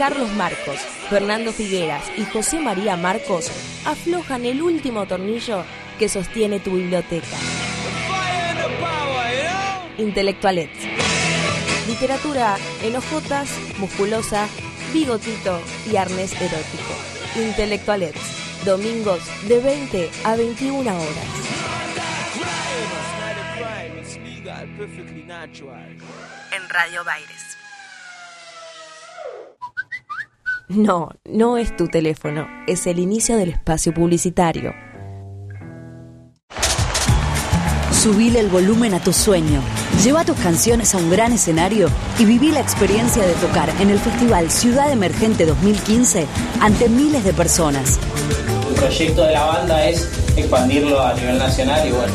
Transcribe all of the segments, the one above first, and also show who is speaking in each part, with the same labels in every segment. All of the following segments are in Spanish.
Speaker 1: Carlos Marcos, Fernando Figueras y José María Marcos aflojan el último tornillo que sostiene tu biblioteca. Intelectualets. Literatura en hojotas, musculosa, bigotito y arnés erótico. Intelectualets. Domingos de 20 a 21 horas. En Radio Baires. No, no es tu teléfono, es el inicio del espacio publicitario.
Speaker 2: Subile el volumen a tu sueño. Lleva tus canciones a un gran escenario y viví la experiencia de tocar en el Festival Ciudad Emergente 2015 ante miles de personas.
Speaker 3: El proyecto de la banda es expandirlo a nivel nacional y bueno.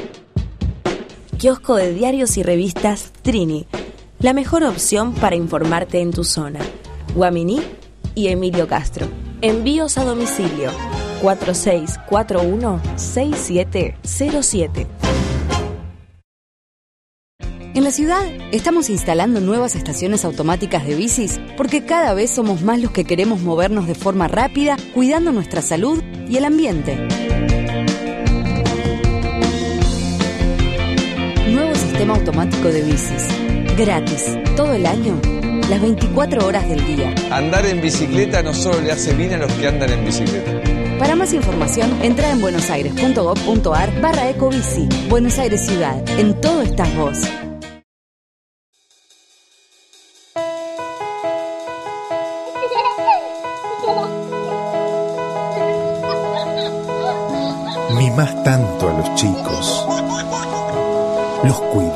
Speaker 1: Kiosco de diarios y revistas Trini, la mejor opción para informarte en tu zona. Guaminí y Emilio Castro. Envíos a domicilio 4641-6707.
Speaker 2: En la ciudad estamos instalando nuevas estaciones automáticas de bicis porque cada vez somos más los que queremos movernos de forma rápida, cuidando nuestra salud y el ambiente. Sistema automático de bicis. Gratis, todo el año, las 24 horas del día.
Speaker 4: Andar en bicicleta no solo le hace bien a los que andan en bicicleta.
Speaker 2: Para más información, entra en buenosaires.gov.ar barra ecobici. Buenos Aires Ciudad. En todo estás vos.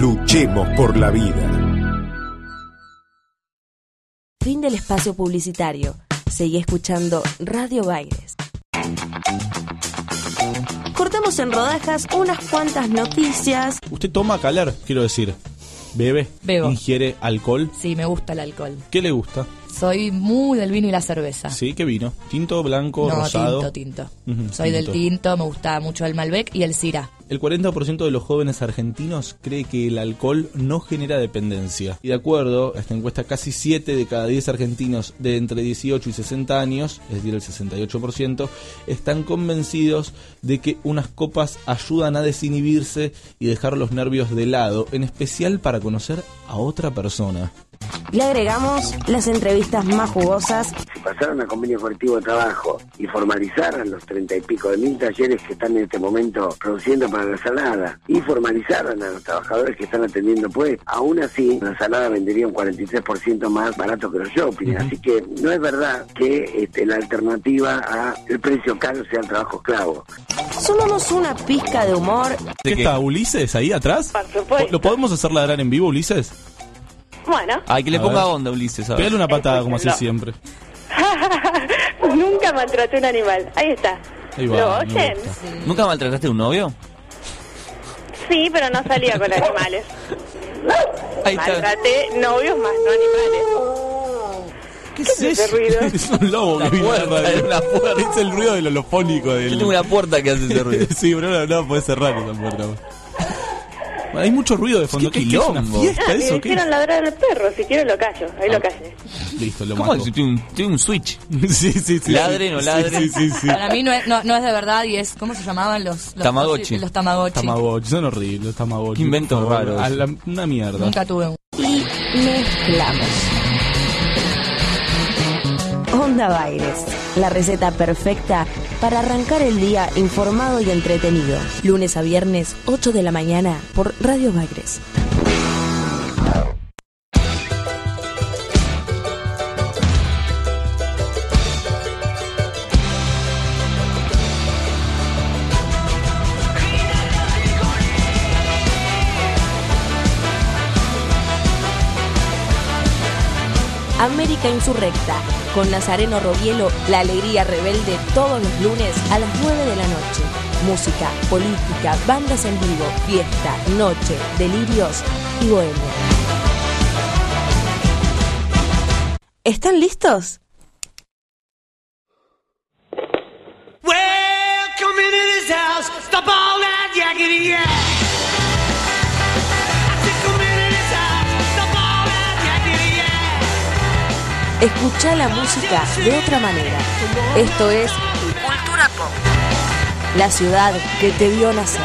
Speaker 5: Luchemos por la vida.
Speaker 1: Fin del espacio publicitario. Seguí escuchando Radio Baires. Cortamos en rodajas unas cuantas noticias.
Speaker 6: Usted toma calar, quiero decir. Bebe.
Speaker 7: Bebo.
Speaker 6: Ingiere alcohol.
Speaker 7: Sí, me gusta el alcohol.
Speaker 6: ¿Qué le gusta?
Speaker 7: Soy muy del vino y la cerveza.
Speaker 6: Sí, ¿qué vino? ¿Tinto, blanco,
Speaker 7: no,
Speaker 6: rosado?
Speaker 7: tinto, tinto. Soy del tinto, me gusta mucho el Malbec y el Syrah.
Speaker 6: El 40% de los jóvenes argentinos cree que el alcohol no genera dependencia. Y de acuerdo a esta encuesta, casi 7 de cada 10 argentinos de entre 18 y 60 años, es decir, el 68%, están convencidos de que unas copas ayudan a desinhibirse y dejar los nervios de lado, en especial para conocer a otra persona.
Speaker 1: Le agregamos las entrevistas más jugosas.
Speaker 8: Si pasaran a convenio colectivo de trabajo y formalizaran los treinta y pico de mil talleres que están en este momento produciendo para la salada y formalizaran a los trabajadores que están atendiendo pues, aún así la salada vendería un 43% más barato que los shopping. Así que no es verdad que este, la alternativa a el precio caro sea el trabajo esclavo.
Speaker 1: Sumamos una pizca de humor.
Speaker 6: ¿Qué está Ulises ahí atrás? ¿Lo podemos hacer ladrar en vivo, Ulises?
Speaker 9: Bueno.
Speaker 10: Ay, que le
Speaker 6: A
Speaker 10: ponga
Speaker 6: ver.
Speaker 10: onda, Ulises. a ver.
Speaker 6: Pégale una patada como hace siempre.
Speaker 9: Nunca maltraté un animal. Ahí está.
Speaker 6: Ahí va,
Speaker 9: ¿Lo
Speaker 6: me
Speaker 9: oyen?
Speaker 10: ¿Nunca maltrataste a un novio?
Speaker 9: Sí, pero no salía con animales.
Speaker 10: Ahí está.
Speaker 9: Maltraté novios más, no animales.
Speaker 6: ¿Qué,
Speaker 9: es ese ruido?
Speaker 6: es un lobo
Speaker 10: La
Speaker 6: que a la radio.
Speaker 10: es una puerta.
Speaker 6: Es el ruido del holofónico del...
Speaker 10: Yo tengo una puerta que hace ese ruido.
Speaker 6: sí, pero no, no puede cerrar esa puerta. Hay mucho ruido de fondo.
Speaker 10: Qué
Speaker 6: ¿Qué, qué es una
Speaker 10: quilombo.
Speaker 6: fiesta
Speaker 9: Ah,
Speaker 6: eso? ¿Qué
Speaker 9: hicieron ladrar al perro. Si quiero lo callo. Ahí lo callé.
Speaker 6: es? Listo, lo
Speaker 10: ¿Cómo?
Speaker 6: mato.
Speaker 10: Si Tiene un, tiene un switch.
Speaker 6: sí, sí, sí.
Speaker 10: Ladre, no
Speaker 6: Sí,
Speaker 10: ladre.
Speaker 6: Sí, sí, sí.
Speaker 7: Para mí no es, no, no es de verdad y es. ¿Cómo se llamaban los. los
Speaker 10: Tamagotchi.
Speaker 7: Los Tamagotchi.
Speaker 6: Tamagotchi, son horribles los Tamagotchi.
Speaker 10: Qué inventos raros.
Speaker 6: A la- una mierda.
Speaker 7: Nunca tuve un.
Speaker 1: Y mezclamos. Baires, la receta perfecta para arrancar el día informado y entretenido. Lunes a viernes, 8 de la mañana, por Radio Baires. América Insurrecta, con Nazareno Robielo, la alegría rebelde todos los lunes a las 9 de la noche. Música, política, bandas en vivo, fiesta, noche, delirios y bohemia. ¿Están listos?
Speaker 11: Welcome
Speaker 1: Escucha la música de otra manera. Esto es Cultura Pop. La ciudad que te vio nacer.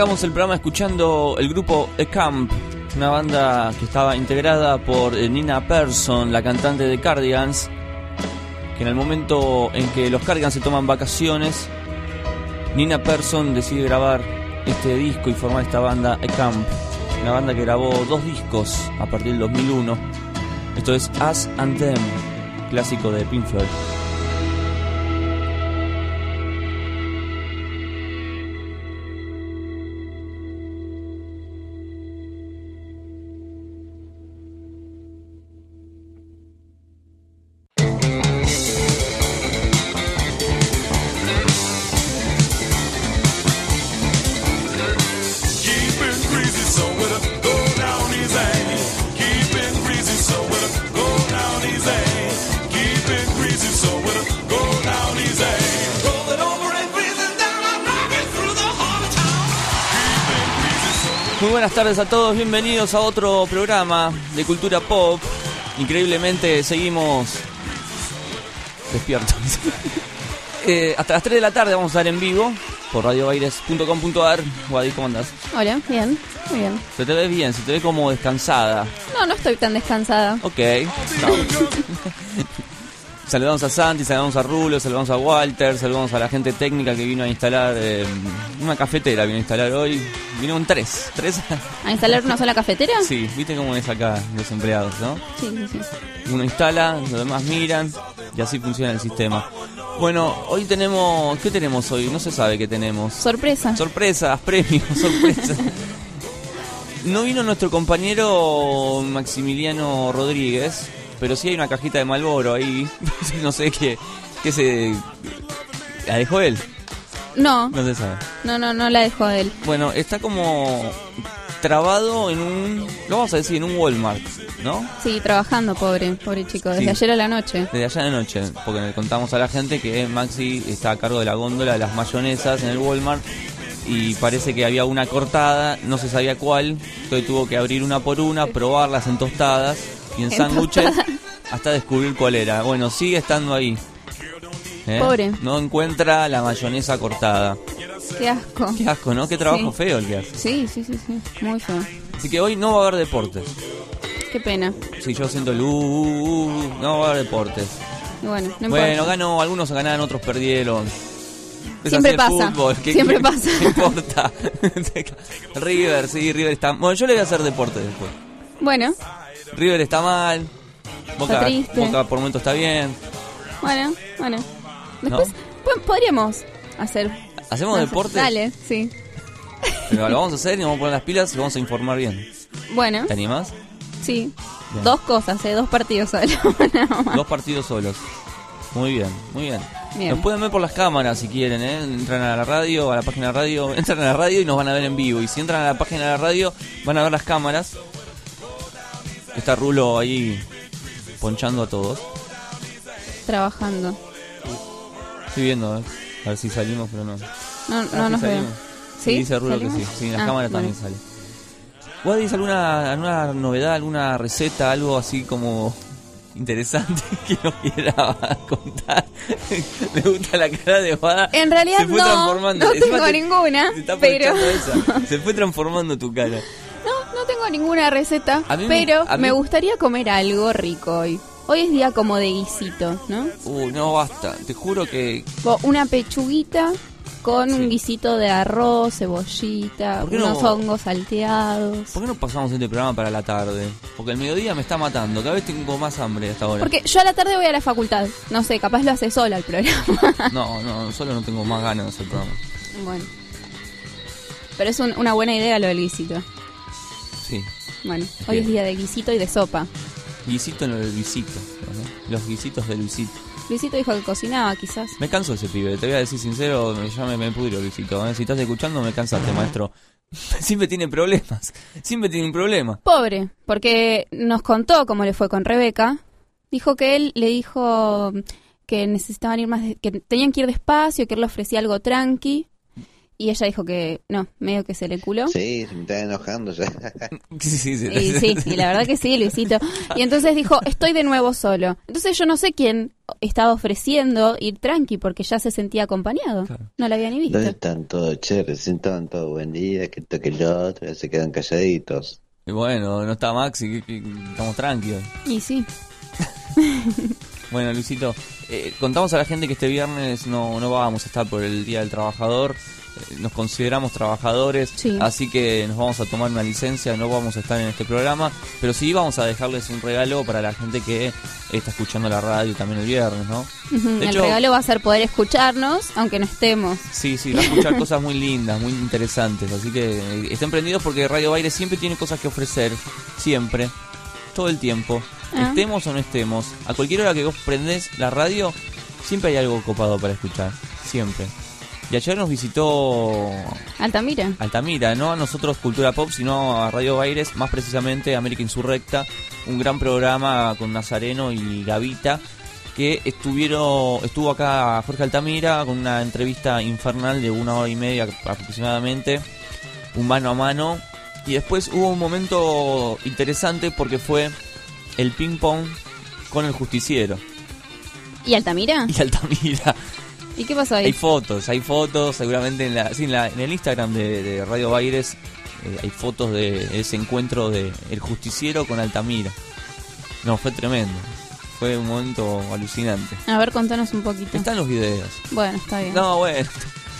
Speaker 10: Arrancamos el programa escuchando el grupo A Camp, una banda que estaba integrada por eh, Nina Persson, la cantante de Cardigans, que en el momento en que los Cardigans se toman vacaciones, Nina Persson decide grabar este disco y formar esta banda A Camp, una banda que grabó dos discos a partir del 2001. Esto es Us and Them, clásico de Pink Floyd. Tardes a todos, bienvenidos a otro programa de cultura pop. Increíblemente seguimos despiertos. Eh, hasta las 3 de la tarde vamos a estar en vivo por radiobaires.com.ar. Guadi, ¿cómo andás?
Speaker 12: Hola, bien, muy bien.
Speaker 10: Se te ve bien, se te ve como descansada.
Speaker 12: No, no estoy tan descansada.
Speaker 10: Ok. Saludamos a Santi, saludamos a Rulo, saludamos a Walter, saludamos a la gente técnica que vino a instalar eh, una cafetera, vino a instalar hoy. Vino un 3. ¿Tres?
Speaker 12: ¿A instalar una sola cafetera?
Speaker 10: Sí, viste cómo es acá los empleados, ¿no?
Speaker 12: Sí, sí, sí.
Speaker 10: Uno instala, los demás miran y así funciona el sistema. Bueno, hoy tenemos... ¿Qué tenemos hoy? No se sabe qué tenemos.
Speaker 12: Sorpresa.
Speaker 10: Sorpresas, premios, sorpresas. No vino nuestro compañero Maximiliano Rodríguez, pero sí hay una cajita de Malboro ahí. no sé qué, qué se... ¿La dejó él?
Speaker 12: No,
Speaker 10: No se sabe.
Speaker 12: no, no, no la dejó él.
Speaker 10: Bueno, está como trabado en un... Lo vamos a decir, en un Walmart, ¿no?
Speaker 12: Sí, trabajando, pobre, pobre chico, desde
Speaker 10: Sí.
Speaker 12: ayer a la noche.
Speaker 10: Desde allá de noche, porque le contamos a la gente que Maxi está a cargo de la góndola de las mayonesas en el Walmart y parece que había una cortada, no se sabía cuál, entonces tuvo que abrir una por una, probarlas en tostadas y en sándwiches hasta descubrir cuál era. Bueno, sigue estando ahí. ¿Eh?
Speaker 12: Pobre.
Speaker 10: No encuentra la mayonesa cortada.
Speaker 12: Qué asco.
Speaker 10: Qué asco, ¿no? Qué trabajo
Speaker 12: Sí.
Speaker 10: feo el que hace.
Speaker 12: Sí, sí, sí, sí, muy feo.
Speaker 10: Así que hoy no va a haber deportes.
Speaker 12: Qué pena.
Speaker 10: Si yo siento el uh, uh, uh, no va a haber deportes.
Speaker 12: Y bueno, no
Speaker 10: bueno, ganó, algunos ganaron, otros perdieron. Es
Speaker 12: Siempre pasa,
Speaker 10: fútbol, ¿qué-
Speaker 12: siempre
Speaker 10: qué-
Speaker 12: pasa.
Speaker 10: ¿Qué importa? River, sí, River está. Bueno, yo le voy a hacer deporte después.
Speaker 12: Bueno,
Speaker 10: River está mal. Boca,
Speaker 12: triste.
Speaker 10: Boca por momento está bien.
Speaker 12: bueno, bueno. Después po- podríamos hacer.
Speaker 10: ¿Hacemos
Speaker 12: no,
Speaker 10: deporte?
Speaker 12: Dale, sí.
Speaker 10: Pero lo vamos a hacer y nos vamos a poner las pilas y vamos a informar bien.
Speaker 12: Bueno,
Speaker 10: ¿Te animás?
Speaker 12: sí.
Speaker 10: Bien.
Speaker 12: Dos cosas, ¿eh? Dos partidos solo. Nada más.
Speaker 10: Dos partidos solos. Muy bien, muy bien.
Speaker 12: Bien.
Speaker 10: Nos pueden ver por las cámaras si quieren, ¿eh? Entran a la radio, a la página de radio, entran a la radio y nos van a ver en vivo. Y si entran a la página de la radio, van a ver las cámaras. Está Rulo ahí ponchando a todos.
Speaker 12: Trabajando.
Speaker 10: Estoy viendo, ¿eh? A ver si salimos, pero no.
Speaker 12: No,
Speaker 10: Ah,
Speaker 12: no
Speaker 10: sí
Speaker 12: nos vemos. ¿Sí?
Speaker 10: dice Rulo que sí. Sí, en las
Speaker 12: Ah,
Speaker 10: cámaras también sale. ¿Vos dices alguna, alguna novedad, alguna receta, algo así como interesante que nos quiera contar? Me gusta la cara de Wada.
Speaker 12: En realidad
Speaker 10: se fue
Speaker 12: no,
Speaker 10: transformando.
Speaker 12: no tengo
Speaker 10: te-
Speaker 12: ninguna,
Speaker 10: se
Speaker 12: pero...
Speaker 10: esa. Se fue transformando tu cara.
Speaker 12: No, tengo ninguna receta,
Speaker 10: me-
Speaker 12: pero
Speaker 10: mí-
Speaker 12: me gustaría comer algo rico hoy. Hoy es día como de guisito, ¿no?
Speaker 10: Uh, no basta. Te juro que.
Speaker 12: Una pechuguita con un guisito de arroz, cebollita,
Speaker 10: ¿Por qué no-
Speaker 12: unos hongos salteados.
Speaker 10: ¿Por qué no pasamos este programa para la tarde? Porque el mediodía me está matando. Cada vez tengo más hambre hasta ahora.
Speaker 12: Porque yo a la tarde voy a la facultad. No sé, capaz lo hace sola el programa.
Speaker 10: No, no, solo no tengo más ganas de hacer el programa.
Speaker 12: bueno. Pero es un- una buena idea lo del guisito.
Speaker 10: Sí.
Speaker 12: Bueno, hoy
Speaker 10: Bien.
Speaker 12: es día de guisito y de sopa.
Speaker 10: Guisito en el Luisito. ¿no? Los guisitos de Luisito.
Speaker 12: Luisito dijo que cocinaba, quizás.
Speaker 10: Me canso ese pibe, te voy a decir sincero, me- ya me, me pudro, Luisito. ¿eh? Si estás escuchando, me cansaste, maestro. Siempre tiene problemas. Siempre tiene un problema.
Speaker 12: Pobre, porque nos contó cómo le fue con Rebeca. Dijo que él le dijo que necesitaban ir más, de- que tenían que ir despacio, que él le ofrecía algo tranqui. Y ella dijo que no, medio que se le culó.
Speaker 13: Sí, se me está enojando ya.
Speaker 10: Sí, sí, sí.
Speaker 12: Y sí, y la verdad que sí, Luisito. Y entonces dijo, estoy de nuevo solo. Entonces yo no sé quién estaba ofreciendo ir tranqui porque ya se sentía acompañado. No la había ni visto.
Speaker 13: ¿Dónde están todos? Che, recién estaban todos buen día, que esto que lo otro, ya se quedan calladitos.
Speaker 10: Y bueno, no está Maxi, estamos tranquilos.
Speaker 12: Y sí.
Speaker 10: Bueno, Luisito, eh, contamos a la gente que este viernes no, no vamos a estar por el Día del Trabajador. Nos consideramos trabajadores,
Speaker 12: Sí.
Speaker 10: así que nos vamos a tomar una licencia, no vamos a estar en este programa, pero sí vamos a dejarles un regalo para la gente que está escuchando la radio también el viernes, ¿no? De
Speaker 12: el
Speaker 10: hecho-
Speaker 12: regalo va a ser poder escucharnos, aunque no estemos.
Speaker 10: Sí, sí, va a escuchar cosas muy lindas, muy interesantes. Así que eh, estén prendidos porque Radio Baile siempre tiene cosas que ofrecer. Siempre. Todo el tiempo.
Speaker 12: Ah.
Speaker 10: Estemos o no estemos. A cualquier hora que vos prendés la radio, siempre hay algo copado para escuchar. Siempre. Y ayer nos visitó
Speaker 12: Altamira.
Speaker 10: Altamira, no a nosotros Cultura Pop, sino a Radio Baires, más precisamente América Insurrecta, un gran programa con Nazareno y Gavita, que estuvieron, estuvo acá Jorge Altamira con una entrevista infernal de una hora y media aproximadamente, un mano a mano, y después hubo un momento interesante porque fue el ping pong con el justiciero
Speaker 12: ¿Y Altamira?
Speaker 10: y Altamira.
Speaker 12: ¿Y qué pasó ahí?
Speaker 10: Hay fotos, hay fotos, seguramente en, la, sí, en, la- en el Instagram de, de Radio Baires eh, hay fotos de ese encuentro de El Justiciero con Altamira. No, fue tremendo. Fue un momento alucinante.
Speaker 12: A ver, contanos un poquito.
Speaker 10: Están los videos.
Speaker 12: Bueno, está bien.
Speaker 10: No, bueno.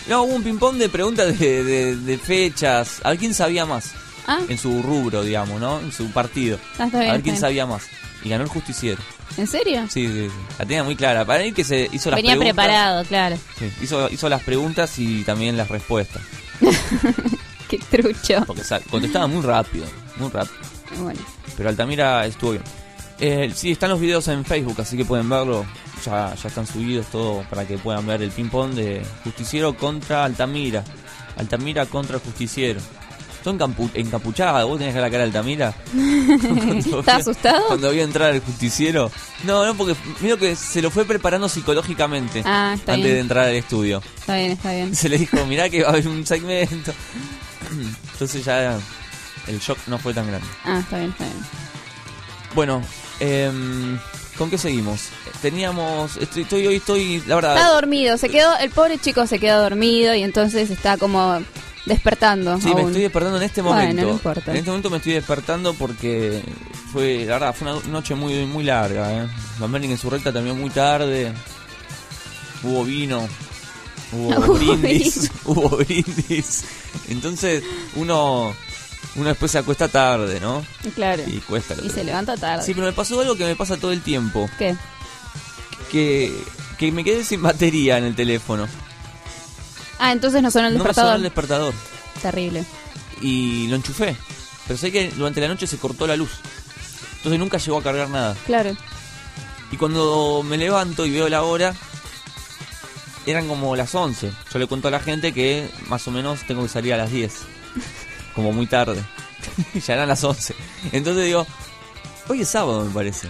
Speaker 10: No, hubo un ping-pong de preguntas de, de- de fechas. A ver quién sabía más.
Speaker 12: Ah.
Speaker 10: En su rubro, digamos, ¿no? En su partido.
Speaker 12: Ah, está bien,
Speaker 10: a ver
Speaker 12: está
Speaker 10: quién
Speaker 12: bien.
Speaker 10: sabía más. Y ganó el Justiciero.
Speaker 12: ¿En serio?
Speaker 10: Sí, sí, sí. La tenía muy clara. Para él que se hizo las
Speaker 12: Venía
Speaker 10: preguntas.
Speaker 12: preparado, claro.
Speaker 10: Sí, hizo, hizo las preguntas y también las respuestas.
Speaker 12: Qué trucho.
Speaker 10: Porque contestaba muy rápido, muy rápido.
Speaker 12: Bueno.
Speaker 10: Pero Altamira estuvo bien. Eh, sí, están los videos en Facebook, así que pueden verlo. Ya, ya están subidos todo para que puedan ver el ping-pong de Justiciero contra Altamira. Altamira contra Justiciero. Todo encampu- encapuchada, vos tenés la cara de Altamira.
Speaker 12: ¿Estás asustado?
Speaker 10: Cuando vio entrar el justiciero. No, no, porque miro que se lo fue preparando psicológicamente
Speaker 12: Ah, está
Speaker 10: antes
Speaker 12: bien.
Speaker 10: de entrar al estudio.
Speaker 12: Está bien, está bien.
Speaker 10: Se le dijo, mirá que va a haber un segmento. Entonces ya el shock no fue tan grande.
Speaker 12: Ah, está bien, está bien.
Speaker 10: Bueno, em, ¿con qué seguimos? Teníamos, estoy, estoy hoy, estoy, la verdad...
Speaker 12: Está dormido, se quedó, el pobre chico se quedó dormido y entonces está como despertando.
Speaker 10: Sí, me estoy despertando en este
Speaker 12: Bueno,
Speaker 10: momento.
Speaker 12: no importa.
Speaker 10: En este momento me estoy despertando porque fue, la verdad, fue una noche muy muy larga. ¿eh? En su recta terminó muy tarde. Hubo vino, hubo
Speaker 12: Hubo
Speaker 10: brindis,
Speaker 12: vino.
Speaker 10: hubo brindis. Entonces uno Uno después se acuesta tarde, ¿no?
Speaker 12: Claro.
Speaker 10: Y cuesta.
Speaker 12: Y se levanta tarde.
Speaker 10: Sí, pero me pasó algo que me pasa todo el tiempo.
Speaker 12: ¿Qué?
Speaker 10: Que, que me quedé sin batería en el teléfono.
Speaker 12: Ah, entonces no sonó el
Speaker 10: No me sonó
Speaker 12: despertador.
Speaker 10: el despertador.
Speaker 12: Terrible.
Speaker 10: Y lo enchufé. Pero sé que durante la noche se cortó la luz. Entonces nunca llegó a cargar nada.
Speaker 12: Claro.
Speaker 10: Y cuando me levanto y veo la hora, eran como las 11. Yo le cuento a la gente que más o menos tengo que salir a las 10. Como muy tarde. ya eran las 11. Entonces digo, hoy es sábado me parece.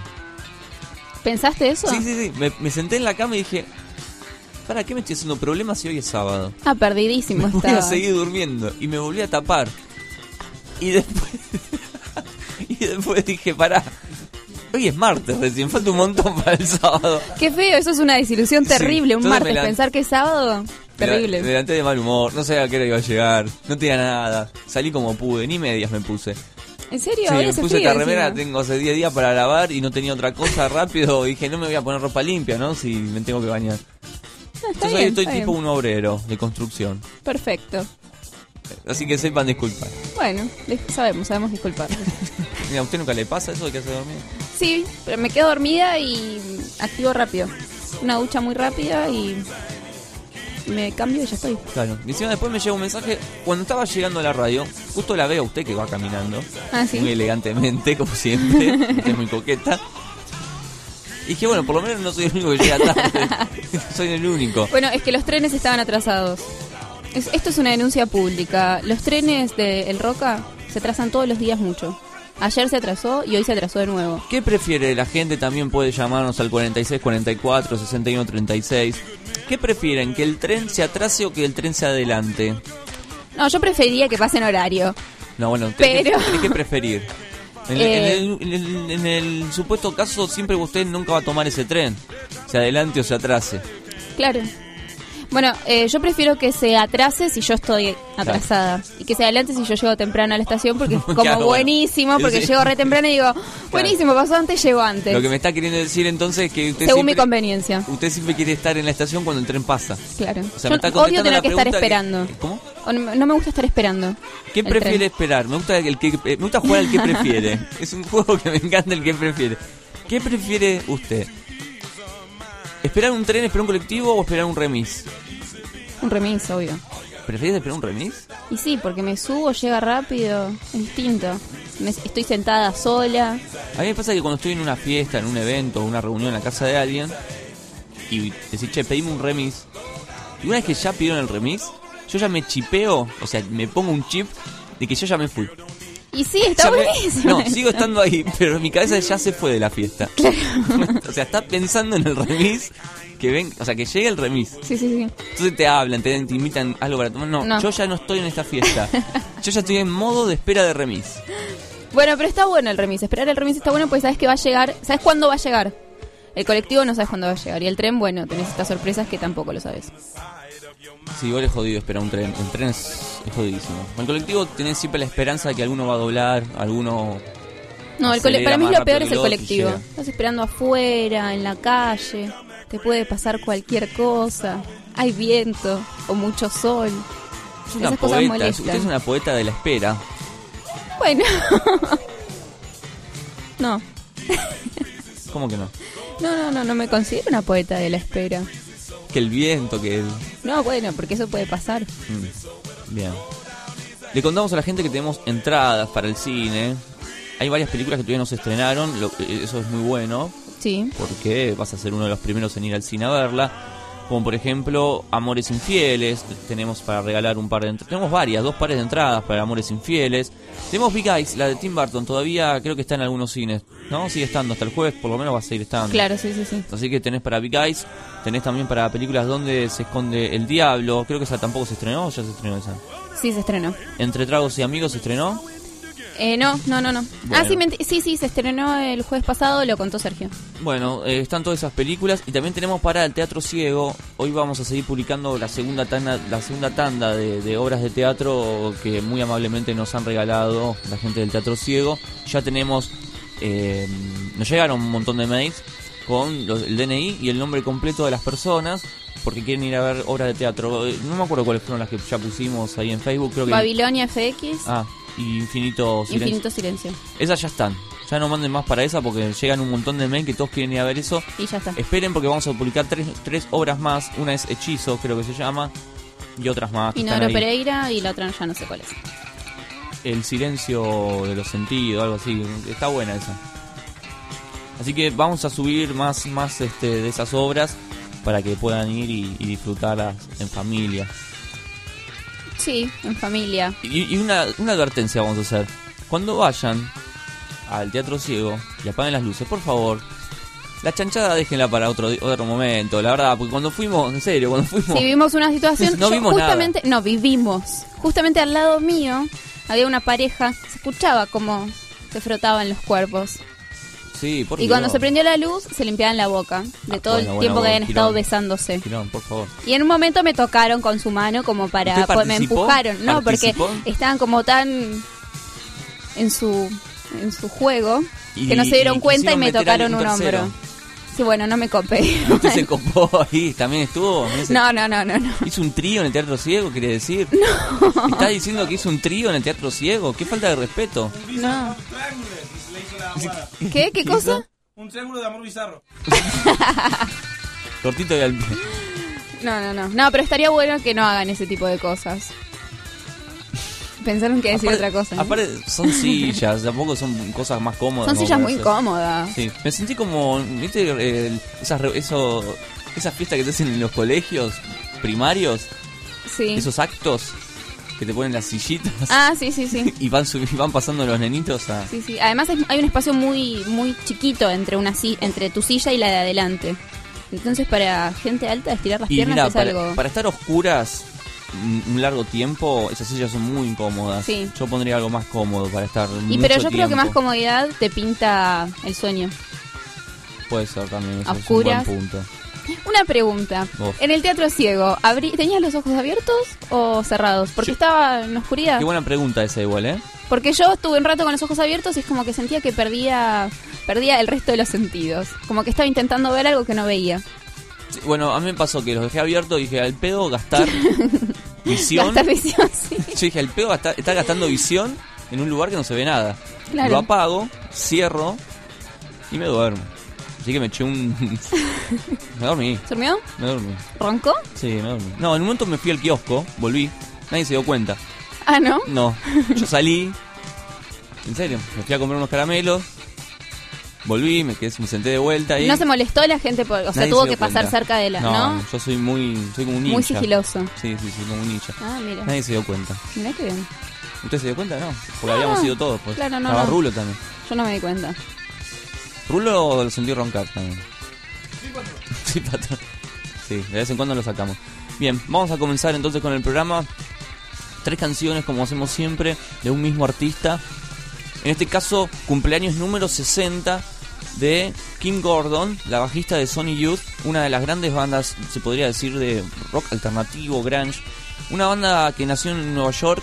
Speaker 12: ¿Pensaste eso?
Speaker 10: Sí, sí, sí. Me, me senté en la cama y dije, ¿para qué me estoy haciendo problemas si hoy es sábado?
Speaker 12: Ah, perdidísimo
Speaker 10: Voy
Speaker 12: estaba.
Speaker 10: a seguir durmiendo. Y me volví a tapar. Y después. y después dije, pará. Hoy es martes recién, falta un montón para el sábado.
Speaker 12: Qué feo, eso es una desilusión
Speaker 10: Sí,
Speaker 12: terrible. Un martes,
Speaker 10: me la-
Speaker 12: pensar que es sábado,
Speaker 10: Me
Speaker 12: terrible.
Speaker 10: Me levanté de mal humor, no sabía a qué hora iba a llegar, no tenía nada. Salí como pude, ni medias me puse.
Speaker 12: ¿En serio?
Speaker 10: Sí, me puse esta remera, tengo hace 10 días para lavar y no tenía otra cosa rápido. Dije, no me voy a poner ropa limpia, ¿no? Si me tengo que bañar. Entonces
Speaker 12: bien,
Speaker 10: hoy estoy tipo
Speaker 12: bien.
Speaker 10: un obrero de construcción.
Speaker 12: Perfecto.
Speaker 10: Así que sepan disculpar.
Speaker 12: Bueno, sabemos, sabemos disculpar.
Speaker 10: Mira, ¿a usted nunca le pasa eso de que hace dormir?
Speaker 12: sí, pero me quedo dormida y activo rápido. Una ducha muy rápida y me cambio y ya estoy.
Speaker 10: Claro. Y encima después me llega un mensaje. Cuando estaba llegando a la radio, justo la veo a usted que va caminando.
Speaker 12: Ah, ¿sí?
Speaker 10: Muy elegantemente, como siempre. usted es muy coqueta. Y dije, bueno, por lo menos no soy el único que llega tarde. soy el único.
Speaker 12: Bueno, es que los trenes estaban atrasados. Es- esto es una denuncia pública. Los trenes de El Roca se atrasan todos los días mucho. Ayer se atrasó y hoy se atrasó de nuevo.
Speaker 10: ¿Qué prefiere? La gente también puede llamarnos al 46 44 61 36. ¿Qué prefieren? ¿Que el tren se atrase o que el tren se adelante?
Speaker 12: No, yo preferiría que pase en horario.
Speaker 10: No, bueno, tenés,
Speaker 12: Pero-
Speaker 10: que, tenés que preferir. En, el-
Speaker 12: Eh.
Speaker 10: en el, en el- en el supuesto caso, siempre usted nunca va a tomar ese tren. Se adelante o se atrase.
Speaker 12: Claro. Bueno, eh, yo prefiero que se atrase si yo estoy atrasada. Y que se adelante si yo llego temprano a la estación porque es como
Speaker 10: Claro, bueno.
Speaker 12: buenísimo, porque
Speaker 10: Sí.
Speaker 12: llego re temprano y digo, buenísimo, pasó antes, llego antes.
Speaker 10: Lo que me está queriendo decir entonces es que usted
Speaker 12: Según mi
Speaker 10: siempre,
Speaker 12: conveniencia.
Speaker 10: usted siempre quiere estar en la estación cuando el tren pasa.
Speaker 12: Claro.
Speaker 10: O sea,
Speaker 12: Yo
Speaker 10: me está
Speaker 12: odio tener
Speaker 10: la
Speaker 12: que estar esperando.
Speaker 10: ¿Cómo?
Speaker 12: No, no me gusta estar esperando.
Speaker 10: ¿Qué prefiere
Speaker 12: tren.
Speaker 10: esperar? Me gusta el que eh, me gusta jugar al que prefiere. es un juego que me encanta el que prefiere. ¿Qué prefiere usted? ¿Esperar un tren, esperar un colectivo o esperar un remis?
Speaker 12: Un remis, obvio.
Speaker 10: ¿Prefieres esperar un remis?
Speaker 12: Y sí, porque me subo, llega rápido, es distinto. Me- estoy sentada sola.
Speaker 10: A mí me pasa que cuando estoy en una fiesta, en un evento, una reunión en la casa de alguien y decís, che, pedime un remis. Y una vez que ya pidieron el remis, yo ya me chipeo, o sea, me pongo un chip de que yo ya me fui.
Speaker 12: Y sí, está
Speaker 10: Ya me-
Speaker 12: buenísimo.
Speaker 10: no, sigo estando ahí, pero mi cabeza ya se fue de la fiesta. o sea, está pensando en el remis, que ven, o sea, que llegue el remis.
Speaker 12: Sí, sí, sí.
Speaker 10: Entonces te hablan, te, te invitan algo para tomar. No,
Speaker 12: No.
Speaker 10: yo ya no estoy en esta fiesta. yo ya estoy en modo de espera de remis.
Speaker 12: Bueno, pero está bueno el remis. Esperar el remis está bueno porque sabes que va a llegar. ¿Sabes cuándo va a llegar? El colectivo no sabes cuándo va a llegar. Y el tren, bueno, tenés estas sorpresas que tampoco lo sabes.
Speaker 10: Sí, igual es jodido esperar un tren. El tren es, es jodidísimo. Con el colectivo tenés siempre la esperanza de que alguno va a doblar, alguno...
Speaker 12: No, el para mí lo peor es el colectivo. Estás esperando afuera, en la calle. Te puede pasar cualquier cosa. Hay viento o mucho sol.
Speaker 10: Es una
Speaker 12: Esas cosas
Speaker 10: poeta,
Speaker 12: molestan.
Speaker 10: usted es una poeta de la espera.
Speaker 12: Bueno. no.
Speaker 10: ¿Cómo que no?
Speaker 12: No, no, no, no me considero una poeta de la espera.
Speaker 10: Que el viento, que el...
Speaker 12: No, bueno, porque eso puede pasar.
Speaker 10: Mm, Bien. Le contamos a la gente que tenemos entradas para el cine. Hay varias películas que todavía no se estrenaron, lo- eh, eso es muy bueno,
Speaker 12: Sí.
Speaker 10: porque vas a ser uno de los primeros en ir al cine a verla. Como por ejemplo, Amores Infieles, tenemos para regalar un par de entradas. Tenemos varias, dos pares de entradas para Amores Infieles. Tenemos Big Eyes, la de Tim Burton, todavía creo que está en algunos cines, ¿no? Sigue estando hasta el jueves, por lo menos va a seguir estando.
Speaker 12: Claro, sí, sí, sí.
Speaker 10: Así que tenés para Big Eyes, tenés también para películas donde se esconde el diablo. Creo que esa tampoco se estrenó, ¿o ya se estrenó esa.
Speaker 12: Sí, se estrenó.
Speaker 10: Entre tragos y amigos se estrenó.
Speaker 12: Eh, no, no, no, no.
Speaker 10: Bueno.
Speaker 12: Ah, sí, sí, sí, se estrenó el jueves pasado, lo contó Sergio.
Speaker 10: Bueno, eh, están todas esas películas y también tenemos para el Teatro Ciego. Hoy vamos a seguir publicando la segunda tanda, la segunda tanda de, de obras de teatro que muy amablemente nos han regalado la gente del Teatro Ciego. Ya tenemos, eh, nos llegaron un montón de mails con los- el DNI y el nombre completo de las personas porque quieren ir a ver obras de teatro. Eh, No me acuerdo cuáles fueron las que ya pusimos ahí en Facebook. Creo que
Speaker 12: Babilonia FX.
Speaker 10: Ah, y Infinito Silencio.
Speaker 12: Infinito Silencio.
Speaker 10: Esas ya están. Ya no manden más para esa porque llegan un montón de mail que todos quieren ir a ver eso.
Speaker 12: Y ya está.
Speaker 10: Esperen porque vamos a publicar tres, tres obras más. Una es Hechizo, creo que se llama. Y otras más.
Speaker 12: Inodoro
Speaker 10: ahí.
Speaker 12: Pereira y la otra ya no sé cuál es.
Speaker 10: El silencio de los sentidos, algo así. Está buena esa. Así que vamos a subir más, más este, de esas obras para que puedan ir y, y disfrutarlas en familia.
Speaker 12: Sí, en familia.
Speaker 10: Y, y una, una advertencia vamos a hacer. Cuando vayan al Teatro Ciego y apaguen las luces, por favor, la chanchada déjenla para otro, otro momento, la verdad, porque cuando fuimos, en serio, cuando fuimos...
Speaker 12: Si vimos una situación,
Speaker 10: No
Speaker 12: yo
Speaker 10: vimos nada.
Speaker 12: justamente, no, vivimos. Justamente al lado mío había una pareja, se escuchaba como se frotaban los cuerpos.
Speaker 10: Sí, por
Speaker 12: y cuando
Speaker 10: Dios.
Speaker 12: se prendió la luz, se limpiaban la boca de todo
Speaker 10: bueno,
Speaker 12: el
Speaker 10: bueno,
Speaker 12: tiempo que habían estado
Speaker 10: Quirón.
Speaker 12: besándose.
Speaker 10: Quirón, por favor.
Speaker 12: Y en un momento me tocaron con su mano como para...
Speaker 10: ¿Usted
Speaker 12: pues, me empujaron. No, porque estaban como tan en su en su juego
Speaker 10: Y-
Speaker 12: que no se dieron
Speaker 10: y
Speaker 12: cuenta y me tocaron
Speaker 10: un
Speaker 12: hombro. Sí, bueno, no me copé.
Speaker 10: ¿Usted se copó ahí? ¿También estuvo? ¿No
Speaker 12: No, no, no, no, no.
Speaker 10: ¿Hizo un trío en el Teatro Ciego, quiere decir? ¿Está diciendo que hizo un trío en el Teatro Ciego? ¡Qué falta de respeto!
Speaker 12: No. ¿Qué? ¿Qué cosa?
Speaker 14: Un triángulo de amor bizarro.
Speaker 10: Cortito y al pie.
Speaker 12: No, no, no. No, pero estaría bueno que no hagan ese tipo de cosas. Pensaron que decir otra cosa. ¿no?
Speaker 10: Aparte, son sillas, tampoco son cosas más cómodas.
Speaker 12: Son sillas muy cómodas.
Speaker 10: Sí, me sentí como, ¿viste? El- esas, eso, esas fiestas que te hacen en los colegios primarios,
Speaker 12: Sí.
Speaker 10: esos actos que te ponen las sillitas
Speaker 12: Ah, sí, sí, sí.
Speaker 10: y van, y van pasando los nenitos a...
Speaker 12: Sí, sí. Además hay un espacio muy muy chiquito entre una entre tu silla y la de adelante. Entonces para gente alta estirar las
Speaker 10: Y
Speaker 12: piernas es
Speaker 10: para,
Speaker 12: algo.
Speaker 10: para estar oscuras un largo tiempo, esas sillas son muy incómodas.
Speaker 12: Sí.
Speaker 10: Yo pondría algo más cómodo para estar
Speaker 12: Y
Speaker 10: mucho
Speaker 12: pero yo creo que más comodidad te pinta el sueño.
Speaker 10: Puede ser también, eso
Speaker 12: oscuras.
Speaker 10: es un buen punto.
Speaker 12: Una pregunta. En el teatro ciego, ¿tenías los ojos abiertos o cerrados? Porque estaba en oscuridad.
Speaker 10: Qué buena pregunta esa igual, ¿eh?
Speaker 12: Porque yo estuve un rato con los ojos abiertos y es como que sentía que perdía perdía el resto de los sentidos. Como que estaba intentando ver algo que no veía.
Speaker 10: Sí, Bueno, a mí me pasó que los dejé abiertos y dije, al pedo gastar visión.
Speaker 12: Gastar visión, sí.
Speaker 10: Yo dije, al pedo gastar, estar gastando visión en un lugar que no se ve nada.
Speaker 12: Claro.
Speaker 10: Lo apago, cierro y me duermo. Así que me eché un... me dormí,
Speaker 12: ¿Se durmió?
Speaker 10: me dormí.
Speaker 12: ¿Roncó?
Speaker 10: Sí, me dormí. No, en un momento me fui al kiosco, volví, nadie se dio cuenta.
Speaker 12: Ah, ¿no?
Speaker 10: No, yo salí, en serio, me fui a comprar unos caramelos, volví, me quedé, me senté de vuelta y...
Speaker 12: No se molestó la gente, por, o sea, tuvo
Speaker 10: se
Speaker 12: que pasar
Speaker 10: cuenta.
Speaker 12: cerca de la... ¿No?
Speaker 10: yo soy muy, soy como un ninja.
Speaker 12: Muy sigiloso.
Speaker 10: Sí, sí, sí, como un ninja.
Speaker 12: Ah, mira.
Speaker 10: Nadie se dio cuenta.
Speaker 12: Mirá que bien.
Speaker 10: ¿Usted se dio cuenta? No, porque
Speaker 12: No,
Speaker 10: habíamos
Speaker 12: no.
Speaker 10: ido todos. Pues.
Speaker 12: Claro, no,
Speaker 10: Estaba
Speaker 12: no.
Speaker 10: Rulo también.
Speaker 12: Yo no me di cuenta.
Speaker 10: Rulo lo sentí roncar también. Sí, patrón. Sí, de vez en cuando lo sacamos. Bien, vamos a comenzar entonces con el programa. Tres canciones, como hacemos siempre, de un mismo artista. En este caso, cumpleaños número 60 de Kim Gordon, la bajista de Sony Youth, una de las grandes bandas, se podría decir, de rock alternativo, grunge. Una banda que nació en Nueva York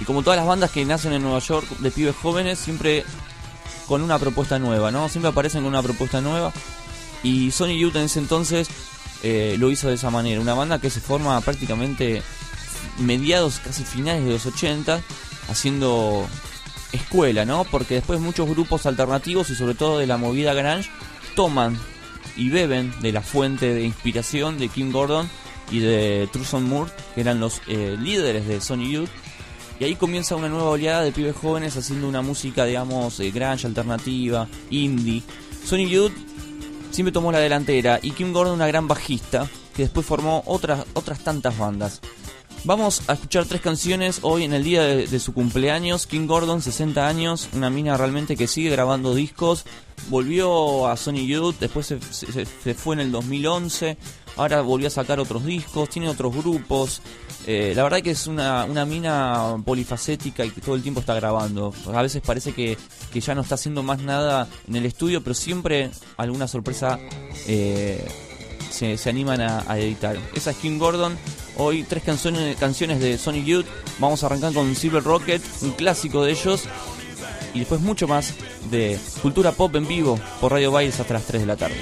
Speaker 10: y como todas las bandas que nacen en Nueva York de pibes jóvenes, siempre con una propuesta nueva, ¿no? Siempre aparecen con una propuesta nueva. Y Sony Youth en ese entonces eh, lo hizo de esa manera. Una banda que se forma prácticamente mediados, casi finales de los 80, haciendo escuela, ¿no? Porque después muchos grupos alternativos y sobre todo de la movida grunge toman y beben de la fuente de inspiración de Kim Gordon y de Truson Moore, que eran los eh, líderes de Sony Youth. Y ahí comienza una nueva oleada de pibes jóvenes haciendo una música, digamos, eh, grunge, alternativa, indie. Sony Youth siempre tomó la delantera y Kim Gordon una gran bajista que después formó otras, otras tantas bandas. Vamos a escuchar tres canciones hoy en el día de, su cumpleaños. Kim Gordon, 60 años, una mina realmente que sigue grabando discos. Volvió a Sony Youth, después se, se- se fue en el 2011. Ahora volvió a sacar otros discos, tiene otros grupos. Eh, la verdad que es una, una mina polifacética y que todo el tiempo está grabando. A veces parece que, que ya no está haciendo más nada en el estudio, pero siempre alguna sorpresa eh, se, animan a, a editar. Esa es Kim Gordon. Hoy tres canciones, canciones de Sonic Youth. Vamos a arrancar con Silver Rocket, un clásico de ellos. Y después mucho más de cultura pop en vivo por Radio Bailes hasta las 3 de la tarde.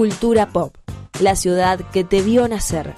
Speaker 11: Cultura Pop, la ciudad que te vio nacer.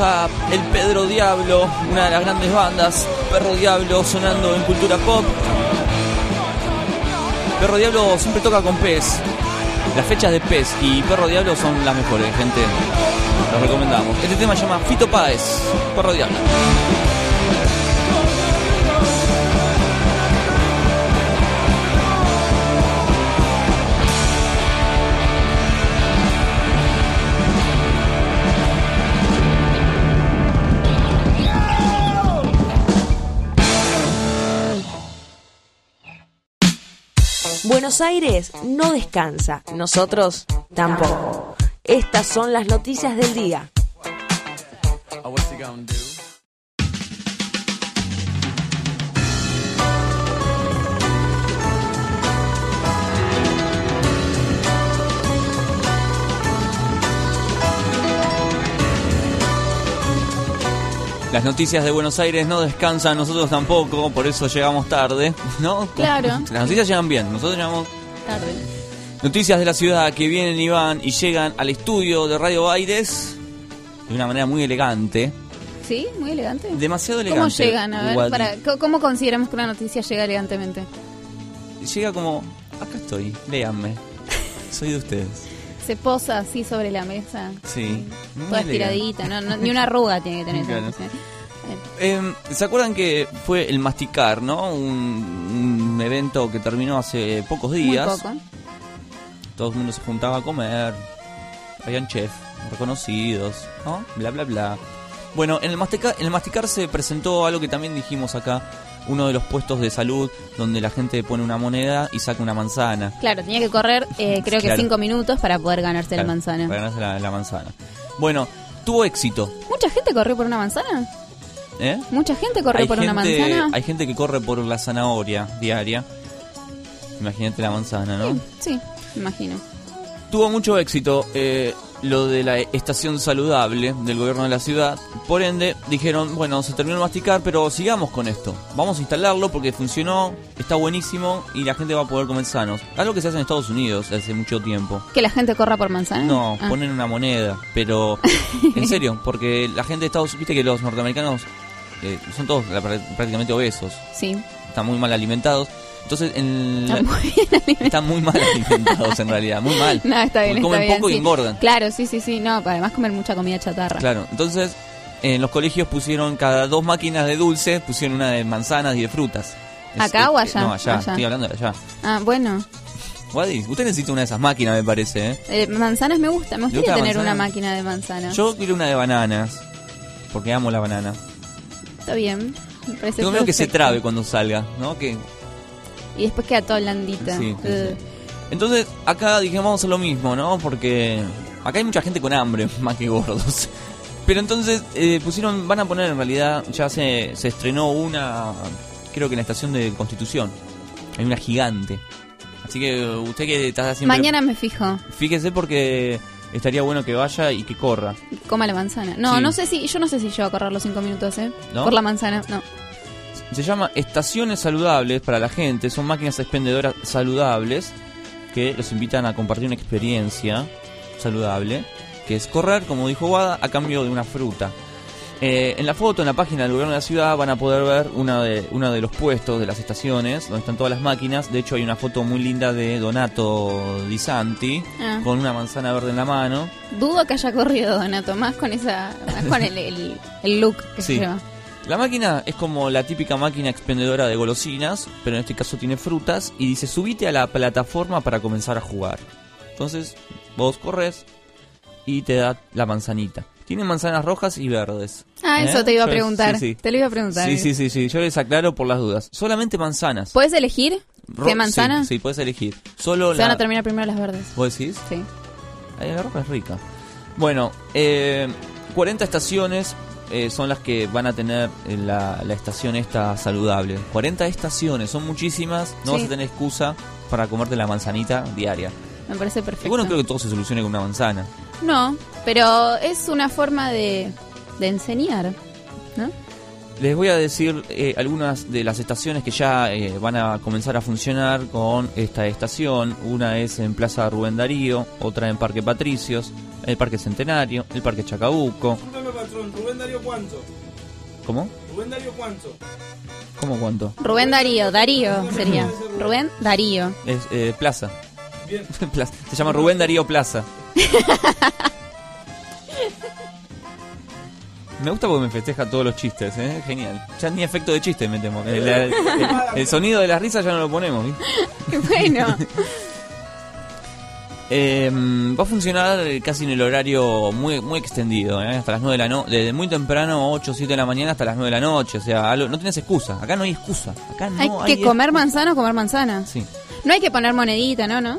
Speaker 15: A El
Speaker 10: Pedro Diablo, una de las grandes bandas, Perro Diablo sonando en cultura pop. Perro Diablo siempre toca con pez. Las fechas de pez y Perro Diablo son las mejores, gente. Los recomendamos. Este tema se llama Fito Páez, Perro Diablo.
Speaker 11: Buenos Aires no descansa, nosotros tampoco.
Speaker 1: Estas son las noticias del día.
Speaker 10: Las noticias de Buenos Aires no descansan, nosotros tampoco, por eso llegamos tarde, ¿no?
Speaker 12: Claro.
Speaker 10: Las noticias llegan bien, nosotros llegamos
Speaker 12: Tarde.
Speaker 10: Noticias de la ciudad que vienen y van y llegan al estudio de Radio Aires de una manera muy elegante.
Speaker 12: ¿Sí? Muy elegante.
Speaker 10: Demasiado
Speaker 12: ¿Cómo
Speaker 10: elegante.
Speaker 12: llegan? A ver, para, ¿cómo consideramos que una noticia llega elegantemente?
Speaker 10: Llega como, acá estoy, léanme. Soy de ustedes.
Speaker 12: Se posa así sobre la mesa.
Speaker 10: Sí. Muy
Speaker 12: Toda
Speaker 10: elegante.
Speaker 12: estiradita, no, no- ni una arruga tiene que tener.
Speaker 10: Claro.
Speaker 12: esa.
Speaker 10: Eh, ¿Se acuerdan que fue el Masticar, no? Un, un evento que terminó hace pocos
Speaker 12: Muy
Speaker 10: días.
Speaker 12: poco.
Speaker 10: Todo el mundo se juntaba a comer. Habían chefs reconocidos, ¿no? Bla, bla, bla. Bueno, en el, Masticar, en el Masticar se presentó algo que también dijimos acá. Uno de los puestos de salud donde la gente pone una moneda y saca una manzana.
Speaker 12: Claro, tenía que correr eh, creo que
Speaker 10: Claro.
Speaker 12: cinco minutos para poder ganarse
Speaker 10: Claro,
Speaker 12: la manzana.
Speaker 10: Para ganarse la, la manzana. Bueno, tuvo éxito.
Speaker 12: ¿Mucha gente corrió por una manzana?
Speaker 10: ¿eh?
Speaker 12: ¿Mucha gente corrió
Speaker 10: Hay
Speaker 12: por una manzana?
Speaker 10: Hay gente que corre por la zanahoria diaria. Imagínate la manzana, ¿no?
Speaker 12: Sí, me imagino.
Speaker 10: Tuvo mucho éxito eh, lo de la estación saludable del gobierno de la ciudad. Por ende, dijeron, bueno, se terminó el masticar, pero sigamos con esto. Vamos a instalarlo porque funcionó, está buenísimo y la gente va a poder comer sanos. Algo que se hace en Estados Unidos hace mucho tiempo.
Speaker 12: ¿Que la gente corra por manzana?
Speaker 10: No,
Speaker 12: Ah.
Speaker 10: ponen una moneda, pero en serio, porque la gente de Estados Unidos, viste que los norteamericanos eh, son todos prácticamente obesos,
Speaker 12: Sí.
Speaker 10: están muy mal alimentados. Entonces, en la-
Speaker 12: Están muy bien alimentados.
Speaker 10: están muy mal alimentados en realidad, muy mal.
Speaker 12: No, está bien,
Speaker 10: comen
Speaker 12: está bien,
Speaker 10: poco y
Speaker 12: sí.
Speaker 10: engordan.
Speaker 12: Claro, sí, sí, sí. No, además comer mucha comida chatarra.
Speaker 10: Claro, entonces en los colegios pusieron cada dos máquinas de dulce, pusieron una de manzanas y de frutas.
Speaker 12: ¿Acá o allá?
Speaker 10: No, allá,
Speaker 12: Allá.
Speaker 10: estoy hablando de allá.
Speaker 12: Ah, bueno.
Speaker 10: Usted necesita una de esas máquinas, me parece, ¿eh?
Speaker 12: Eh, manzanas me gusta. Me
Speaker 10: ¿Le
Speaker 12: gustaría
Speaker 10: gusta la
Speaker 12: tener una máquina de manzanas.
Speaker 10: Yo quiero una de bananas, porque amo la banana.
Speaker 12: Está bien. Me parece
Speaker 10: Tengo miedo que se trabe cuando salga, ¿no? Que
Speaker 12: Y después queda toda blandita.
Speaker 10: Sí, sí, Entonces, acá dijimos vamos a hacer lo mismo, ¿no? Porque acá hay mucha gente con hambre, más que gordos. Pero entonces eh, pusieron, van a poner en realidad, ya se, se estrenó una, creo que en la estación de Constitución. Hay una gigante. Así que usted que está siempre...
Speaker 12: Mañana me fijo.
Speaker 10: Fíjese porque estaría bueno que vaya y que corra.
Speaker 12: Coma la manzana. No,
Speaker 10: Sí.
Speaker 12: no sé si. Yo no sé si llevo a correr los cinco minutos, ¿eh?
Speaker 10: ¿No?
Speaker 12: Por la manzana, no.
Speaker 10: Se llama Estaciones Saludables para la gente. Son máquinas expendedoras saludables que los invitan a compartir una experiencia saludable, que es correr, como dijo Wada, a cambio de una fruta. Eh, en la foto, en la página del gobierno de la ciudad, van a poder ver una de, uno de los puestos de las estaciones, donde están todas las máquinas. De hecho, hay una foto muy linda de Donato Di Santi,
Speaker 12: Ah.
Speaker 10: con una manzana verde en la mano.
Speaker 12: Dudo que haya corrido Donato, más con esa. Más con el, el, el look que
Speaker 10: Sí.
Speaker 12: se lleva.
Speaker 10: La máquina es como la típica máquina expendedora de golosinas, pero en este caso tiene frutas y dice subite a la plataforma para comenzar a jugar. Entonces vos corres y te da la manzanita. Tiene manzanas rojas y verdes.
Speaker 12: Ah,
Speaker 10: ¿Eh?
Speaker 12: eso te iba a
Speaker 10: Yo-
Speaker 12: preguntar.
Speaker 10: sí, sí.
Speaker 12: Te lo iba a preguntar.
Speaker 10: Sí, sí, sí, sí. Yo les aclaro por las dudas. Solamente manzanas.
Speaker 12: ¿Puedes elegir
Speaker 10: Ro-
Speaker 12: qué manzana?
Speaker 10: Sí, sí, puedes elegir. Solo
Speaker 12: Se
Speaker 10: la...
Speaker 12: van a terminar primero las verdes.
Speaker 10: ¿Vos decís?
Speaker 12: Sí.
Speaker 10: Ay, la ropa es rica. Bueno, eh, 40 estaciones eh, son las que van a tener eh, la, la estación esta saludable. 40 estaciones, son muchísimas. No
Speaker 12: Sí.
Speaker 10: vas a tener excusa para comerte la manzanita diaria.
Speaker 12: Me parece perfecto.
Speaker 10: Y bueno, creo que todo se solucione con una manzana.
Speaker 12: No, pero es una forma de, de enseñar, ¿no?
Speaker 10: Les voy a decir eh, algunas de las estaciones que ya eh, van a comenzar a funcionar con esta estación. Una es en Plaza Rubén Darío, otra en Parque Patricios, el Parque Centenario, el Parque Chacabuco.
Speaker 14: Patrón. Rubén Darío Cuánto.
Speaker 10: ¿Cómo?
Speaker 14: Rubén Darío Cuánto.
Speaker 10: ¿Cómo cuánto?
Speaker 12: Rubén Darío, Darío sería. Rubén Darío.
Speaker 10: Es eh, Plaza.
Speaker 14: Bien.
Speaker 10: Plaza. Se llama Rubén Darío Plaza. Me gusta porque me festeja todos los chistes, ¿eh? Genial. Ya ni efecto de chiste metemos. El, el- el- el sonido de la risa ya no lo ponemos.
Speaker 12: Qué bueno.
Speaker 10: Eh, va a funcionar eh, casi en el horario muy muy extendido, ¿eh? hasta las 9 de la noche, desde muy temprano, 8 o 7 de la mañana hasta las 9 de la noche. O sea, algo- no tienes excusa. Acá no hay excusa. Acá no
Speaker 12: hay
Speaker 10: hay,
Speaker 12: que comer manzana o comer manzana.
Speaker 10: Sí.
Speaker 12: No hay que poner monedita, ¿no? ¿No?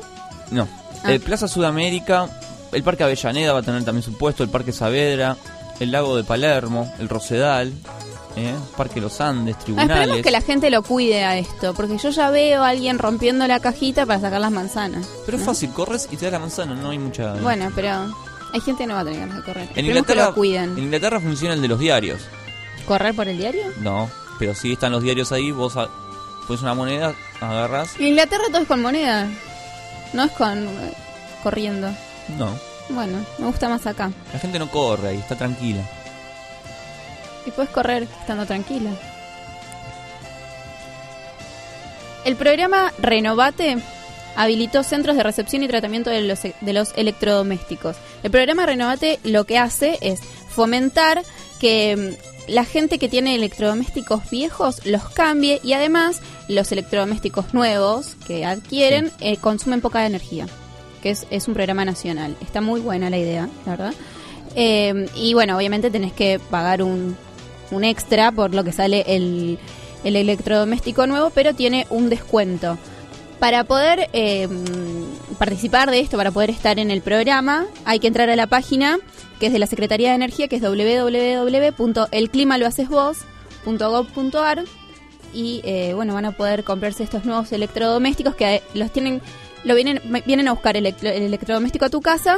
Speaker 10: No.
Speaker 12: Ah.
Speaker 10: Eh, Plaza Sudamérica el Parque Avellaneda va a tener también su puesto, el Parque Saavedra, el Lago de Palermo, el Rosedal, ¿eh? Parque Los Andes,
Speaker 12: Ah, esperemos
Speaker 10: tribunales.
Speaker 12: que la gente lo cuide a esto, porque yo ya veo a alguien rompiendo la cajita para sacar las manzanas.
Speaker 10: Pero es fácil, corres y te das la manzana, no hay mucha...
Speaker 12: Bueno, pero hay gente que no va a tener ganas de correr.
Speaker 10: en
Speaker 12: Esperemos que
Speaker 10: Inglaterra,
Speaker 12: lo cuiden.
Speaker 10: en Inglaterra funciona el de los diarios.
Speaker 12: ¿Correr por el diario?
Speaker 10: No, pero si están los diarios ahí, vos a- pones una moneda, agarras.
Speaker 12: En Inglaterra todo es con moneda, no es con eh, corriendo.
Speaker 10: No,
Speaker 12: Bueno, me gusta más acá.
Speaker 10: la gente no corre ahí, está tranquila.
Speaker 12: Y puedes correr estando tranquila. El programa Renovate habilitó centros de recepción y tratamiento de los, de los electrodomésticos. El programa Renovate lo que hace es fomentar que mm, la gente que tiene electrodomésticos viejos los cambie y además los electrodomésticos nuevos que adquieren eh, consumen poca energía, que es, es un programa nacional. Está muy buena la idea, la verdad. Eh, y bueno, obviamente tenés que pagar un, un extra por lo que sale el, el electrodoméstico nuevo, pero tiene un descuento. Para poder eh, participar de esto, para poder estar en el programa, hay que entrar a la página que es de la Secretaría de Energía, que es www.elclimalohacesvos.gov.ar y eh, bueno, van a poder comprarse estos nuevos electrodomésticos que los tienen, lo vienen, vienen a buscar el, electro- el electrodoméstico a tu casa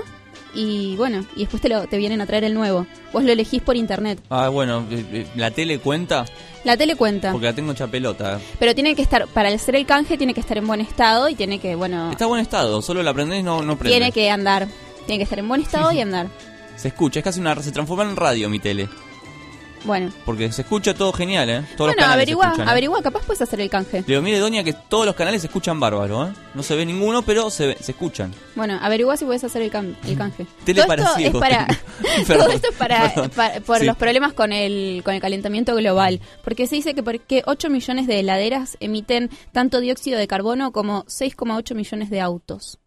Speaker 12: y bueno, y después te, lo, te vienen a traer el nuevo. Vos lo elegís por internet.
Speaker 10: Ah, bueno, eh, eh, la tele cuenta
Speaker 12: La tele cuenta.
Speaker 10: porque la tengo hecha pelota.
Speaker 12: Pero tiene que estar, para hacer el canje tiene que estar en buen estado y tiene que, bueno,
Speaker 10: Está en buen estado, solo la prendés no, no prende.
Speaker 12: tiene que andar. Tiene que estar en buen estado y andar.
Speaker 10: Se escucha, es casi una... Se transforma en radio mi tele.
Speaker 12: Bueno,
Speaker 10: Porque se escucha todo genial, ¿eh? Todos los
Speaker 12: bueno,
Speaker 10: canales se
Speaker 12: averigua,
Speaker 10: escuchan, ¿eh?
Speaker 12: averigua, capaz puedes hacer el canje.
Speaker 10: Digo, mire, doña, que todos los canales se escuchan bárbaro, ¿eh? No se ve ninguno, pero se, ve- se escuchan.
Speaker 12: Bueno, averigua si puedes hacer el, cam- el canje.
Speaker 10: Tele
Speaker 12: Todo esto es para, todo esto es para, por
Speaker 10: Sí.
Speaker 12: los problemas con el, con el calentamiento global. Porque se dice que porque 8 millones de heladeras emiten tanto dióxido de carbono como 6,8 millones de autos.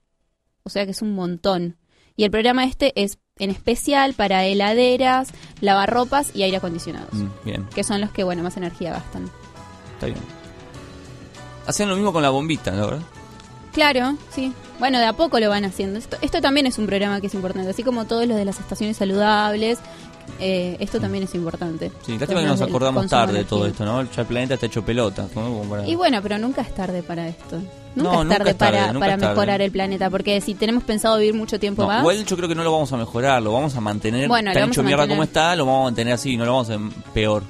Speaker 12: O sea que es un montón. Y el programa este es en especial para heladeras, lavarropas y aire acondicionados.
Speaker 10: Mm, bien,
Speaker 12: Que son los que, bueno, más energía gastan.
Speaker 10: está bien. Hacen lo mismo con la bombita, ¿no? ¿verdad?
Speaker 12: Claro, sí. Bueno, de a poco lo van haciendo. Esto, esto también es un programa que es importante. Así como todos los de las estaciones saludables, eh, esto también es importante.
Speaker 10: Sí, lástima que nos acordamos tarde de todo esto, ¿no? El planeta está hecho pelota. ¿no? Para-
Speaker 12: Y bueno, pero nunca es tarde para esto. Nunca
Speaker 10: No,
Speaker 12: es
Speaker 10: nunca
Speaker 12: tarde,
Speaker 10: es tarde,
Speaker 12: para,
Speaker 10: nunca
Speaker 12: para
Speaker 10: es tarde.
Speaker 12: mejorar el planeta. Porque si tenemos pensado vivir mucho tiempo
Speaker 10: No,
Speaker 12: más.
Speaker 10: igual yo creo que no lo vamos a mejorar, lo vamos a mantener
Speaker 12: Bueno,
Speaker 10: tan hecho mierda como está, lo vamos a mantener así, no lo vamos a hacer peor.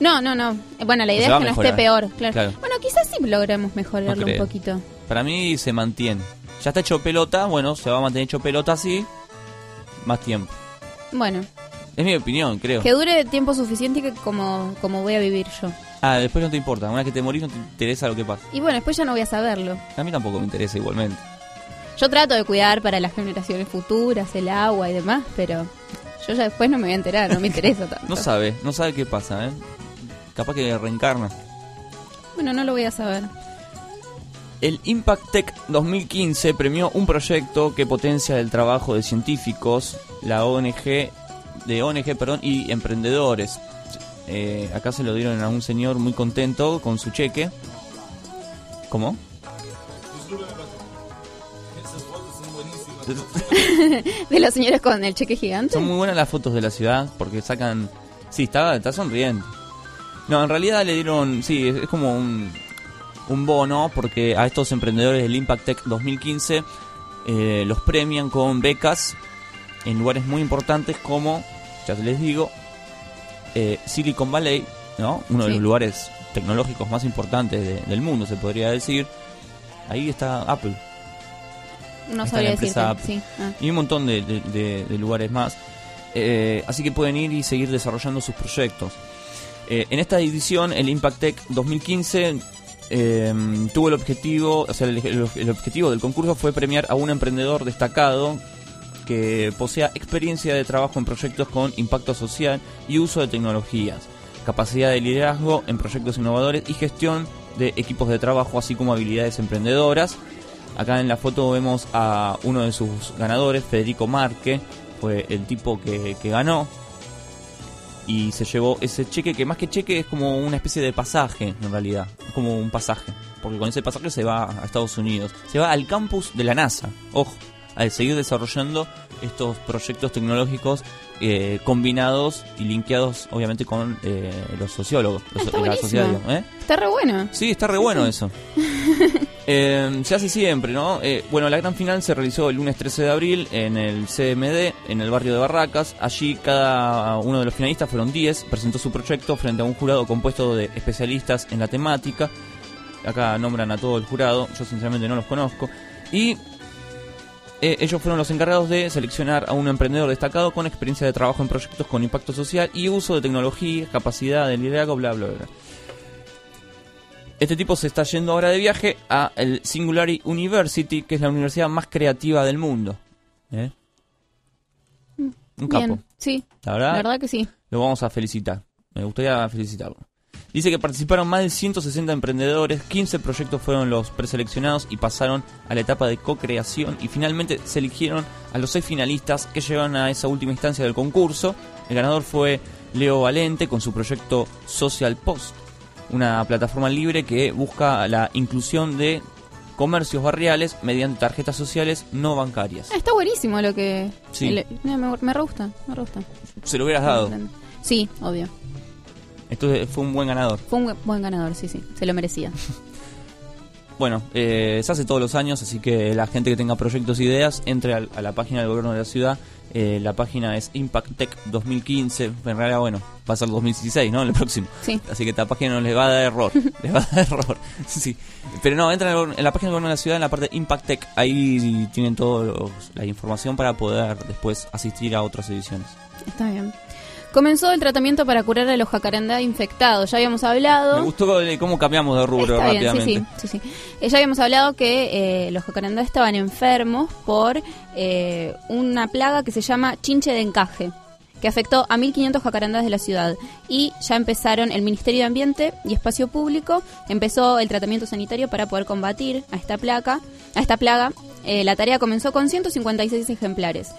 Speaker 12: No, no, no. Bueno, la idea es que no esté peor. Claro.
Speaker 10: Claro.
Speaker 12: Bueno, quizás sí logremos mejorarlo
Speaker 10: No
Speaker 12: un poquito.
Speaker 10: Para mí se mantiene. Ya está hecho pelota, bueno, se va a mantener hecho pelota así, más tiempo.
Speaker 12: Bueno,
Speaker 10: Es mi opinión, creo.
Speaker 12: que dure tiempo suficiente que como, como voy a vivir yo.
Speaker 10: Ah, después no te importa, una vez que te morís no te interesa lo que pasa.
Speaker 12: Y bueno, después ya no voy a saberlo.
Speaker 10: A mí tampoco me interesa igualmente.
Speaker 12: Yo trato de cuidar para las generaciones futuras, el agua y demás, pero yo ya después no me voy a enterar, no me interesa tanto.
Speaker 10: No sabe, no sabe qué pasa, ¿eh? Capaz que reencarna.
Speaker 12: Bueno, no lo voy a saber.
Speaker 10: El Impact Tech 2015 premió un proyecto que potencia el trabajo de científicos, la ONG, de ONG, perdón, y emprendedores. Eh, acá se lo dieron a un señor muy contento con su cheque. ¿Cómo?
Speaker 14: Esas fotos son buenísimas.
Speaker 12: de los señores con el cheque gigante.
Speaker 10: Son muy buenas las fotos de la ciudad porque sacan. Sí, está, está sonriendo. No, en realidad le dieron. Sí, es, es como un, un bono porque a estos emprendedores del Impact Tech 2015 eh, los premian con becas en lugares muy importantes como, ya les digo, eh, Silicon Valley, ¿no? Uno de los lugares tecnológicos más importantes de- del mundo, se podría decir. Ahí está Apple.
Speaker 12: No
Speaker 10: Está
Speaker 12: sabría
Speaker 10: la empresa
Speaker 12: decirte.
Speaker 10: Apple.
Speaker 12: Sí. ah.
Speaker 10: Y un montón de, de- de- de lugares más. Eh, así que pueden ir y seguir desarrollando sus proyectos. Eh, en esta edición, el Impact Tech 2015 eh, tuvo el objetivo, o sea, el objetivo del concurso fue premiar a un emprendedor destacado que posea experiencia de trabajo en proyectos con impacto social y uso de tecnologías, capacidad de liderazgo en proyectos innovadores y gestión de equipos de trabajo, así como habilidades emprendedoras. Acá en la foto vemos a uno de sus ganadores, Federico Marque, fue el tipo que, ganó y se llevó ese cheque, que más que cheque es como una especie de pasaje en realidad, como un pasaje, porque con ese pasaje se va a Estados Unidos, se va al campus de la NASA, ojo, a seguir desarrollando estos proyectos tecnológicos eh, combinados y linkeados obviamente con eh, los sociólogos, los-
Speaker 12: Está
Speaker 10: la sociedad. digamos, ¿eh?
Speaker 12: Está re bueno.
Speaker 10: Sí, está re bueno eso. Se hace siempre, ¿no? Bueno, la gran final se realizó el lunes 13 de abril en el CMD, en el barrio de Barracas. Allí cada uno de los finalistas, fueron 10, presentó su proyecto frente a un jurado compuesto de especialistas en la temática. Acá nombran a todo el jurado, yo sinceramente no los conozco. Y eh, ellos fueron los encargados de seleccionar a un emprendedor destacado con experiencia de trabajo en proyectos con impacto social y uso de tecnología, capacidad de liderazgo, bla, bla, bla. Este tipo se está yendo ahora de viaje a el Singularity University, que es la universidad más creativa del mundo. ¿Eh? Un capo.
Speaker 12: Bien, sí.
Speaker 10: La verdad,
Speaker 12: La verdad que sí.
Speaker 10: lo vamos a felicitar. Me gustaría felicitarlo. Dice que participaron más de 160 emprendedores, 15 proyectos fueron los preseleccionados y pasaron a la etapa de co-creación y finalmente se eligieron a los seis finalistas que llegaron a esa última instancia del concurso. El ganador fue Leo Valente con su proyecto Social Post, una plataforma libre que busca la inclusión de comercios barriales mediante tarjetas sociales no bancarias.
Speaker 12: Ah, está buenísimo lo que...
Speaker 10: Sí.
Speaker 12: el- no, me, me re gusta, me re gusta.
Speaker 10: Se lo hubieras dado.
Speaker 12: Sí, obvio.
Speaker 10: Esto fue un buen ganador.
Speaker 12: Fue un buen- ganador, sí, sí. Se lo merecía.
Speaker 10: Bueno, eh, se hace todos los años, así que la gente que tenga proyectos e ideas entre al- a, la página del gobierno de la ciudad. Eh, la página es Impact Tech 2015. En realidad, bueno, va a ser 2016, ¿no? El próximo.
Speaker 12: Sí.
Speaker 10: Así que esta página no les va a dar error. les va a dar error. Sí. Pero no, entran en la página del gobierno de la ciudad, en la parte Impact Tech. Ahí tienen toda la información para poder después asistir a otras ediciones.
Speaker 12: Está bien. Comenzó el tratamiento para curar a los jacarandá infectados. Ya habíamos hablado.
Speaker 10: Me gustó cómo cambiamos de rubro
Speaker 12: Está bien,
Speaker 10: rápidamente.
Speaker 12: sí, sí, sí, sí. Eh, ya habíamos hablado que eh, los jacarandá estaban enfermos por eh, una plaga que se llama chinche de encaje, que afectó a 1.500 jacarandás de la ciudad. Y ya empezaron, el Ministerio de Ambiente y Espacio Público empezó el tratamiento sanitario para poder combatir a esta plaga. A esta plaga. Eh, la tarea comenzó con 156 ejemplares,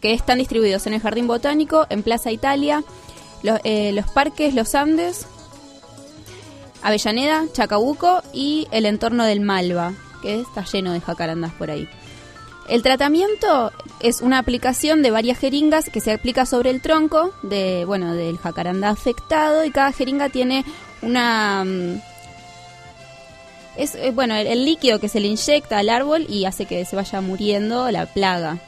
Speaker 12: que están distribuidos en el Jardín Botánico, en Plaza Italia, eh, los parques Los Andes, Avellaneda, Chacabuco y el entorno del Malva, que está lleno de jacarandas por ahí. El tratamiento es una aplicación de varias jeringas que se aplica sobre el tronco de, bueno, del jacarandá afectado y cada jeringa tiene una mm, es eh, bueno, el líquido que se le inyecta al árbol y hace que se vaya muriendo la plaga.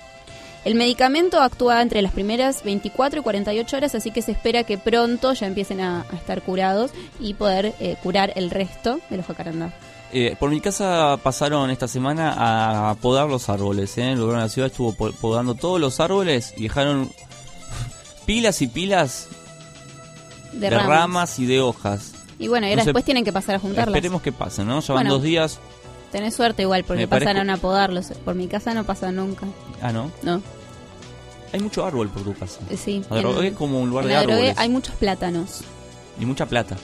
Speaker 12: El medicamento actúa entre las primeras 24 y 48 horas, así que se espera que pronto ya empiecen a, a estar curados y poder eh, curar el resto de los jacarandá.
Speaker 10: Eh, por mi casa pasaron esta semana a podar los árboles. ¿eh? El gobierno de la ciudad estuvo po- podando todos los árboles y dejaron pilas y pilas
Speaker 12: De,
Speaker 10: de,
Speaker 12: ramas.
Speaker 10: ramas. y de hojas.
Speaker 12: Y bueno, y ahora
Speaker 10: No sé,
Speaker 12: después tienen que pasar a juntarlas.
Speaker 10: Esperemos que pase, ¿no? Ya van
Speaker 12: Bueno.
Speaker 10: dos días.
Speaker 12: Tenés suerte igual porque
Speaker 10: Me parezco-
Speaker 12: pasaron a podarlos. Por mi casa no pasa nunca.
Speaker 10: Ah, ¿no?
Speaker 12: No.
Speaker 10: Hay mucho árbol por tu casa.
Speaker 12: Eh, Sí.
Speaker 10: La drogué es como un lugar
Speaker 12: en
Speaker 10: de
Speaker 12: la drogué
Speaker 10: árboles.
Speaker 12: hay muchos plátanos.
Speaker 10: Y mucha plata.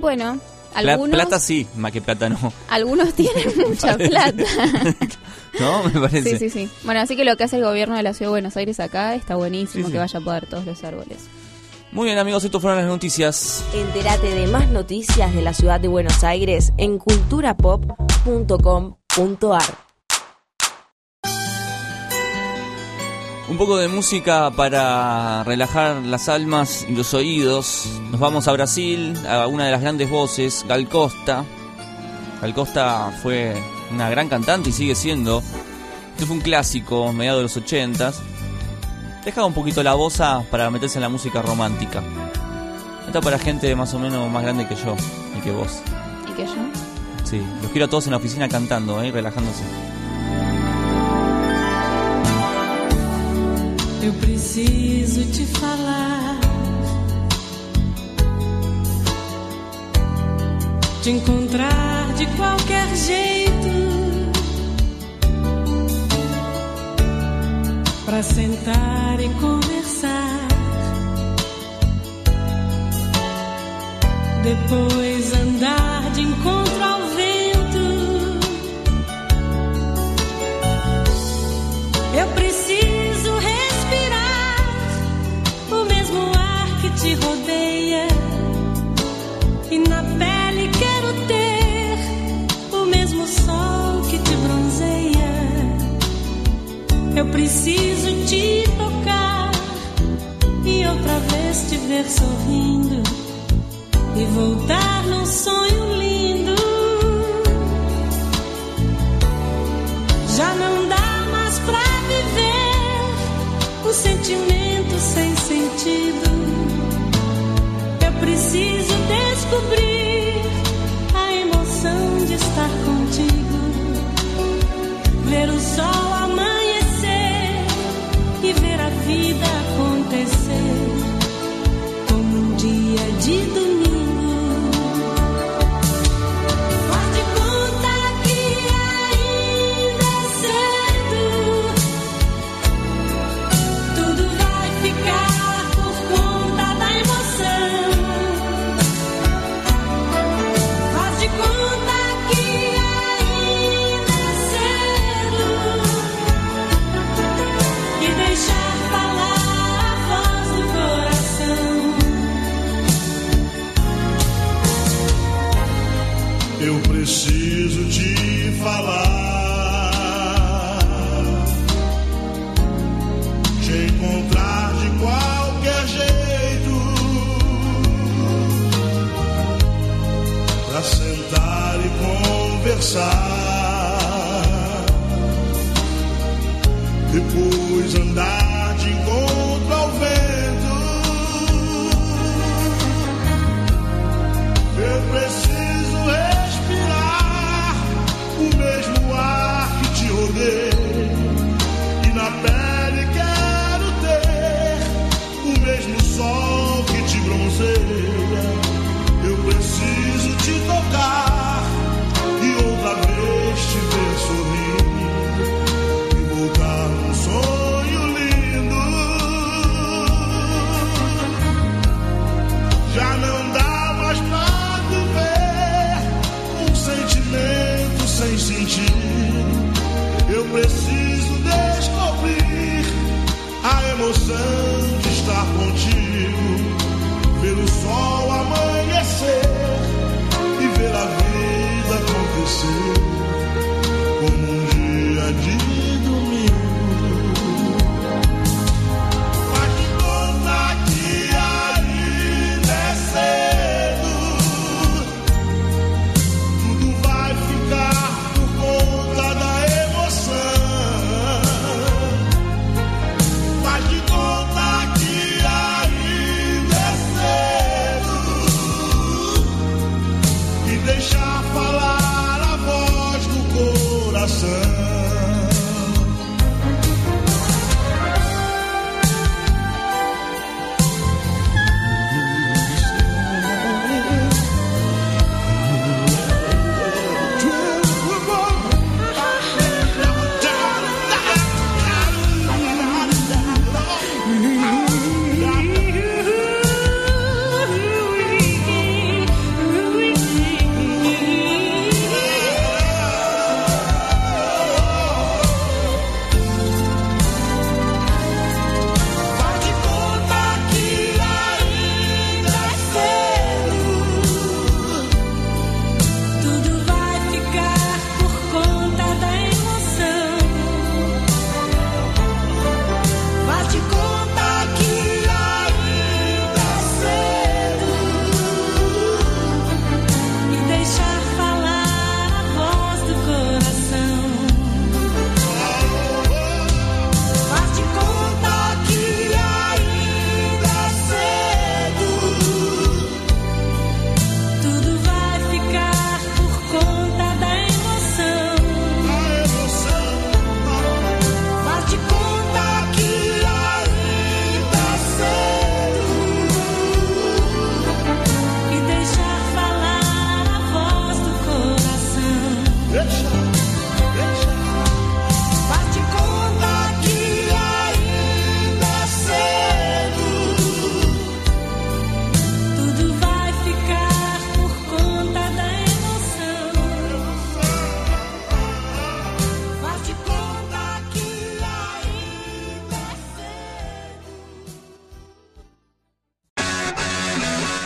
Speaker 12: Bueno,
Speaker 10: Pla-
Speaker 12: algunos,
Speaker 10: plata sí, más que plata no.
Speaker 12: algunos tienen mucha plata.
Speaker 10: ¿No? Me parece.
Speaker 12: Sí, sí, sí. Bueno, así que lo que hace el gobierno de la Ciudad de Buenos Aires acá está buenísimo
Speaker 10: Sí, sí.
Speaker 12: que vaya a podar todos los árboles.
Speaker 10: Muy bien, amigos, estas fueron las noticias.
Speaker 1: Entérate de más noticias de la ciudad de Buenos Aires en
Speaker 10: Un poco de música para relajar las almas y los oídos. Nos vamos a Brasil, a una de las grandes voces, Gal Costa. Gal Costa fue una gran cantante y sigue siendo. Este fue un clásico, mediados de los ochentas. Dejaba un poquito la bosa para meterse en la música romántica. Está para gente más o menos más grande que yo y que vos.
Speaker 12: ¿Y que yo?
Speaker 10: Sí, los quiero a todos en la oficina cantando, ¿eh? relajándose.
Speaker 11: Eu preciso te falar, te encontrar de qualquer jeito, pra sentar e conversar. Depois andar de encontro ao preciso te
Speaker 16: tocar e outra vez te ver sorrindo e voltar num sonho lindo. Já não dá mais pra viver o um sentimento sem sentido. Eu preciso descobrir a emoção de estar contigo, ver o sol amando side. emoção.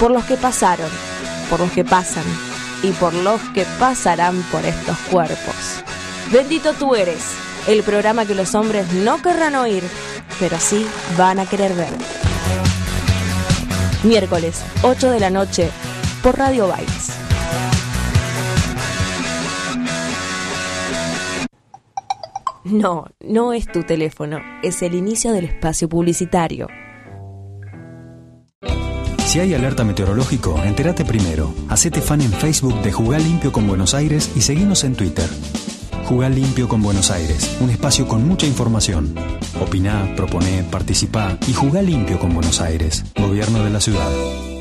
Speaker 17: por
Speaker 1: los que pasaron, por los que pasan y por los que pasarán por estos cuerpos. Bendito tú eres, el programa que los hombres no querrán oír, pero sí van a querer ver.
Speaker 18: Miércoles, 8 de la noche, por Radio Bikes. No, no es tu teléfono, es el inicio del espacio publicitario.
Speaker 19: Si hay alerta meteorológico, entérate primero. Hacete fan en Facebook de Jugar Limpio con Buenos Aires y seguinos en Twitter. Jugar Limpio con Buenos Aires, un espacio con mucha información. Opiná, proponé, participá y jugá limpio con Buenos Aires, Gobierno de la Ciudad.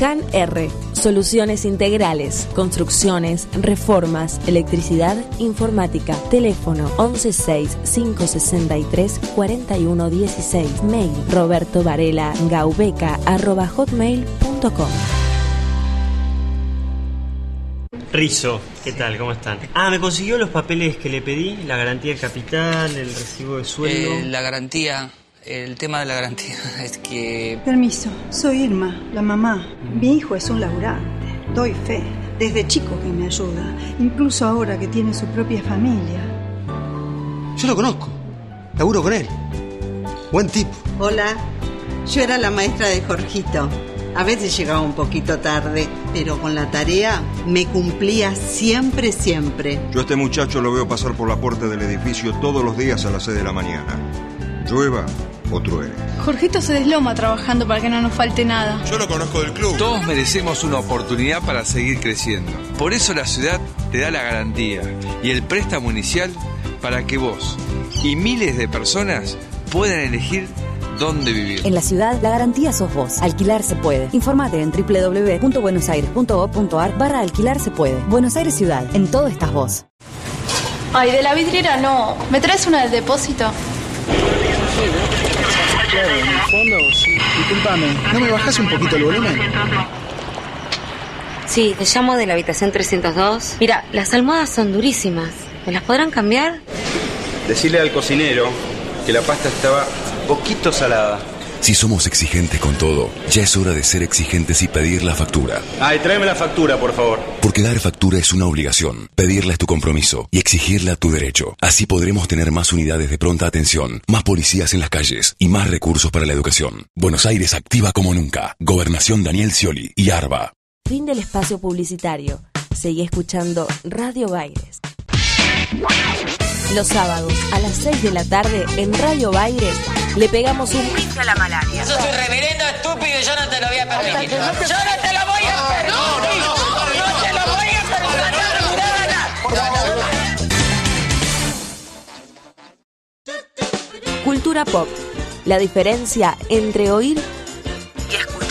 Speaker 18: Han R. Soluciones integrales, construcciones, reformas, electricidad, informática. Teléfono 116-563-4116. Mail roberto varela gaubeca arroba hotmail.com.
Speaker 20: Rizo, ¿qué tal? ¿Cómo están? Ah, me consiguió los papeles que le pedí, la garantía del capital, el recibo de sueldo.
Speaker 21: Eh, la garantía, el tema de la garantía es que...
Speaker 22: Permiso, soy Irma, la mamá. Mi hijo es un laburante. Doy fe. Desde chico que me ayuda, incluso ahora que tiene su propia familia.
Speaker 23: Yo lo conozco. Laburo con él. Buen tipo.
Speaker 24: Hola, yo era la maestra de Jorgito. A veces llegaba un poquito tarde, pero con la tarea me cumplía siempre, siempre.
Speaker 25: Yo a este muchacho lo veo pasar por la puerta del edificio todos los días a las 6 de la mañana. Llueva o truene.
Speaker 26: Jorgito se desloma trabajando para que no nos falte nada.
Speaker 4: Yo lo conozco del club. Todos merecemos una oportunidad para seguir creciendo. Por eso la ciudad te da la garantía y el préstamo inicial para que vos y miles de personas puedan elegir dónde vivir.
Speaker 2: En la ciudad, la garantía sos vos. Alquilar se puede. Informate en www.buenosaires.gov.ar barra alquilar se puede. Buenos Aires Ciudad. En todo estás vos.
Speaker 26: Ay, de la vidriera no. ¿Me traes una del depósito?
Speaker 27: Claro, en el fondo, sí. Disculpame, ¿no me bajás un poquito el volumen?
Speaker 28: Sí, te llamo de la habitación 302. Mira, las almohadas son durísimas. ¿Me las podrán cambiar?
Speaker 29: Decirle al cocinero que la pasta estaba poquito salada.
Speaker 30: Si somos exigentes con todo, ya es hora de ser exigentes y pedir la factura.
Speaker 29: Ay, tráeme la factura, por favor.
Speaker 30: Porque dar factura es una obligación, pedirla es tu compromiso y exigirla tu derecho. Así podremos tener más unidades de pronta atención, más policías en las calles y más recursos para la educación. Buenos Aires activa como nunca. Gobernación Daniel Scioli y ARBA.
Speaker 18: Fin del espacio publicitario. Seguí escuchando Radio Baires. Los sábados a las 6 de la tarde en Radio Baires le pegamos un a la malaria.
Speaker 1: Sos un reverendo estúpido y yo no te lo voy a permitir. Yo no te lo voy a permitir. No te lo voy a permitir.
Speaker 18: Cultura pop. La diferencia entre oír y escuchar.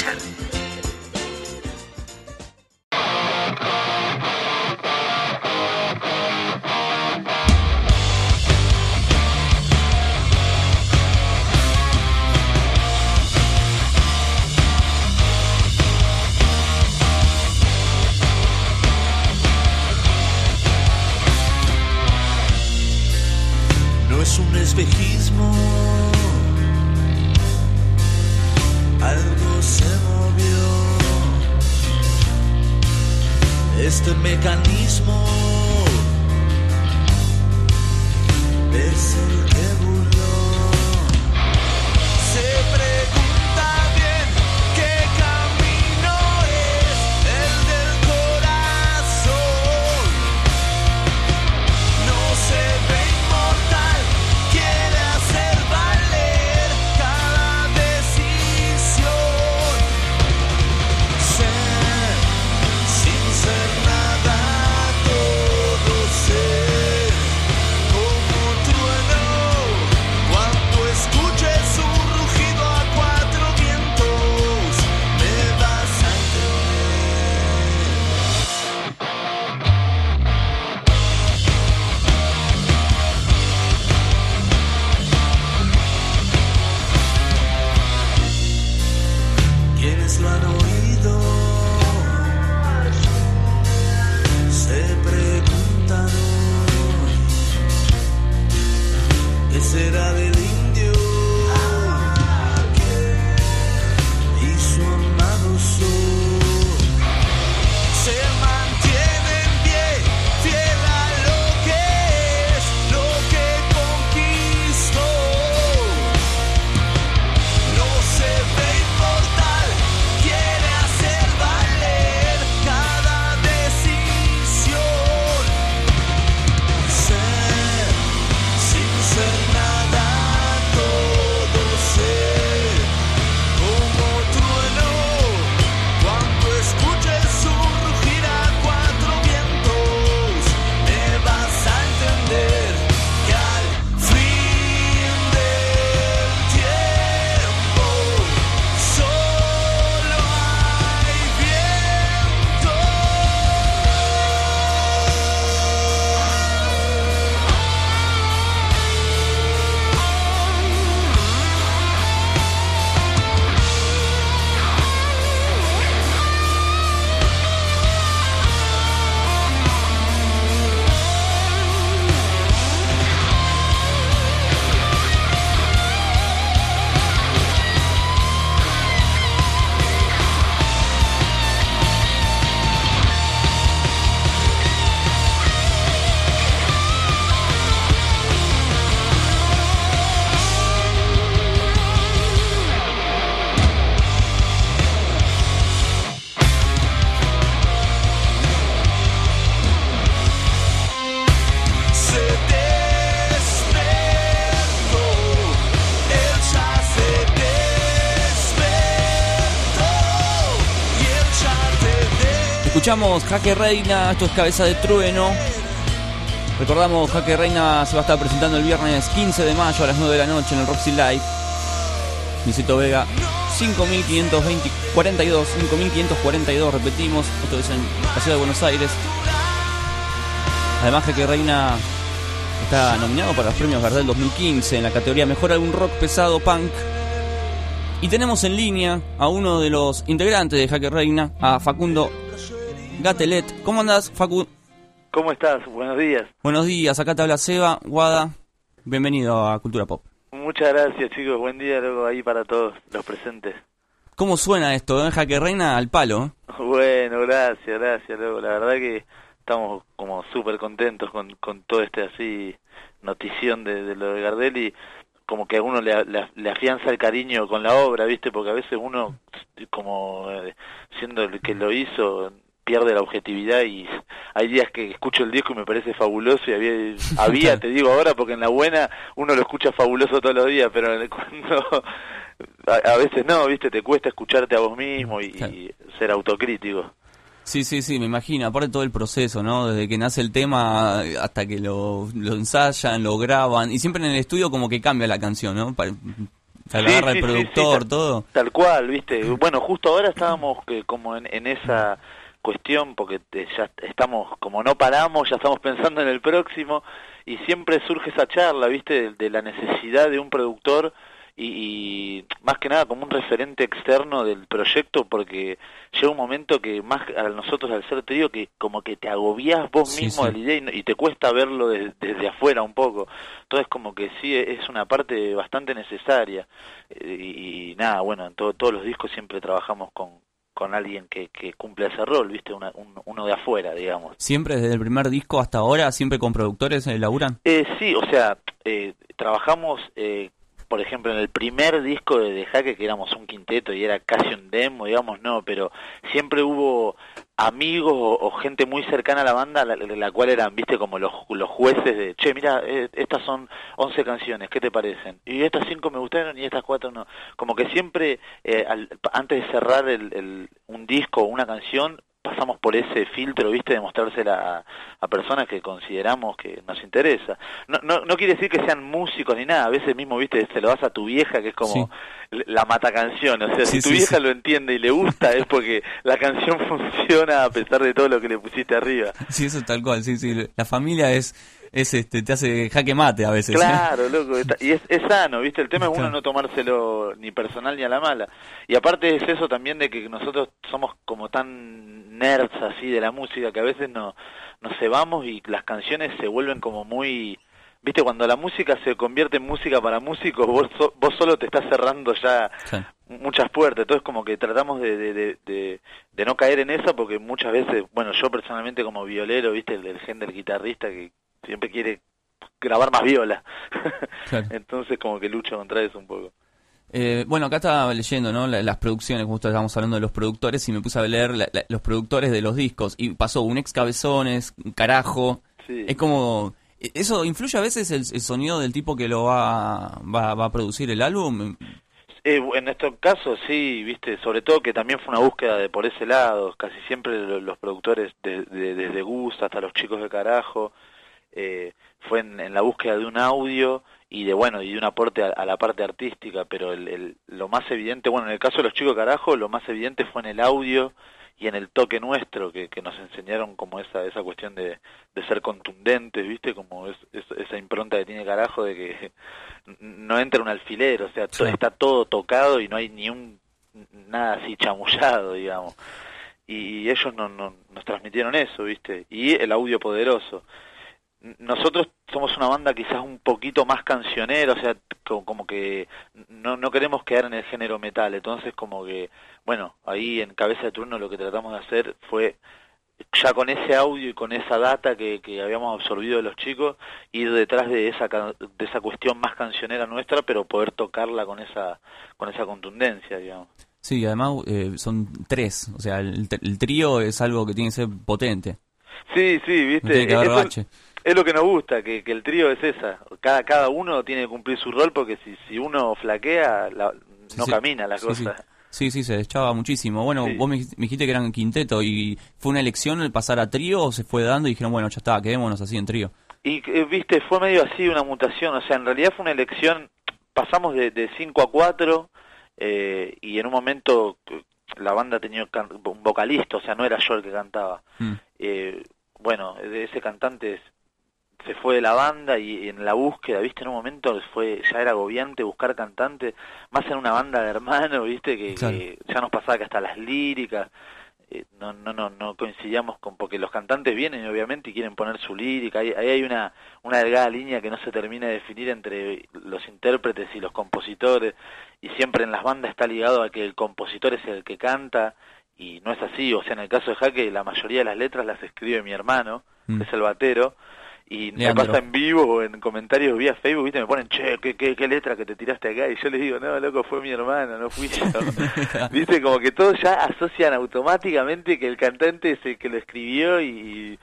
Speaker 10: Escuchamos Jaque Reina, esto es Cabeza de Trueno. Recordamos, Jaque Reina se va a estar presentando el viernes 15 de mayo a las 9 de la noche en el Roxy Live. Luisito Vega, 5542, 5542, repetimos, esto es en la ciudad de Buenos Aires. Además, Jaque Reina está nominado para los premios Gardel 2015 en la categoría Mejor Álbum Rock Pesado Punk. Y tenemos en línea a uno de los integrantes de Jaque Reina, a Facundo Gatelet. ¿Cómo andás, Facu?
Speaker 31: ¿Cómo estás? Buenos días.
Speaker 10: Buenos días, acá te habla Seba, Guada. Bienvenido a Cultura Pop.
Speaker 31: Muchas gracias, chicos. Buen día luego ahí para todos los presentes.
Speaker 10: ¿Cómo suena esto, eh? Jaque Reina al palo?
Speaker 31: Bueno, gracias, gracias, luego. La verdad que estamos como súper contentos con, con todo este así notición de, de lo de Gardel y como que a uno le, le, le afianza el cariño con la obra, ¿viste? Porque a veces uno, como eh, siendo el que lo hizo, pierde la objetividad y hay días que escucho el disco y me parece fabuloso y había, había te digo ahora, porque en la buena uno lo escucha fabuloso todos los días, pero cuando a, a veces no, ¿viste? Te cuesta escucharte a vos mismo y, y ser autocrítico.
Speaker 10: Sí, sí, sí, me imagino. Aparte todo el proceso, ¿no? Desde que nace el tema hasta que lo, lo ensayan, lo graban. Y siempre en el estudio como que cambia la canción, ¿no? Para, se
Speaker 31: Sí,
Speaker 10: agarra
Speaker 31: sí,
Speaker 10: el productor,
Speaker 31: sí, tal-
Speaker 10: todo.
Speaker 31: Tal cual, ¿viste? Bueno, justo ahora estábamos que como en, en esa cuestión, porque te- ya estamos, como no paramos, ya estamos pensando en el próximo, y siempre surge esa charla, ¿viste? De, de la necesidad de un productor y, y más que nada como un referente externo del proyecto, porque llega un momento que más a nosotros al ser trío, que como que te agobias vos
Speaker 10: Sí,
Speaker 31: mismo
Speaker 10: sí.
Speaker 31: de la idea y, y te cuesta verlo des- desde afuera un poco. Entonces como que sí, es una parte bastante necesaria. Eh, y, y nada, bueno, en todo- todos los discos siempre trabajamos con, con alguien que, que cumple ese rol, ¿viste? Una- un- uno de afuera, digamos.
Speaker 10: Siempre desde el primer disco hasta ahora, siempre con productores eh, laburan.
Speaker 31: Eh, sí, o sea, eh, trabajamos, eh, por ejemplo, en el primer disco de, de Jaque, que éramos un quinteto y era casi un demo, digamos, no, pero siempre hubo amigos o, gente muy cercana a la banda, la, la- la cual eran, viste, como los, los jueces de, che, mira, eh, estas son 11 canciones, ¿qué te parecen? Y estas 5 me gustaron y estas 4 no. Como que siempre, eh, al- antes de cerrar el, el- un disco o una canción, pasamos por ese filtro, viste, de mostrársela a, a personas que consideramos que nos interesa. No, no, no quiere decir que sean músicos ni nada, a veces mismo, viste, se lo das a tu vieja, que es como la mata canción, o sea,
Speaker 10: Sí,
Speaker 31: si tu
Speaker 10: sí,
Speaker 31: vieja lo entiende y le gusta, es porque la canción funciona a pesar de todo lo que le pusiste arriba.
Speaker 10: Sí, eso es tal cual, sí, sí. La familia es, es este, te hace jaque mate a veces. ¿eh?
Speaker 31: Claro, loco, está- y es, es sano, ¿viste? El tema es uno no tomárselo ni personal ni a la mala. Y aparte es eso también de que nosotros somos como tan nerds así de la música que a veces no, nos cebamos y las canciones se vuelven como muy... ¿Viste? Cuando la música se convierte en música para músicos, vos, so- vos solo te estás cerrando ya muchas puertas. Entonces como que tratamos de, de, de, de- de no caer en esa porque muchas veces, bueno, yo personalmente como violero, ¿viste? El, el gen del guitarrista que siempre quiere grabar más viola.
Speaker 10: Claro.
Speaker 31: Entonces como que lucho contra eso un poco.
Speaker 10: Eh, bueno, acá estaba leyendo ¿no? La- las producciones, justo estábamos hablando de los productores y me puse a leer la- la- los productores de los discos y pasó un ex cabezones, un carajo.
Speaker 31: Sí.
Speaker 10: Es como... ¿Eso influye a veces el, el sonido del tipo que lo va, va, va a producir el álbum?
Speaker 31: Eh, en estos casos sí, viste, sobre todo que también fue una búsqueda de por ese lado, casi siempre lo- los, productores de- de- desde Gus hasta los chicos de carajo, eh, fue en, en la búsqueda de un audio y de bueno y de un aporte a, a la parte artística, pero el, el- lo más evidente, bueno, en el caso de los chicos carajo, lo más evidente fue en el audio y en el toque nuestro que, que nos enseñaron como esa esa cuestión de, de ser contundentes, viste, como es, es- esa impronta que tiene carajo de que no entra un alfiler, o sea,
Speaker 10: Sí.
Speaker 31: está todo tocado y no hay ni un nada así chamullado, digamos. Y ellos no, no- nos transmitieron eso, ¿viste? Y el audio poderoso. Nosotros somos una banda quizás un poquito más cancionera, o sea, co- como que no, no queremos quedar en el género metal, entonces como que, bueno, ahí en Cabeza de Turno lo que tratamos de hacer fue ya con ese audio y con esa data que, que habíamos absorbido de los chicos, ir detrás de esa de esa cuestión más cancionera nuestra, pero poder tocarla con esa con esa contundencia, digamos.
Speaker 10: Sí, y además eh, son tres, o sea, el, el trío es algo que tiene que ser potente.
Speaker 31: Sí, sí,
Speaker 10: No
Speaker 31: viste.
Speaker 10: tiene que haber
Speaker 31: Eso
Speaker 10: bache.
Speaker 31: Es lo que nos gusta, que, que el trío es esa. Cada cada uno tiene que cumplir su rol porque si si uno flaquea la- no
Speaker 10: sí.
Speaker 31: camina la
Speaker 10: Sí,
Speaker 31: cosa.
Speaker 10: sí. Sí, se echaba muchísimo. Bueno, vos me, dijiste- me dijiste que eran quinteto y fue una elección el pasar a trío o se fue dando y dijeron, bueno, ya está, quedémonos así en trío.
Speaker 31: Y eh, viste, fue medio así una mutación, o sea, en realidad fue una elección, pasamos de, de 5 a 4 eh, y en un momento la banda tenía un vocalista, o sea, no era yo el que cantaba.
Speaker 10: Mm.
Speaker 31: Eh, bueno, de ese cantante se fue de la banda y en la búsqueda, viste, en un momento fue ya era agobiante buscar cantante, más en una banda de hermanos, viste, que,
Speaker 10: Claro.
Speaker 31: que ya nos pasaba que hasta las líricas eh, no, no, no, no coincidíamos con, porque los cantantes vienen obviamente y quieren poner su lírica, ahí, ahí hay una, una delgada línea que no se termina de definir entre los intérpretes y los compositores, y siempre en las bandas está ligado a que el compositor es el que canta, y no es así, o sea, en el caso de Jaque la mayoría de las letras las escribe mi hermano,
Speaker 10: Mm.
Speaker 31: que es el batero, y
Speaker 10: Leandro.
Speaker 31: me pasa en vivo o en comentarios vía Facebook, ¿viste? me ponen, che, ¿qué, qué, qué letra que te tiraste acá, y yo les digo, no, loco, fue mi hermano, no fui yo. Viste, como que todos ya asocian automáticamente que el cantante es el que lo escribió y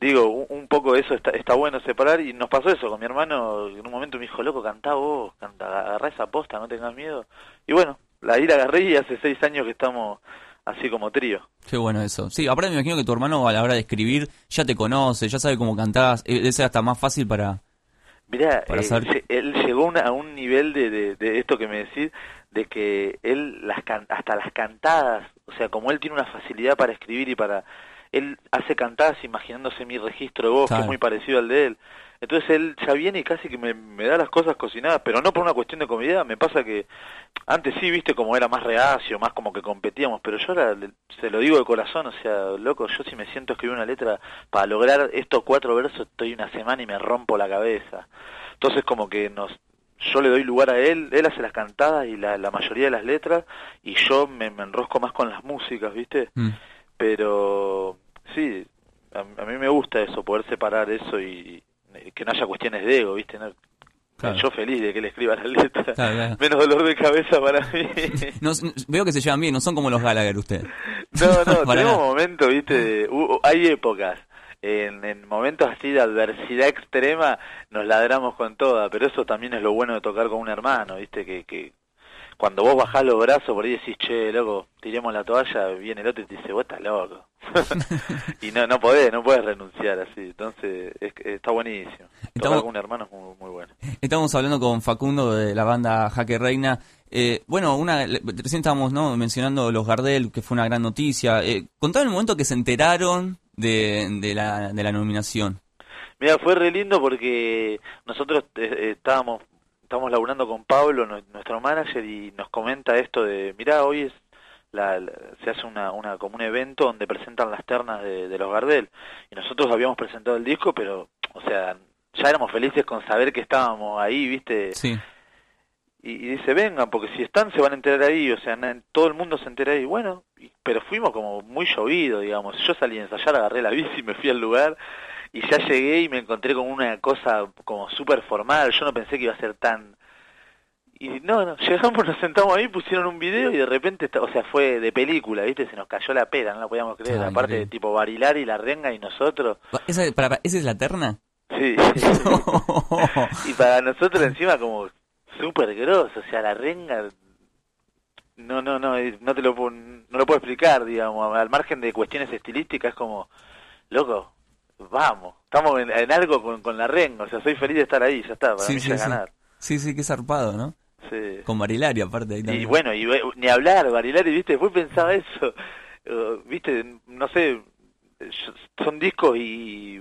Speaker 31: digo, un, un poco eso está, está bueno separar y nos pasó eso con mi hermano, en un momento me dijo, loco, cantá vos, canta, agarrá esa posta, no tengas miedo. Y bueno, la la agarré y hace seis años que estamos así como trío.
Speaker 10: Qué bueno eso. Sí, aparte me imagino que tu hermano a la hora de escribir ya te conoce, ya sabe cómo cantás, eh, ser hasta más fácil para...
Speaker 31: Mirá,
Speaker 10: Para
Speaker 31: eh,
Speaker 10: saber-
Speaker 31: lle- él llegó una- a un nivel de, de, de esto que me decís, de que él las can- hasta las cantadas, o sea, como él tiene una facilidad para escribir y para... Él hace cantadas imaginándose mi registro de voz, que es muy parecido al de él. Entonces él ya viene y casi que me, me da las cosas cocinadas, pero no por una cuestión de comida, me pasa que antes sí, viste, como era más reacio, más como que competíamos, pero yo ahora se lo digo de corazón, o sea, loco, yo si me siento a escribir una letra para lograr estos cuatro versos estoy una semana y me rompo la cabeza. Entonces como que nos yo le doy lugar a él, él hace las cantadas y la, la mayoría de las letras y yo me, me enrosco más con las músicas, ¿viste?
Speaker 10: Mm.
Speaker 31: Pero sí, a, a mí me gusta eso, poder separar eso y que no haya cuestiones de ego, ¿viste? No-
Speaker 10: Claro.
Speaker 31: Yo feliz de que él escriba la letra.
Speaker 10: Claro.
Speaker 31: Menos dolor de cabeza para mí.
Speaker 10: No, veo que se llevan bien, no son como los Gallagher ustedes.
Speaker 31: No, no, tenemos momentos, viste, hay épocas. En, en momentos así de adversidad extrema nos ladramos con toda, pero eso también es lo bueno de tocar con un hermano, viste, que, que cuando vos bajás los brazos por ahí decís, che, loco, tiremos la toalla, viene el otro y te dice, vos estás loco. y no, no podés, no podés renunciar así, entonces es, está buenísimo.
Speaker 10: Estamos-
Speaker 31: con un hermano es muy, muy bueno.
Speaker 10: Estamos hablando con Facundo de la banda Jaque Reina. Eh, bueno, una, recién estábamos ¿no? mencionando los Gardel, que fue una gran noticia. Eh, contame el momento que se enteraron de, de, la, de la nominación.
Speaker 31: Mira, fue re lindo porque nosotros eh, estábamos estábamos laburando con Pablo, nu- nuestro manager, y nos comenta esto de, mirá, hoy es la, la- se hace una, una como un evento donde presentan las ternas de, de los Gardel. Y nosotros habíamos presentado el disco, pero, o sea, ya éramos felices con saber que estábamos ahí, ¿viste?
Speaker 10: Sí.
Speaker 31: Y, y dice, vengan, porque si están se van a enterar ahí, o sea, na- todo el mundo se entera ahí. Bueno, y- pero fuimos como muy llovido, digamos. Yo salí a ensayar, agarré la bici, me fui al lugar y ya llegué y me encontré con una cosa como súper formal. Yo no pensé que iba a ser tan... Y no, no, llegamos, nos sentamos ahí, pusieron un video y de repente, o sea, fue de película, ¿viste? Se nos cayó la pera, no la podíamos creer.
Speaker 10: Ah,
Speaker 31: Aparte,
Speaker 10: increíble.
Speaker 31: tipo Barilar y La Renga y nosotros.
Speaker 10: ¿Esa, para, para- ¿Esa es la terna?
Speaker 31: Sí. y para nosotros encima como súper grosso, o sea, la renga no no no no te lo puedo, no lo puedo explicar, digamos, al margen de cuestiones estilísticas es como loco, vamos, estamos en, en algo con, con la renga, o sea, soy feliz de estar ahí, ya está, para mí ya es ganar.
Speaker 10: Sí, sí, qué zarpado, ¿no?
Speaker 31: Sí.
Speaker 10: Con Marilari aparte ahí
Speaker 31: Y
Speaker 10: también.
Speaker 31: bueno, y ni hablar, Barilari, ¿viste? Después pensaba eso. ¿Viste? No sé, son discos y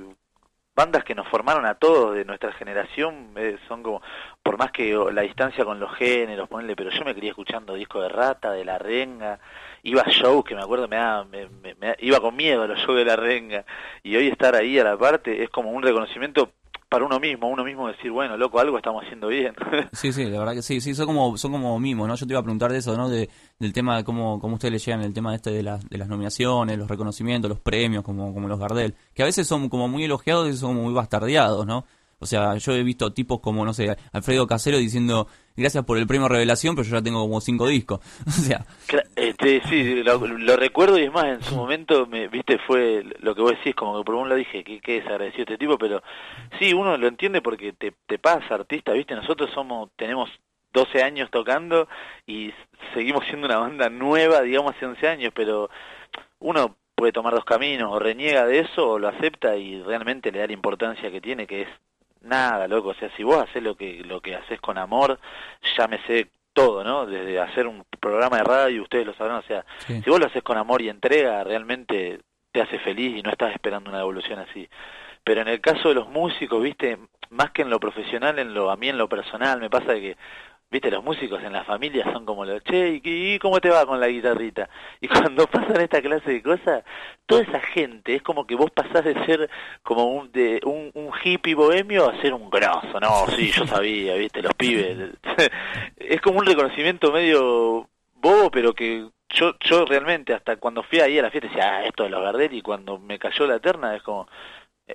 Speaker 31: bandas que nos formaron a todos de nuestra generación. eh, son como, por más que la distancia con los géneros, ponle, pero yo me quería escuchando discos de Rata, de La Renga. Iba a shows que me acuerdo, me, daba- me, me- iba con miedo a los shows de La Renga. Y hoy estar ahí a la parte es como un reconocimiento para uno mismo, uno mismo decir, bueno, loco, algo estamos haciendo bien.
Speaker 10: Sí, sí, la verdad que sí, sí, son como, son como mimos, ¿no? Yo te iba a preguntar de eso, ¿no? De, del tema de cómo, cómo ustedes le llegan el tema este de, las de las nominaciones, los reconocimientos, los premios, como, como los Gardel, que a veces son como muy elogiados y son muy bastardeados, ¿no? O sea, yo he visto tipos como, no sé, Alfredo Casero diciendo, gracias por el premio Revelación, pero yo ya tengo como cinco discos. O sea,
Speaker 31: Este, sí, lo, recuerdo y es más, en su momento, me, viste, fue lo que vos decís, como que por un lado dije, qué, qué desagradecido este tipo, pero sí, uno lo entiende porque te, te pasa, artista, viste, nosotros somos, tenemos 12 años tocando y seguimos siendo una banda nueva, digamos, hace 11 años, pero uno puede tomar dos caminos, o reniega de eso o lo acepta y realmente le da la importancia que tiene, que es nada, loco, o sea, si vos haces lo que lo que haces con amor, llámese todo, ¿no? Desde hacer un programa de radio, ustedes lo sabrán, o sea,
Speaker 10: Sí.
Speaker 31: si vos lo haces con amor y entrega, realmente te hace feliz y no estás esperando una devolución así. Pero en el caso de los músicos, viste, más que en lo profesional, en lo a mí en lo personal, me pasa que viste, los músicos en la familia son como los, che, ¿y y cómo te va con la guitarrita? Y cuando pasan esta clase de cosas, toda esa gente, es como que vos pasás de ser como un, de, un, un hippie bohemio a ser un grosso, no, sí, yo sabía, viste, los pibes. es como un reconocimiento medio bobo, pero que yo yo realmente, hasta cuando fui ahí a la fiesta, decía, ah, esto de los Gardel, y cuando me cayó la terna, es como,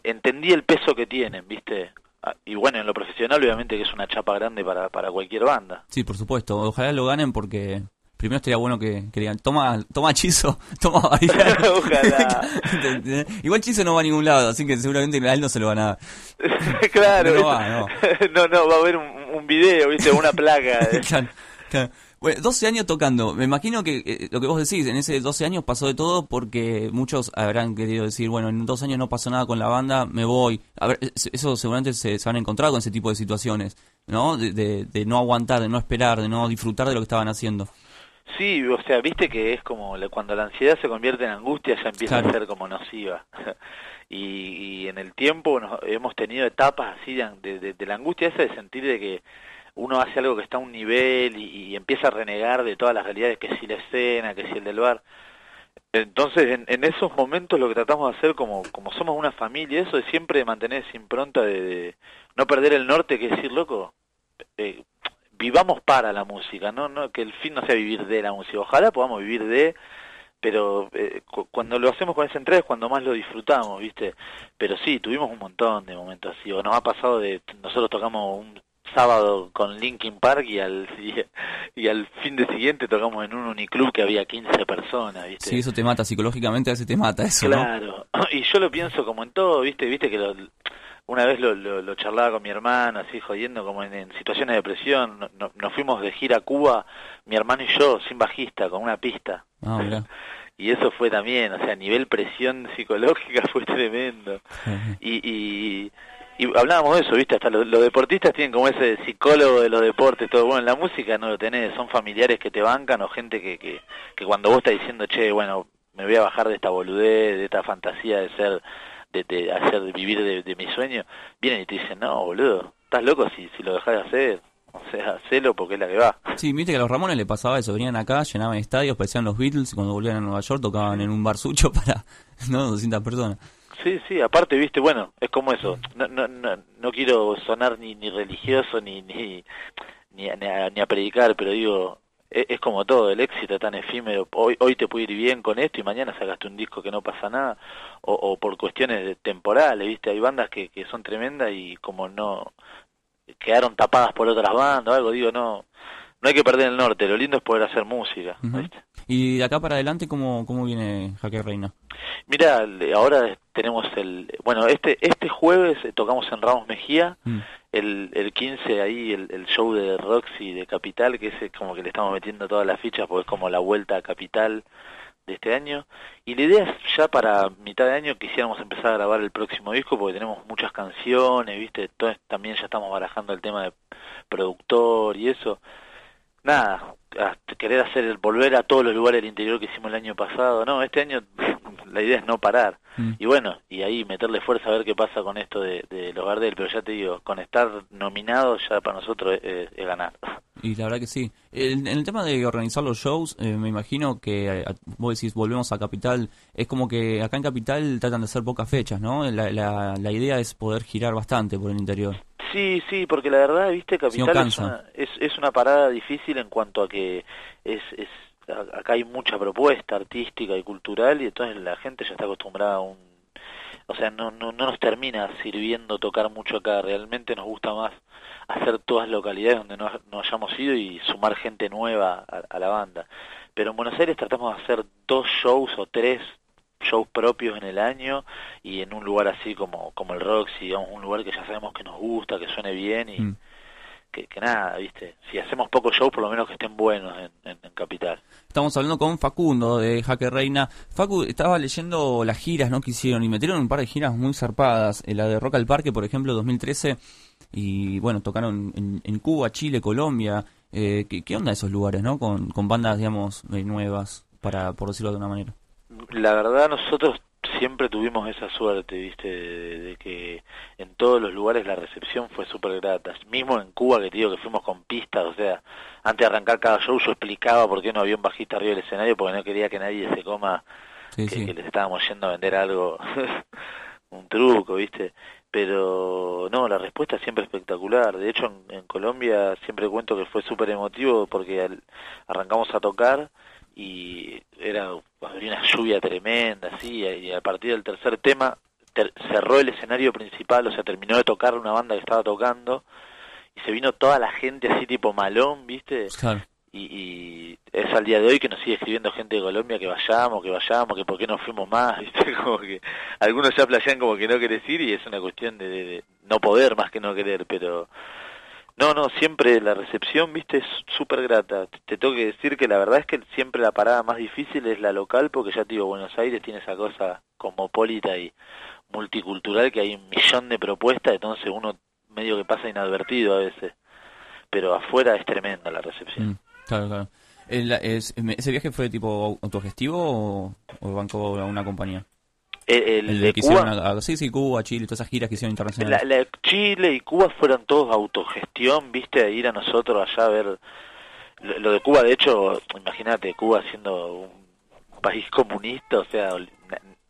Speaker 31: entendí el peso que tienen, viste. Ah, Y bueno, en lo profesional obviamente que es una chapa grande para, para cualquier banda.
Speaker 10: Sí, por supuesto. Ojalá lo ganen porque primero estaría bueno que, que digan, toma, toma Chizo, toma.
Speaker 31: Ojalá.
Speaker 10: Igual Chizo no va a ningún lado, así que seguramente a él no se lo van a dar.
Speaker 31: claro.
Speaker 10: No va, no.
Speaker 31: no, no, va a haber un, un video, viste, una placa.
Speaker 10: Claro, claro. Bueno, 12 años tocando. Me imagino que eh, lo que vos decís, en ese 12 años pasó de todo porque muchos habrán querido decir, bueno, en dos años no pasó nada con la banda, me voy. A ver, es- eso seguramente se, se han encontrado con ese tipo de situaciones, ¿no? De, de- de no aguantar, de no esperar, de no disfrutar de lo que estaban haciendo.
Speaker 31: Sí, o sea, viste que es como cuando la ansiedad se convierte en angustia ya empieza
Speaker 10: Claro.
Speaker 31: a ser como nociva. y, y en el tiempo nos- hemos tenido etapas así de, de- de- de la angustia esa de sentir de que uno hace algo que está a un nivel y, y empieza a renegar de todas las realidades, que si la escena, que si el del bar. Entonces, en, en esos momentos lo que tratamos de hacer, como, como somos una familia, eso es siempre mantener esa impronta de, de no perder el norte, que decir, loco, eh, vivamos para la música, ¿no? no que el fin no sea vivir de la música. Ojalá podamos vivir de, pero eh, cu- cuando lo hacemos con esa entrega es cuando más lo disfrutamos, ¿viste? Pero sí, tuvimos un montón de momentos así. O nos ha pasado de, nosotros tocamos un sábado con Linkin Park y al, y, y al fin de siguiente tocamos en un uniclub que había 15 personas, ¿viste?
Speaker 10: Sí, eso te mata psicológicamente, a veces te mata eso, ¿no?
Speaker 31: Claro, y yo lo pienso como en todo, ¿viste? Viste que lo- una vez lo, lo, lo charlaba con mi hermano, así jodiendo, como en, en situaciones de depresión. No- no- nos fuimos de gira a Cuba, mi hermano y yo, sin bajista, con una pista.
Speaker 10: Ah.
Speaker 31: Y eso fue también, o sea, a nivel presión psicológica fue tremendo. Y, y, y hablábamos de eso, ¿viste? Hasta los, deportistas tienen como ese psicólogo de los deportes, todo bueno. En la música no lo tenés, son familiares que te bancan o gente que, que, que cuando vos estás diciendo, che, bueno, me voy a bajar de esta boludez, de esta fantasía de ser, de, de hacer, de vivir de, de mi sueño, vienen y te dicen, no, boludo, estás loco si, si lo dejás de hacer. O sea, hacelo porque es la que va.
Speaker 10: Sí, viste que a los Ramones le pasaba eso, venían acá, llenaban estadios, parecían los Beatles, y cuando volvían a Nueva York tocaban en un bar sucho para, ¿no? 200 personas.
Speaker 31: Sí, sí, aparte, viste, bueno, es como eso. No, no, no, no quiero sonar ni, ni religioso ni ni, ni, a, ni a- ni a predicar, pero digo, e- es, como todo, el éxito tan efímero. Hoy, hoy te puede ir bien con esto y mañana sacaste un disco que no pasa nada, o, o por cuestiones temporales, viste, hay bandas que, que son tremendas y como no quedaron tapadas por otras bandas o algo, digo, no, no hay que perder el norte, lo lindo es poder hacer música.
Speaker 10: Ujú. Y de acá para adelante, ¿cómo, cómo viene Jaque Reina?
Speaker 31: Mira, ahora tenemos el, bueno, este este jueves eh, tocamos en Ramos Mejía,
Speaker 10: Mm.
Speaker 31: el, el 15 ahí el, el show de Roxy de Capital, que es como que le estamos metiendo todas las fichas porque es como la vuelta a Capital de este año. Y la idea es ya para mitad de año quisiéramos empezar a grabar el próximo disco porque tenemos muchas canciones, ¿viste? Entonces también ya estamos barajando el tema de productor y eso. Nada, a querer hacer el volver a todos los lugares del interior que hicimos el año pasado. No, este año la idea es no parar.
Speaker 10: Mm.
Speaker 31: Y bueno, y ahí meterle fuerza a ver qué pasa con esto de, de los Gardel, pero ya te digo, con estar nominados ya para nosotros es, ganar.
Speaker 10: Y la verdad que sí. En, el tema de organizar los shows, eh, me imagino que eh, a- vos decís, volvemos a Capital, es como que acá en Capital tratan de hacer pocas fechas, ¿no? La, la, la idea es poder girar bastante por el interior.
Speaker 31: Sí, sí, porque la verdad, viste,
Speaker 10: Si no
Speaker 31: Capital es, una, es, es una parada difícil en cuanto a que es, es acá hay mucha propuesta artística y cultural y entonces la gente ya está acostumbrada a un o sea, no, no, no nos termina sirviendo tocar mucho acá, realmente nos gusta más hacer todas localidades donde no, no hayamos ido y sumar gente nueva a, a la banda. Pero en Buenos Aires tratamos de hacer dos shows o tres shows propios en el año y en un lugar así como como el Roxy, digamos, un lugar que ya sabemos que nos gusta, que suene bien y
Speaker 10: Mm.
Speaker 31: Que, que nada, ¿viste? Si hacemos pocos shows, por lo menos que estén buenos en, en, en Capital.
Speaker 10: Estamos hablando con Facundo de Jaque Reina. Facu, estaba leyendo las giras ¿no? que hicieron y metieron un par de giras muy zarpadas. Eh, La de Rock al Parque, por ejemplo, 2013. Y bueno, tocaron en, en Cuba, Chile, Colombia. Eh, ¿qué, qué onda esos lugares, no? Con, con bandas, digamos, eh, nuevas, para por decirlo de una manera.
Speaker 31: La verdad, nosotros siempre tuvimos esa suerte, ¿viste? De, de que en todos los lugares la recepción fue súper grata. Mismo en Cuba, que te digo que fuimos con pistas, o sea, antes de arrancar cada show yo explicaba por qué no había un bajista arriba del escenario, porque no quería que nadie se coma
Speaker 10: Sí,
Speaker 31: que,
Speaker 10: sí.
Speaker 31: que les estábamos yendo a vender algo, un truco, ¿viste? Pero no, la respuesta siempre espectacular. De hecho, en, en Colombia siempre cuento que fue súper emotivo porque al- arrancamos a tocar y era había una lluvia tremenda, así, y a partir del tercer tema ter- cerró el escenario principal, o sea, terminó de tocar una banda que estaba tocando y se vino toda la gente así tipo malón, ¿viste?
Speaker 10: Claro.
Speaker 31: y, y es al día de hoy que nos sigue escribiendo gente de Colombia que vayamos, que vayamos, que por qué no fuimos más, ¿viste? Como que algunos ya playan como que no querés ir y es una cuestión de, de- de no poder más que no querer, pero no, no, siempre la recepción, ¿viste? Es súper grata. Te, te tengo que decir que la verdad es que siempre la parada más difícil es la local porque ya te digo, Buenos Aires tiene esa cosa cosmopolita y multicultural que hay un millón de propuestas, entonces uno medio que pasa inadvertido a veces. Pero afuera es tremenda la recepción.
Speaker 10: Mm, claro, claro. ¿Ese viaje fue tipo autogestivo o, o bancó a una compañía?
Speaker 31: El, el
Speaker 10: de que
Speaker 31: Cuba,
Speaker 10: hicieron a- sí, sí, Cuba, Chile, todas esas giras que hicieron internacionales.
Speaker 31: la- Chile y Cuba fueron todos autogestión, viste, ir a nosotros allá a ver. Lo, lo de Cuba, de hecho, imagínate, Cuba siendo un país comunista, o sea,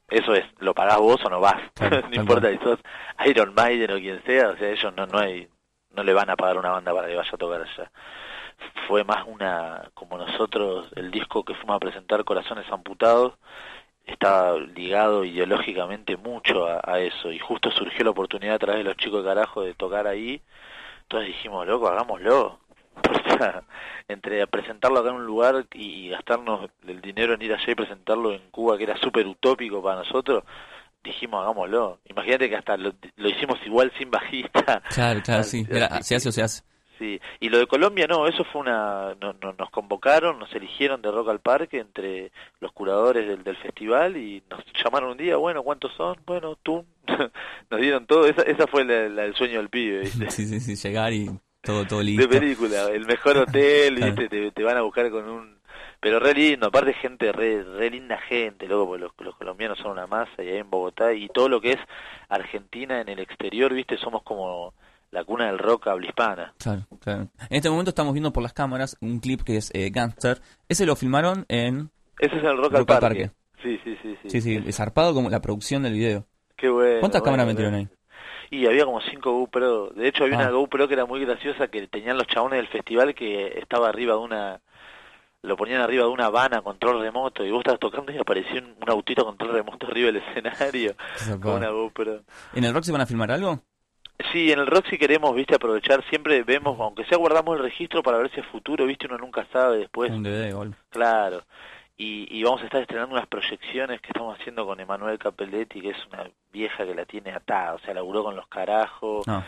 Speaker 31: eso es, lo pagás vos o no vas,
Speaker 10: Claro,
Speaker 31: no importa si sos Iron Maiden o quien sea, o sea, ellos no, no hay, no le van a pagar una banda para que vaya a tocar allá. Fue más una, como nosotros, el disco que fuimos a presentar, Corazones Amputados, estaba ligado ideológicamente mucho a, a eso. Y justo surgió la oportunidad a través de los chicos de carajo de tocar ahí. Entonces dijimos loco hagámoslo o sea entre presentarlo acá en un lugar y, y gastarnos el dinero en ir allá y presentarlo en Cuba que era súper utópico para nosotros dijimos hagámoslo imagínate que hasta lo, lo hicimos igual sin bajista.
Speaker 10: Claro, claro, sí. Se hace o se hace.
Speaker 31: Sí, y lo de Colombia no, eso fue una, no, no- nos convocaron, nos eligieron de Rock al Parque entre los curadores del, del festival y nos llamaron un día, bueno, ¿cuántos son? Bueno, tú, nos dieron todo, esa, esa fue la, la- el sueño del pibe, ¿viste?
Speaker 10: Sí, sí, sí, llegar y todo, todo listo.
Speaker 31: de película, el mejor hotel,
Speaker 10: Claro.
Speaker 31: ¿viste? Te, te van a buscar con un... Pero re lindo, aparte gente, re, re linda gente, loco, porque los, los colombianos son una masa y ahí en Bogotá y todo lo que es Argentina en el exterior, ¿viste? Somos como la cuna del rock habla hispana.
Speaker 10: Claro, claro. En este momento estamos viendo por las cámaras un clip que es eh, Gangster. Ese lo filmaron en...
Speaker 31: Ese es el Rock, al Parque. Sí, sí, sí, sí.
Speaker 10: Sí, sí, es zarpado como la producción del video.
Speaker 31: Qué bueno.
Speaker 10: ¿Cuántas
Speaker 31: bueno,
Speaker 10: cámaras metieron ahí?
Speaker 31: Y había como cinco GoPro. De hecho, había
Speaker 10: Ah.
Speaker 31: una GoPro que era muy graciosa que tenían los chabones del festival que estaba arriba de una. Lo ponían arriba de una van a control remoto y vos estabas tocando y apareció un, un autito control remoto arriba del escenario con una GoPro.
Speaker 10: ¿En el Roxy van a filmar algo?
Speaker 31: Sí, en el rock si queremos, viste, aprovechar, siempre vemos, aunque sea guardamos el registro para ver si es futuro, viste, uno nunca sabe después.
Speaker 10: Un DVD algo.
Speaker 31: Claro. Y, y vamos a estar estrenando unas proyecciones que estamos haciendo con Emanuel Capelletti, que es una vieja que la tiene atada, o sea, laburó con los carajos,
Speaker 10: No.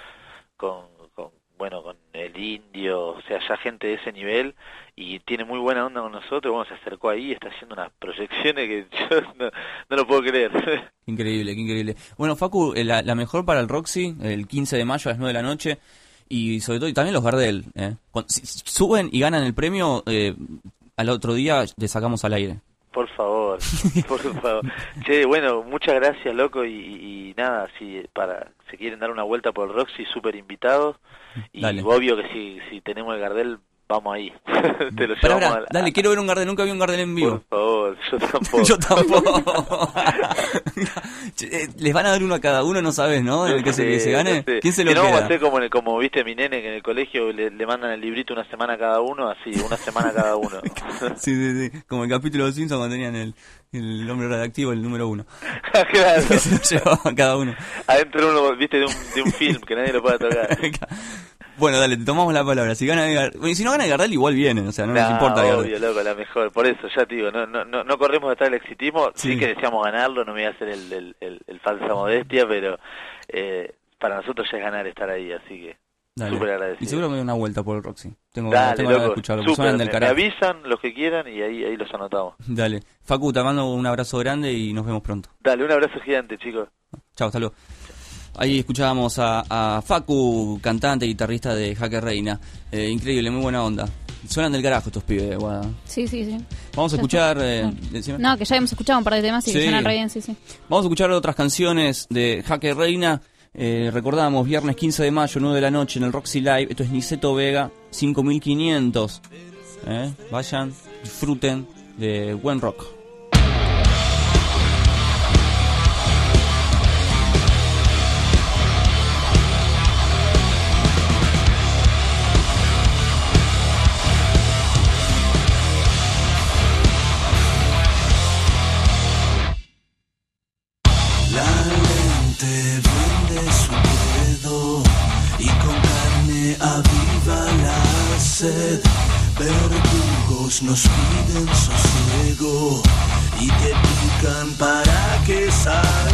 Speaker 31: con, con, bueno, con el indio, o sea, ya gente de ese nivel, y tiene muy buena onda con nosotros, bueno, se acercó ahí está haciendo unas proyecciones que yo no, no lo puedo creer.
Speaker 10: Increíble, qué increíble. Bueno, Facu, eh, la, la mejor para el Roxy, el 15 de mayo a las 9 de la noche. Y sobre todo, y también los Gardel. ¿eh? Cuando- si si suben y ganan el premio, eh, al otro día le sacamos al aire.
Speaker 31: Por favor, por favor. Che, bueno, muchas gracias, loco, y, y- nada, si para se quieren dar una vuelta por el Roxy, súper invitados. Y
Speaker 10: Dale.
Speaker 31: obvio que si, si tenemos el Gardel, vamos ahí. Te lo
Speaker 10: pará,
Speaker 31: al-
Speaker 10: dale, quiero ver un Gardel, nunca vi un Gardel en vivo.
Speaker 31: Por favor, yo tampoco.
Speaker 10: Yo tampoco. Eh, Les van a dar uno a cada uno, no sabes, ¿no? El que se, que se
Speaker 31: Sí,
Speaker 10: gane.
Speaker 31: sé.
Speaker 10: ¿Quién se lo
Speaker 31: Si no, vamos a
Speaker 10: queda?
Speaker 31: hacer como, como viste mi nene, que en el colegio le, le mandan el librito una semana cada uno, así, una semana cada uno.
Speaker 10: Sí, sí, sí. Como el capítulo de los Simpsons cuando tenían el, el hombre redactivo, el número uno.
Speaker 31: claro.
Speaker 10: Que se lo llevaban cada uno.
Speaker 31: Adentro uno, viste, de un, de un film que nadie lo pueda tocar.
Speaker 10: Bueno, dale, te tomamos la palabra. Si gana bueno, si no gana el Gardel, igual viene. O sea, no nos
Speaker 31: Nah,
Speaker 10: importa. el
Speaker 31: obvio,
Speaker 10: Gardel.
Speaker 31: loco, la mejor. Por eso, ya te digo, no, no, no, no corremos detrás del exitismo. Sí.
Speaker 10: Sí.
Speaker 31: que deseamos ganarlo, no me voy a hacer el, el, el, el falsa modestia, pero eh, para nosotros ya es ganar estar ahí, así que
Speaker 10: Dale.
Speaker 31: Súper agradecido.
Speaker 10: Y seguro me doy una vuelta por el Roxy. Tengo,
Speaker 31: Dale,
Speaker 10: tengo
Speaker 31: loco.
Speaker 10: escucharlo.
Speaker 31: Súper,
Speaker 10: del
Speaker 31: me, me avisan los que quieran y ahí, ahí los anotamos.
Speaker 10: Dale. Facu, te mando un abrazo grande y nos vemos pronto.
Speaker 31: Dale, un abrazo gigante, chicos.
Speaker 10: Chao, hasta luego. Ahí escuchábamos a, a Facu, cantante, guitarrista de Jaque Reina. Eh, increíble, muy buena onda. Suenan del carajo estos pibes, Guada.
Speaker 32: Sí, sí, sí.
Speaker 10: Vamos a escuchar... eh,
Speaker 32: No. que ya hemos escuchado un par de temas y que
Speaker 10: Sí.
Speaker 32: suenan re bien, sí, sí.
Speaker 10: Vamos a escuchar otras canciones de Jaque Reina. Eh, recordamos, viernes 15 de mayo, 9 de la noche, en el Roxy Live. Esto es Niceto Vega, 5500. Eh, Vayan, disfruten de buen rock.
Speaker 18: Nos piden sosiego y te pican para que saltes.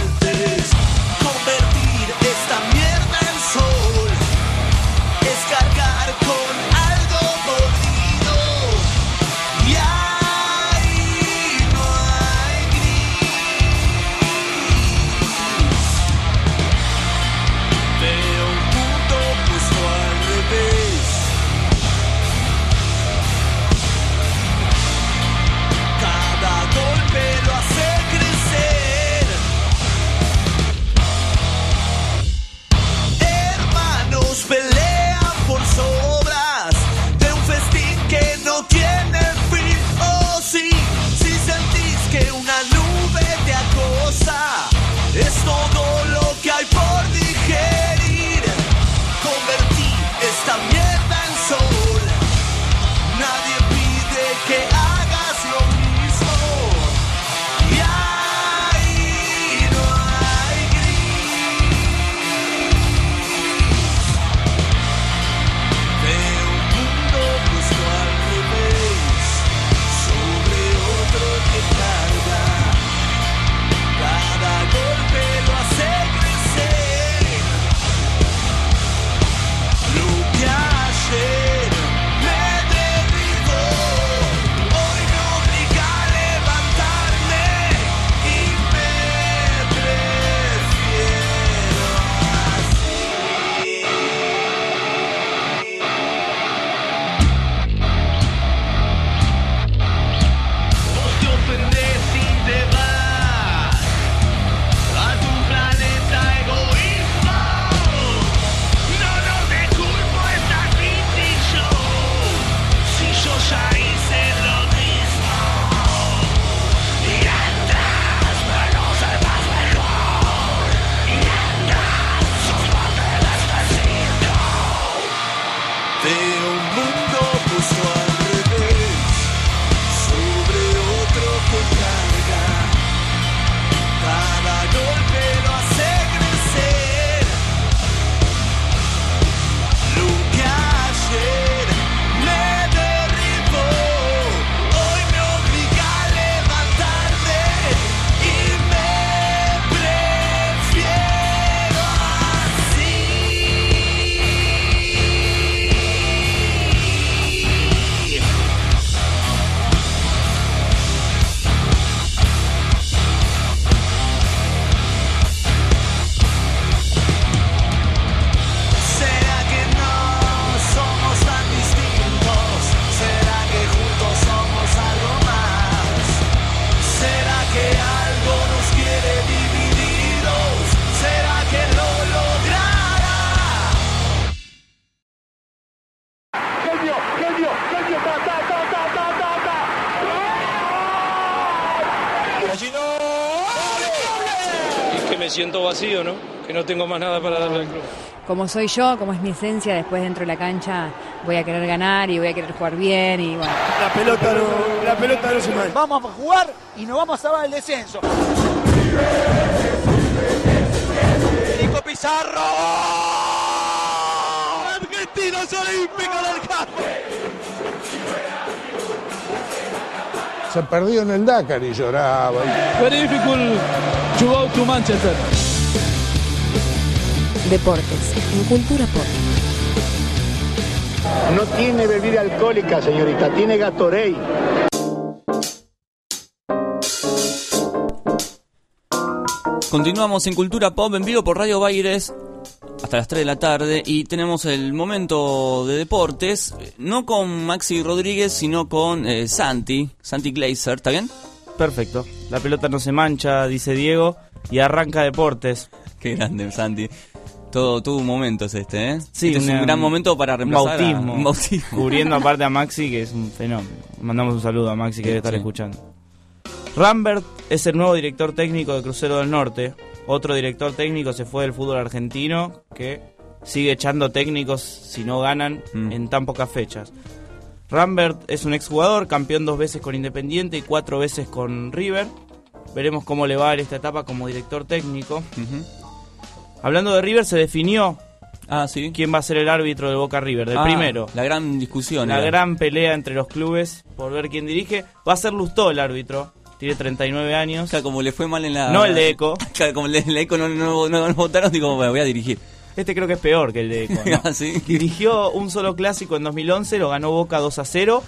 Speaker 18: ¿No?
Speaker 33: Tengo más nada para darle al club.
Speaker 34: Como soy yo, como es mi esencia, después dentro de la cancha voy a querer ganar y voy a querer jugar bien y bueno.
Speaker 35: La pelota no, la pelota no se mueve. Vamos a jugar y nos vamos a salvar el descenso. Nico Pizarro. Argentinos Olímpicos del campo.
Speaker 36: Se perdió en el Dakar y lloraba.
Speaker 33: Very difficult to go to Manchester.
Speaker 1: Deportes en Cultura Pop.
Speaker 37: No tiene bebida alcohólica, señorita, tiene Gatorade.
Speaker 10: Continuamos en Cultura Pop en vivo por Radio Baires hasta las 3 de la tarde y tenemos el momento de deportes, no con Maxi Rodríguez, sino con eh, Santi, Santi Glazer, ¿está bien?
Speaker 38: Perfecto. La pelota no se mancha, dice Diego, y arranca deportes.
Speaker 10: Qué grande, Santi. Todo, todo un momento es este, ¿eh?
Speaker 38: Sí,
Speaker 10: Este es un
Speaker 38: una-
Speaker 10: gran momento para reemplazar a-
Speaker 38: bautismo.
Speaker 10: un bautismo.
Speaker 38: Cubriendo aparte a Maxi, que es un fenómeno. Mandamos un saludo a Maxi que debe estar
Speaker 10: Sí.
Speaker 38: escuchando. Rambert es el nuevo director técnico de Crucero del Norte. Otro director técnico se fue del fútbol argentino que sigue echando técnicos si no ganan
Speaker 10: Mm.
Speaker 38: en tan pocas fechas. Rambert es un exjugador, campeón dos veces con Independiente y cuatro veces con River. Veremos cómo le va en esta etapa como director técnico. Hablando de River, se definió quién va a ser el árbitro de Boca River, del
Speaker 10: Ah,
Speaker 38: primero.
Speaker 10: La gran discusión.
Speaker 38: La
Speaker 10: era.
Speaker 38: gran pelea entre los clubes por ver quién dirige. Va a ser Lustó el árbitro. Tiene 39 años.
Speaker 10: Claro, como le fue mal en la...
Speaker 38: No el de Eco.
Speaker 10: Claro, como el de Eco no, no, no- no votaron, digo, bueno, voy a dirigir.
Speaker 38: Este creo que es peor que el de Eco. ¿no?
Speaker 10: Ah, ¿sí?
Speaker 38: Dirigió un solo clásico en 2011, lo ganó Boca 2 a 0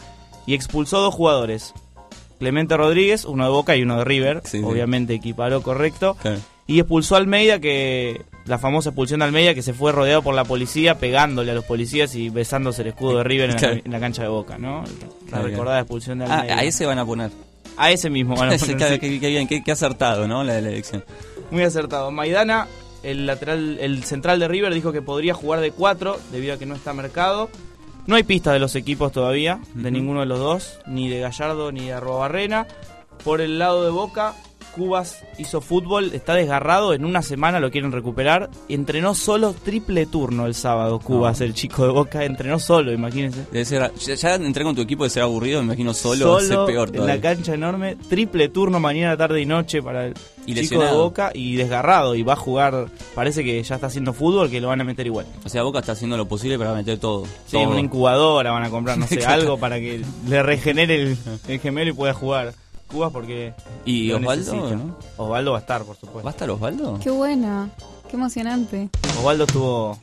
Speaker 38: y expulsó dos jugadores. Clemente Rodríguez, uno de Boca y uno de River.
Speaker 10: Sí, sí.
Speaker 38: Obviamente equiparó correcto.
Speaker 10: Claro.
Speaker 38: Y expulsó a Almeida, que la famosa expulsión de Almeida, que se fue rodeado por la policía, pegándole a los policías y besándose el escudo de River en, la-
Speaker 10: Claro.
Speaker 38: en la, cancha de Boca, ¿no? La
Speaker 10: Claro,
Speaker 38: recordada expulsión de Almeida.
Speaker 10: Ah, a ese van a poner.
Speaker 38: A ese mismo van a poner,
Speaker 10: qué, qué bien, qué, qué acertado, ¿no? La de la elección.
Speaker 38: Muy acertado. Maidana, el lateral, el central de River, dijo que podría jugar de 4 debido a que no está mercado. No hay pista de los equipos todavía, de ninguno de los dos, ni de Gallardo ni de Arrobarrena. Por el lado de Boca, Cubas hizo fútbol, está desgarrado, en una semana lo quieren recuperar. Entrenó solo triple turno el sábado, Cubas, el chico de Boca, entrenó solo, imagínense.
Speaker 10: Debe ser, ya, ya entré con tu equipo de ser aburrido, me imagino solo, es peor
Speaker 38: en
Speaker 10: todavía.
Speaker 38: la cancha enorme, triple turno mañana, tarde y noche para el
Speaker 10: Y
Speaker 38: chico de. Boca y desgarrado y va a jugar, parece que ya está haciendo fútbol, que lo van a meter igual.
Speaker 10: O sea, Boca está haciendo lo posible para meter todo.
Speaker 38: Sí,
Speaker 10: todo.
Speaker 38: una incubadora van a comprar, no sé, algo para que le regenere el, el gemelo y pueda jugar Cubas porque
Speaker 10: ¿Y Osvaldo, no?
Speaker 38: Osvaldo va a estar, por supuesto.
Speaker 10: ¿Va a estar Osvaldo?
Speaker 32: Qué buena, qué emocionante.
Speaker 38: Osvaldo tuvo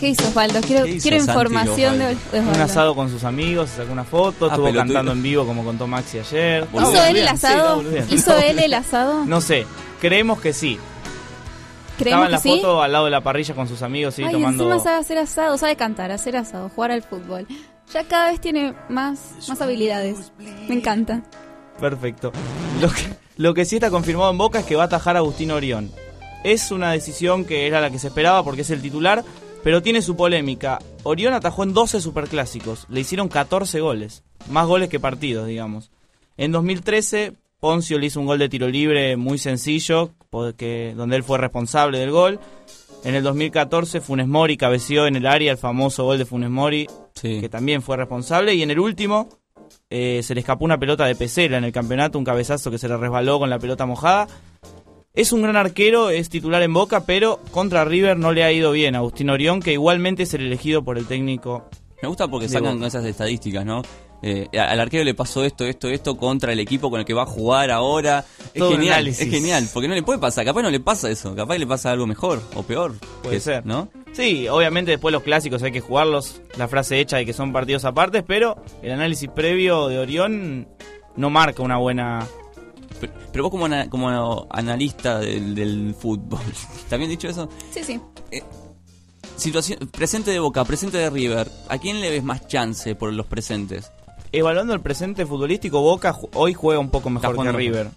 Speaker 32: ¿Qué hizo Osvaldo? Quiero,
Speaker 38: ¿Qué hizo
Speaker 32: quiero
Speaker 38: Santi
Speaker 32: información de, de
Speaker 38: un
Speaker 32: Osvaldo.
Speaker 38: asado con sus amigos, sacó una foto,
Speaker 10: Ah,
Speaker 38: estuvo cantando en vivo como contó Maxi ayer.
Speaker 32: ¿Hizo él el
Speaker 38: sí,
Speaker 32: asado? ¿Hizo él el asado?
Speaker 38: No sé, creemos que sí.
Speaker 32: ¿Creemos
Speaker 38: Estaba en la
Speaker 32: que sí?
Speaker 38: foto al lado de la parrilla con sus amigos, sí,
Speaker 32: Ay,
Speaker 38: tomando.
Speaker 32: encima sabe hacer asado, sabe cantar, hacer asado, jugar al fútbol. Ya cada vez tiene más, más habilidades. Me encanta.
Speaker 38: Perfecto. Lo que, lo que sí está confirmado en Boca es que va a atajar a Agustín Orión. Es una decisión que era la que se esperaba porque es el titular, pero tiene su polémica. Orión atajó en 12 superclásicos, le hicieron 14 goles, más goles que partidos, digamos. En 2013, Poncio le hizo un gol de tiro libre muy sencillo, porque, donde él fue responsable del gol. En el 2014, Funes Mori cabeció en el área el famoso gol de Funes Mori, que también fue responsable. Y en el último, eh, se le escapó una pelota de Pesela en el campeonato, un cabezazo que se le resbaló con la pelota mojada. Es un gran arquero, es titular en Boca, pero contra River no le ha ido bien. Agustín Orión, que igualmente es el elegido por el técnico.
Speaker 10: Me gusta porque sacan esas estadísticas, ¿no? Eh, al arquero le pasó esto, esto, esto contra el equipo con el que va a jugar ahora. Es
Speaker 38: Todo
Speaker 10: genial,
Speaker 38: análisis.
Speaker 10: es genial, porque no le puede pasar, capaz no le pasa eso, capaz le pasa algo mejor o peor.
Speaker 38: Puede
Speaker 10: que-
Speaker 38: ser.
Speaker 10: ¿No?
Speaker 38: Sí, obviamente después los clásicos hay que jugarlos, la frase hecha de que son partidos aparte, pero el análisis previo de Orión no marca una buena...
Speaker 10: Pero vos como, ana- como analista del, del fútbol, ¿está bien dicho eso?
Speaker 32: Sí, sí.
Speaker 10: Situación, presente de Boca, presente de River, ¿a quién le ves más chance por los presentes?
Speaker 38: Evaluando el presente futbolístico, Boca hoy juega un poco mejor que River.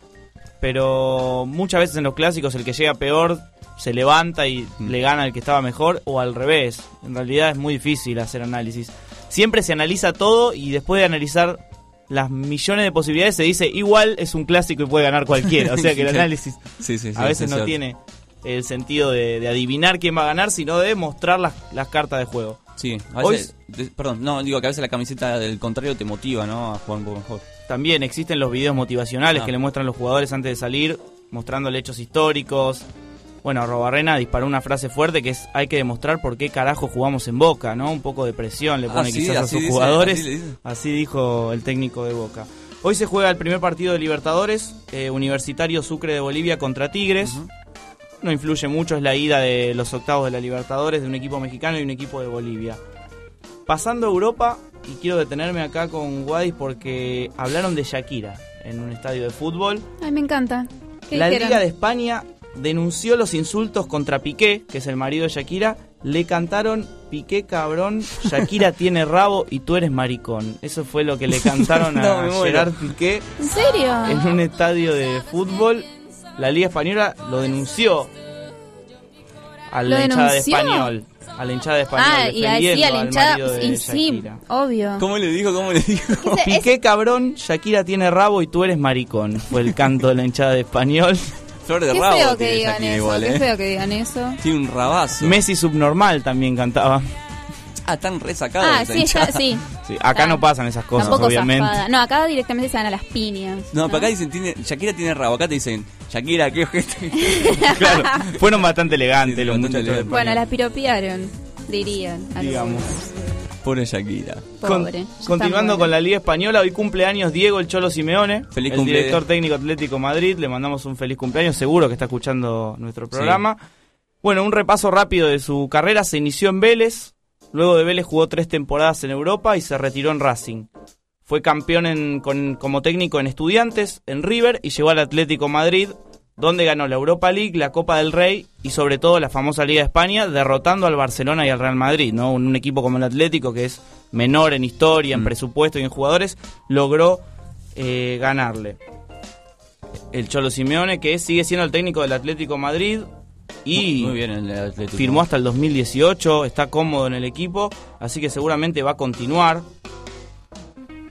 Speaker 38: Pero muchas veces en los clásicos el que llega peor se levanta y
Speaker 10: Mm.
Speaker 38: le gana al que estaba mejor o al revés. En realidad es muy difícil hacer análisis. Siempre se analiza todo y después de analizar las millones de posibilidades se dice igual es un clásico y puede ganar cualquiera. O sea que el análisis
Speaker 10: Sí, sí, sí,
Speaker 38: a veces
Speaker 10: es
Speaker 38: no tiene el sentido de, de adivinar quién va a ganar, sino de mostrar las, las cartas de juego.
Speaker 10: Sí, a
Speaker 38: Hoy-
Speaker 10: veces, de- perdón, no, digo que a veces la camiseta del contrario te motiva, ¿no? A jugar un poco mejor.
Speaker 38: También existen los videos motivacionales
Speaker 10: Ah.
Speaker 38: que le muestran los jugadores antes de salir, mostrándole hechos históricos. Bueno, Robarrena disparó una frase fuerte que es hay que demostrar por qué carajo jugamos en Boca, ¿no? Un poco de presión le
Speaker 10: Ah,
Speaker 38: pone
Speaker 10: sí,
Speaker 38: quizás a sus
Speaker 10: dice,
Speaker 38: jugadores.
Speaker 10: Así
Speaker 38: dijo el técnico de Boca. Hoy se juega el primer partido de Libertadores, eh, Universitario Sucre de Bolivia contra Tigres. No influye mucho, es la ida de los octavos de la Libertadores de un equipo mexicano y un equipo de Bolivia. Pasando a Europa, y quiero detenerme acá con Wadis porque hablaron de Shakira en un estadio de fútbol.
Speaker 32: Ay, me encanta. ¿Qué
Speaker 38: La
Speaker 32: dijeron?
Speaker 38: Liga de España denunció los insultos contra Piqué, que es el marido de Shakira. Le cantaron Piqué cabrón, Shakira tiene rabo y tú eres maricón. Eso fue lo que le cantaron a
Speaker 10: No.
Speaker 38: Gerard Piqué
Speaker 32: ¿En serio?
Speaker 38: en un estadio de fútbol. La Liga Española lo denunció a
Speaker 32: ¿Lo
Speaker 38: la hinchada de español. A la hinchada de español.
Speaker 32: Ah, y ahí sí,
Speaker 38: defendiendo
Speaker 32: a la
Speaker 38: al
Speaker 32: hinchada.
Speaker 38: marido de
Speaker 32: Y sí,
Speaker 38: Shakira.
Speaker 32: obvio.
Speaker 10: ¿Cómo le dijo? ¿Cómo le dijo?
Speaker 38: Piqué cabrón, Shakira tiene rabo y tú eres maricón. Fue el canto de la hinchada de español.
Speaker 10: Flor de
Speaker 32: Qué
Speaker 10: rabo
Speaker 32: feo que digan
Speaker 10: Shakira
Speaker 32: eso.
Speaker 10: igual,
Speaker 32: Qué
Speaker 10: ¿eh?
Speaker 32: feo que digan eso.
Speaker 10: Tiene un rabazo.
Speaker 38: Messi subnormal también cantaba.
Speaker 10: Ah, están resacados.
Speaker 32: Ah, sí, está, sí.
Speaker 38: Sí, acá no pasan esas cosas,
Speaker 32: Tampoco
Speaker 38: obviamente.
Speaker 32: zafada. No, acá directamente se van a las piñas.
Speaker 10: No, pero acá dicen, tiene, Shakira tiene rabo. Acá te dicen, Shakira, qué ojete.
Speaker 38: claro, fueron bastante elegantes los
Speaker 10: bastante
Speaker 38: muchachos. de
Speaker 10: elegantes.
Speaker 32: Bueno, la piropiaron, dirían.
Speaker 38: Digamos.
Speaker 10: Pobre Shakira.
Speaker 32: Pobre.
Speaker 38: continuando con la Liga Española, hoy cumpleaños Diego el Cholo Simeone,
Speaker 10: Feliz
Speaker 38: el
Speaker 10: cumple.
Speaker 38: director técnico Atlético Madrid. Le mandamos un feliz cumpleaños, seguro que está escuchando nuestro programa. Bueno, un repaso rápido de su carrera. Se inició en Vélez, luego de Vélez jugó tres temporadas en Europa y se retiró en Racing. Fue campeón en- con- como técnico en Estudiantes, en River y llegó al Atlético Madrid, donde ganó la Europa League, la Copa del Rey y sobre todo la famosa Liga de España, derrotando al Barcelona y al Real Madrid. ¿no? Un, un equipo como el Atlético, que es menor en historia, en presupuesto y en jugadores, logró eh, ganarle. El Cholo Simeone, que sigue siendo el técnico del Atlético Madrid y
Speaker 10: Muy bien el Atlético.
Speaker 38: firmó hasta el 2018, está cómodo en el equipo, así que seguramente va a continuar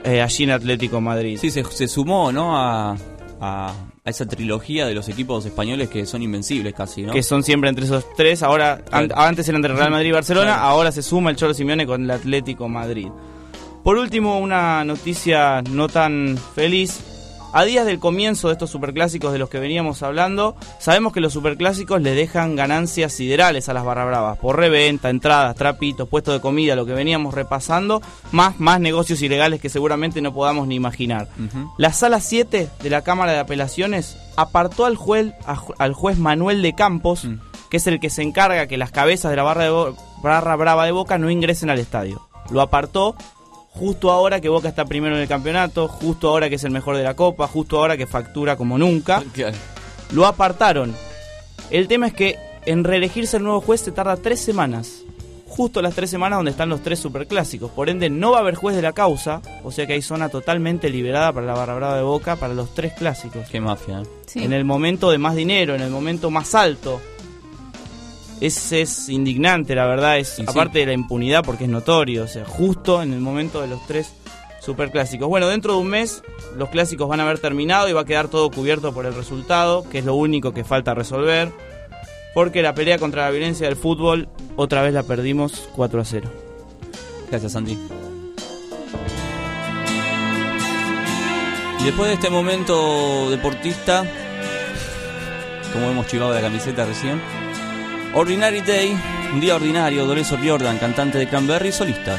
Speaker 38: eh, allí en Atlético Madrid.
Speaker 10: Sí, se, se sumó, ¿no? A, a, a esa trilogía de los equipos españoles que son invencibles casi, ¿no?
Speaker 38: que son siempre entre esos tres. Ahora, an- antes eran entre Real Madrid y Barcelona,
Speaker 10: Claro.
Speaker 38: ahora se suma el Cholo Simeone con el Atlético Madrid. Por último, una noticia no tan feliz. A días del comienzo de estos superclásicos de los que veníamos hablando, sabemos que los superclásicos le dejan ganancias siderales a las barra bravas por reventa, entradas, trapitos, puestos de comida, lo que veníamos repasando, más, más negocios ilegales que seguramente no podamos ni imaginar. La sala 7 de la Cámara de Apelaciones apartó al juez, a al juez Manuel de Campos,
Speaker 10: Mm.
Speaker 38: que es el que se encarga que las cabezas de la barra, de Bo- barra brava de Boca no ingresen al estadio. Lo apartó justo ahora que Boca está primero en el campeonato, justo ahora que es el mejor de la Copa, justo ahora que factura como nunca.
Speaker 10: Claro.
Speaker 38: Lo apartaron. El tema es que en reelegirse el nuevo juez se tarda tres semanas. Justo las tres semanas donde están los tres superclásicos. Por ende, no va a haber juez de la causa. O sea que hay zona totalmente liberada para la barra brava de Boca para los tres clásicos.
Speaker 10: Qué mafia, ¿eh?
Speaker 32: Sí.
Speaker 38: En el momento de más dinero, en el momento más alto. Es, es indignante, la verdad. Es
Speaker 10: sí.
Speaker 38: aparte de la impunidad porque es notorio. O sea, justo en el momento de los tres superclásicos. Bueno, dentro de un mes los clásicos van a haber terminado y va a quedar todo cubierto por el resultado, que es lo único que falta resolver. Porque la pelea contra la violencia del fútbol otra vez la perdimos 4 a 0.
Speaker 10: Gracias, Santi. Y después de este momento deportista, como hemos chivado la camiseta recién, Ordinary Day, un día ordinario, Dolores O'Riordan, cantante de Cranberry, solista.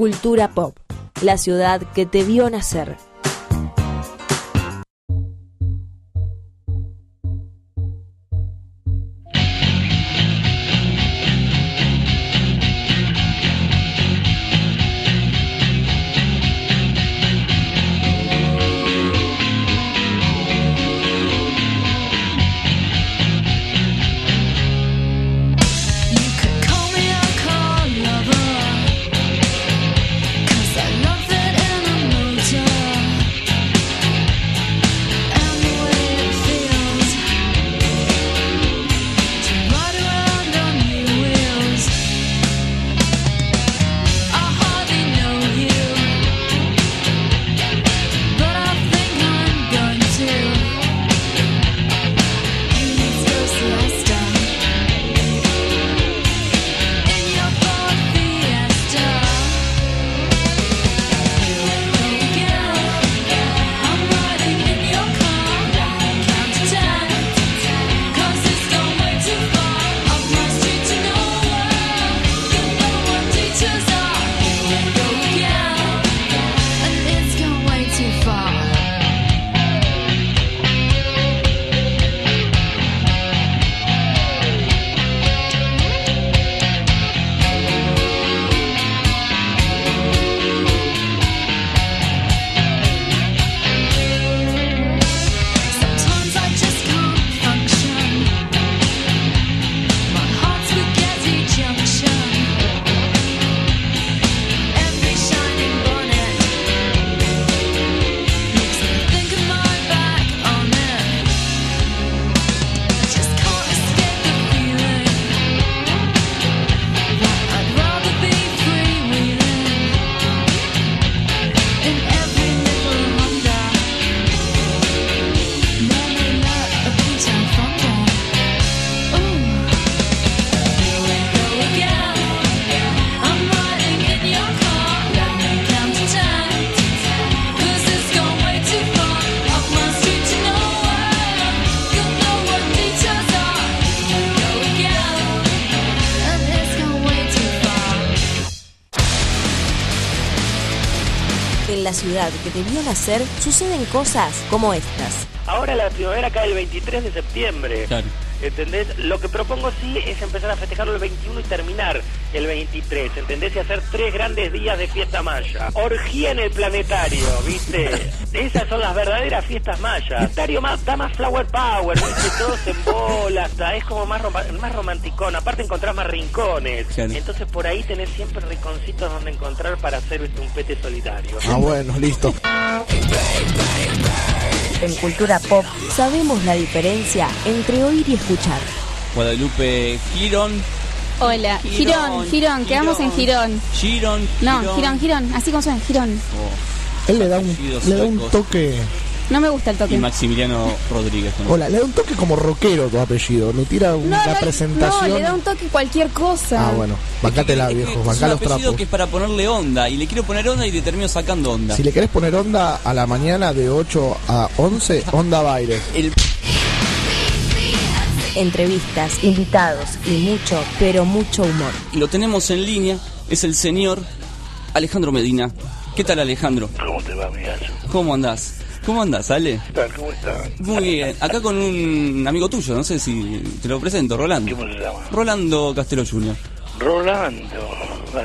Speaker 39: Cultura Pop, la ciudad que te vio nacer. Que vio nacer suceden cosas como estas.
Speaker 40: Ahora la primavera cae el 23 de septiembre.
Speaker 10: Claro.
Speaker 40: ¿Entendés? Lo que propongo sí es empezar a festejarlo el 21 y terminar el 23, ¿entendés? Y hacer tres grandes días de fiesta maya. Orgía en el planetario, ¿viste? Esas son las verdaderas fiestas mayas. Planetario más, da más flower power, ¿viste? Todos en bola, hasta es como más, roma- más romanticón. Aparte encontrás más rincones.
Speaker 10: Claro.
Speaker 40: Entonces por ahí tenés siempre rinconcitos donde encontrar para hacer un pete solitario.
Speaker 27: Ah, bueno, listo.
Speaker 39: En Cultura Pop sabemos la diferencia entre oír y escuchar.
Speaker 10: Guadalupe Girón.
Speaker 12: Hola,
Speaker 10: Girón,
Speaker 12: Girón, Girón, quedamos en Girón.
Speaker 10: Girón.
Speaker 12: No, Girón, Girón, así como suena, Girón.
Speaker 27: Él le da un, le da un toque.
Speaker 12: No me gusta el
Speaker 10: Y
Speaker 12: toque.
Speaker 10: Maximiliano Rodríguez. ¿no?
Speaker 27: Hola, le da un toque como rockero tu apellido. Le tira
Speaker 12: No,
Speaker 27: una
Speaker 12: no,
Speaker 27: presentación.
Speaker 12: no, le da un toque cualquier cosa.
Speaker 27: Ah, bueno. Bancátela, viejo.
Speaker 10: Es
Speaker 27: Bancá
Speaker 10: un
Speaker 27: los
Speaker 10: apellido
Speaker 27: trapos.
Speaker 10: que es para ponerle onda. Y le quiero poner onda y le termino sacando onda.
Speaker 27: Si le querés poner onda a la mañana de 8 a 11, onda baile.
Speaker 10: El
Speaker 39: Entrevistas, invitados y mucho, pero mucho humor.
Speaker 10: lo tenemos en línea. Es el señor Alejandro Medina. ¿Qué tal, Alejandro?
Speaker 41: ¿Cómo te va, amigazo?
Speaker 10: ¿Cómo andás? ¿Cómo andás, Ale?
Speaker 41: ¿Qué tal? ¿Cómo estás?
Speaker 10: Muy bien. Acá con un amigo tuyo, no sé si te lo presento, Rolando.
Speaker 41: ¿Cómo se llama?
Speaker 10: Rolando Castelo Jr.
Speaker 41: Rolando.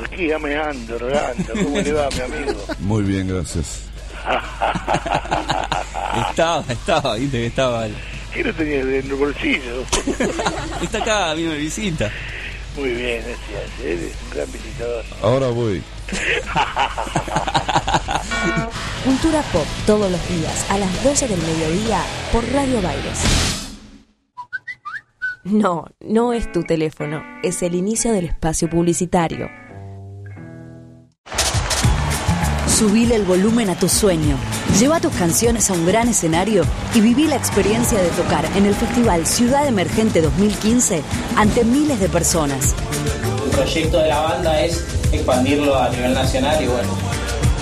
Speaker 41: Aquí ya me ando, Rolando. ¿Cómo le va, mi amigo?
Speaker 42: Muy bien, gracias.
Speaker 10: Estaba, estaba, viste que estaba.
Speaker 41: ¿Qué no tenías en el bolsillo?
Speaker 10: Está acá, vino de visita.
Speaker 41: Muy bien, gracias. Eres un gran visitador.
Speaker 42: Ahora voy.
Speaker 39: Cultura Pop todos los días a las 12 del mediodía por Radio Baires. No, no es tu teléfono, es el inicio del espacio publicitario.
Speaker 43: Subile el volumen a tu sueño. Lleva tus canciones a un gran escenario y viví la experiencia de tocar en el Festival Ciudad Emergente 2015 ante miles de personas.
Speaker 3: El proyecto de la banda es expandirlo a nivel nacional y bueno,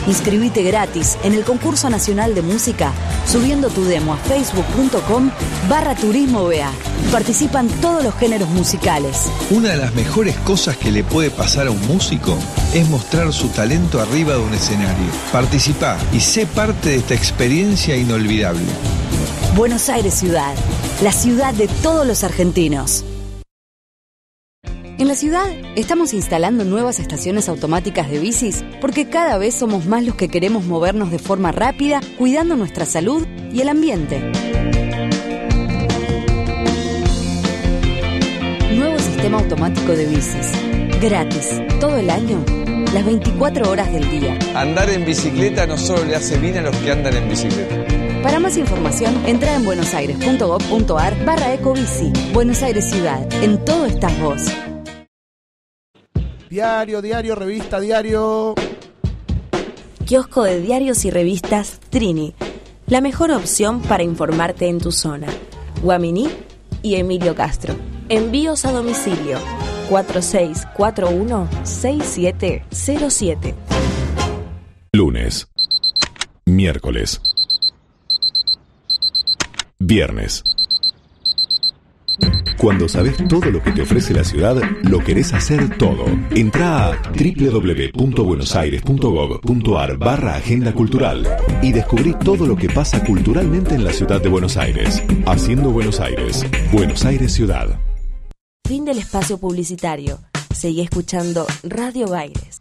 Speaker 2: Inscribite gratis en el concurso nacional de música subiendo tu demo a facebook.com barra turismo BA. Participan todos los géneros musicales.
Speaker 44: Una de las mejores cosas que le puede pasar a un músico es mostrar su talento arriba de un escenario. Participa y sé parte de esta experiencia inolvidable.
Speaker 2: Buenos Aires Ciudad, la ciudad de todos los argentinos. En la ciudad estamos instalando nuevas estaciones automáticas de bicis porque cada vez somos más los que queremos movernos de forma rápida, cuidando nuestra salud y el ambiente. Nuevo sistema automático de bicis. Gratis, todo el año, las 24 horas del día.
Speaker 44: Andar en bicicleta no solo le hace bien a los que andan en bicicleta.
Speaker 2: Para más información, entra en buenosaires.gov.ar barra ecobici. Buenos Aires Ciudad, en todo estás vos.
Speaker 27: Diario, diario, revista, diario.
Speaker 1: Kiosco de diarios y revistas Trini. La mejor opción para informarte en tu zona. Guaminí y Emilio Castro. Envíos a domicilio 4641-6707.
Speaker 45: Lunes. Miércoles. Viernes. Cuando sabes todo lo que te ofrece la ciudad, lo querés hacer todo. Entra a www.buenosaires.gov.ar barra Agenda Cultural y descubrí todo lo que pasa culturalmente en la ciudad de Buenos Aires. Haciendo Buenos Aires. Buenos Aires Ciudad.
Speaker 1: Fin del espacio publicitario. Seguí escuchando Radio Baires.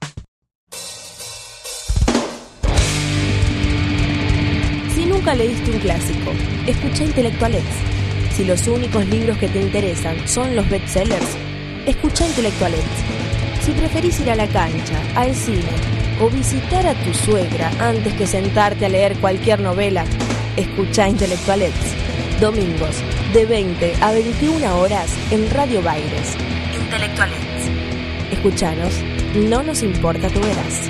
Speaker 1: Si nunca leíste un clásico, escucha Intelectualex. Si los únicos libros que te interesan son los bestsellers, escucha Intelectualex. Si preferís ir a la cancha, al cine o visitar a tu suegra antes que sentarte a leer cualquier novela, escucha Intelectualex. Domingos, de 20 a 21 horas en Radio Baires. Intelectualex. Escuchanos, no nos importa tu verás.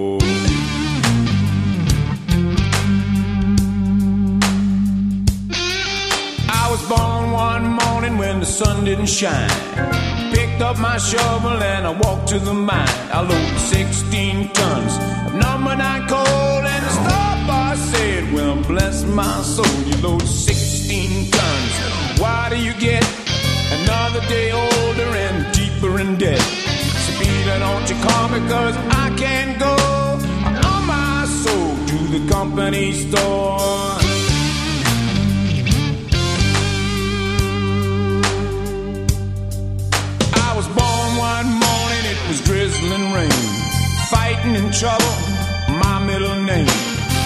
Speaker 35: Born one morning when the sun didn't shine. Picked up my shovel and I walked to the mine. I loaded 16 tons of number nine coal and the star boss said, Well, bless my soul, you load 16 tons. Why do you get another day older and deeper in debt? So, Peter, don't you call me cause I can't go on my soul to the company store. Was drizzling rain. Fighting in trouble, my middle name.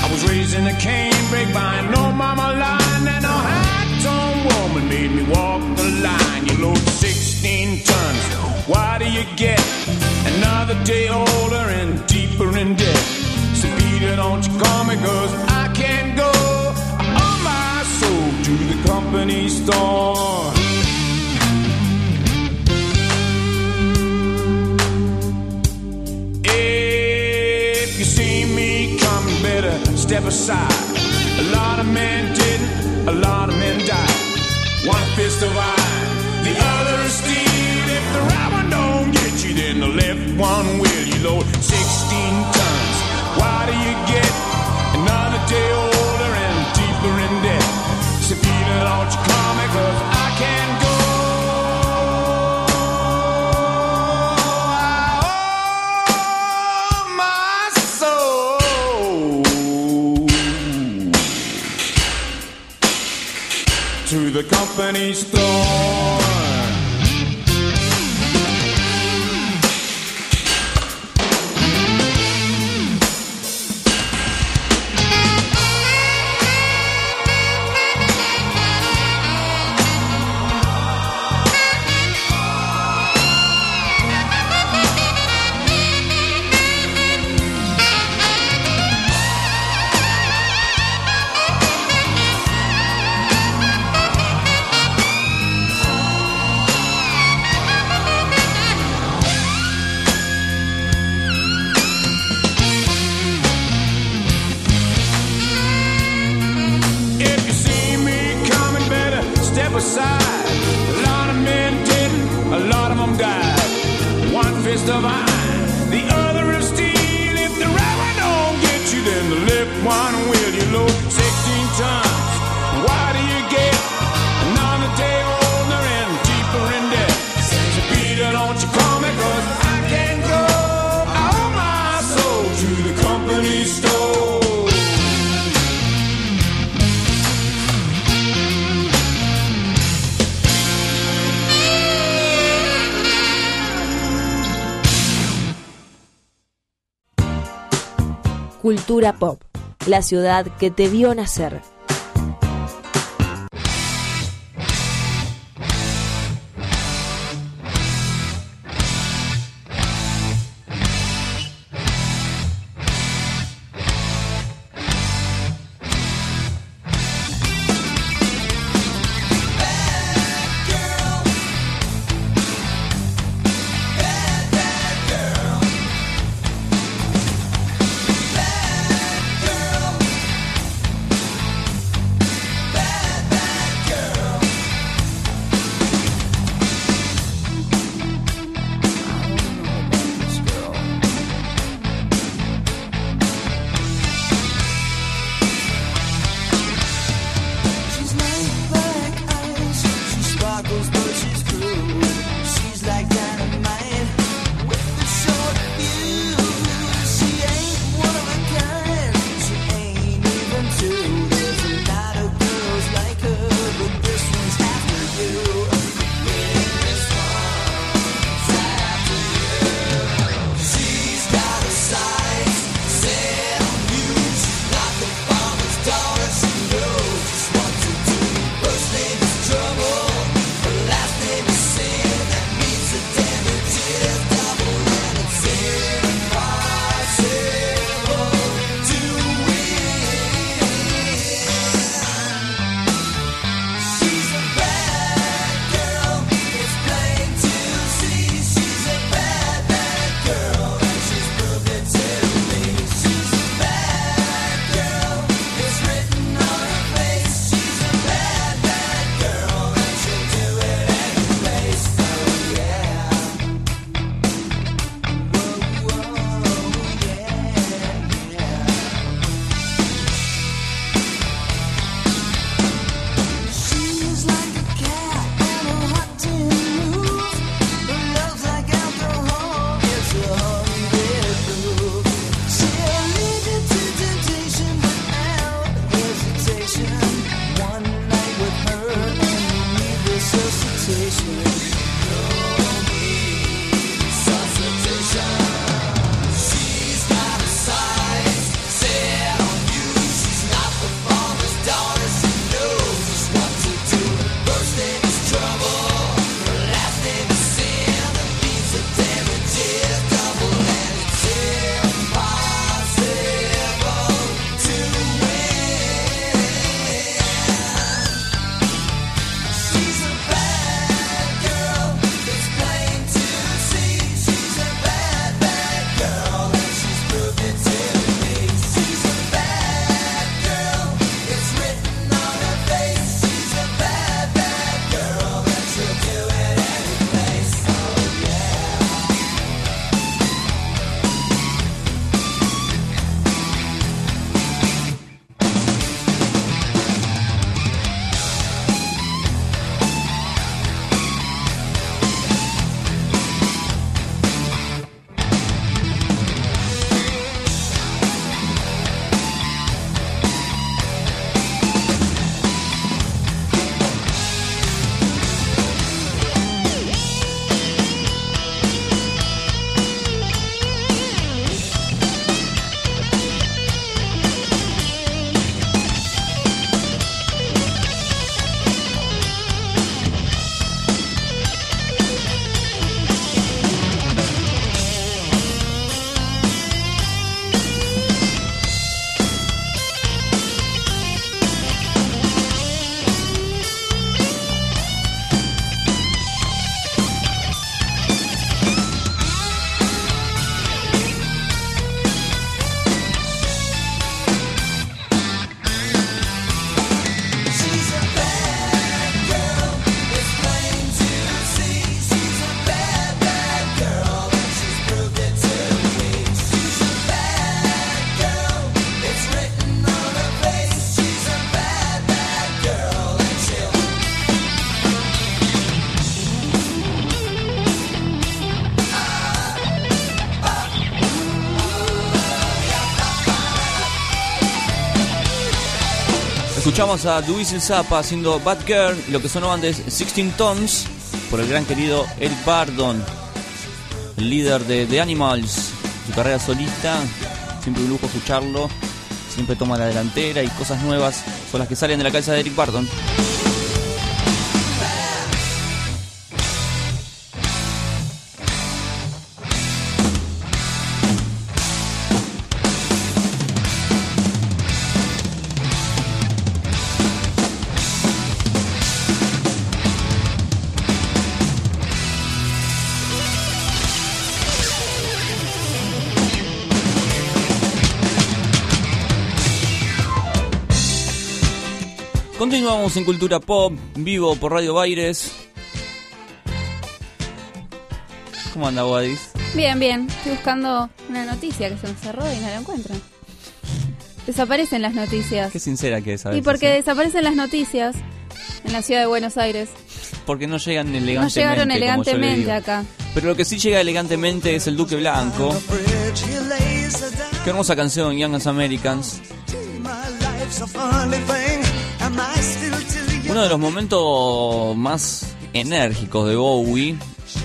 Speaker 35: I was raised in a canebrake by old mama line, and a high tone woman made me walk the line. You load 16 tons, why do you get another day older and deeper in debt? So, Peter, don't you call me, cause I can't go on my soul to the company store. Step aside. A lot of men didn't, a lot of men died. One fist of iron, the other is steel. If the right one don't get you, then the left one will. You load 16 tons. Why do you get another day the company store.
Speaker 1: La ciudad que te vio nacer.
Speaker 10: Escuchamos a Duisil Zappa haciendo Bad Girl, lo que sonó antes 16 Tons, por el gran querido Eric Bardon, el líder de The Animals, su carrera solista, siempre un lujo escucharlo, siempre toma la delantera y cosas nuevas son las que salen de la cabeza de Eric Bardon. En Cultura Pop, vivo por Radio Baires. ¿Cómo anda, Wadis?
Speaker 32: Bien, bien. Estoy buscando una noticia que se me cerró y no la encuentro. Desaparecen las noticias.
Speaker 10: Qué sincera que es, a
Speaker 32: Y porque
Speaker 10: ¿eh?
Speaker 32: desaparecen las noticias en la ciudad de Buenos Aires.
Speaker 10: Porque no llegan
Speaker 32: No
Speaker 10: elegantemente.
Speaker 32: llegaron
Speaker 10: yo le
Speaker 32: elegantemente acá.
Speaker 10: Pero lo que sí llega elegantemente es el Duque Blanco. Qué hermosa canción, Young as Americans. Uno de los momentos más enérgicos de Bowie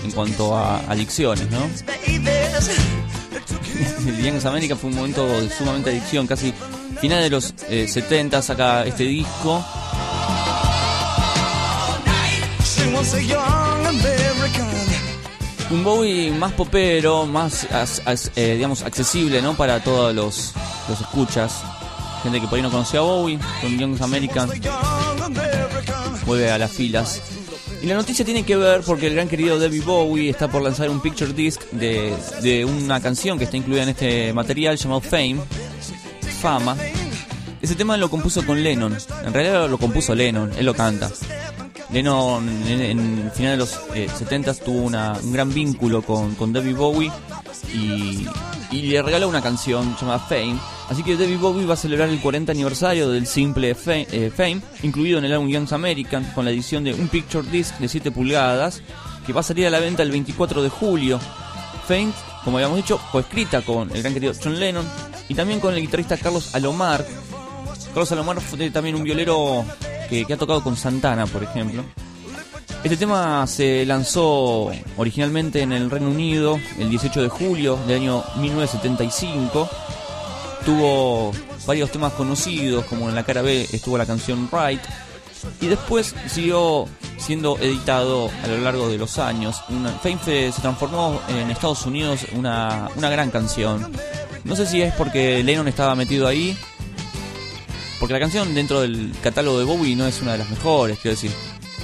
Speaker 10: en cuanto a adicciones, ¿no? Young as Americans fue un momento de sumamente adicción, casi final de los eh, 70 saca este disco. Un Bowie más popero, más eh, digamos accesible, ¿no? Para todos los, los escuchas. Gente que por ahí no conocía a Bowie, con Young American vuelve a las filas. Y la noticia tiene que ver porque el gran querido David Bowie está por lanzar un picture disc de, de una canción que está incluida en este material llamado Fame, Fama. Ese tema lo compuso con Lennon. En realidad lo compuso Lennon, él lo canta. Lennon en, en final de los eh, 70 tuvo un gran vínculo con, con David Bowie y, y le regaló una canción llamada Fame. Así que David Bowie va a celebrar el 40 aniversario del simple Fame, eh, Fame, incluido en el álbum Young American, con la edición de un picture disc de 7 pulgadas, que va a salir a la venta el 24 de julio. Fame, como habíamos dicho, fue escrita con el gran querido John Lennon y también con el guitarrista Carlos Alomar, Carlos Alomar fue también un violero que, que ha tocado con Santana, por ejemplo. Este tema se lanzó originalmente en el Reino Unido el 18 de julio del año 1975. Tuvo varios temas conocidos, como en la cara B estuvo la canción Right. Y después siguió siendo editado a lo largo de los años. Una, Fame se, transformó en Estados Unidos una, una gran canción. No sé si es porque Lennon estaba metido ahí porque la canción dentro del catálogo de Bowie no es una de las mejores, quiero decir.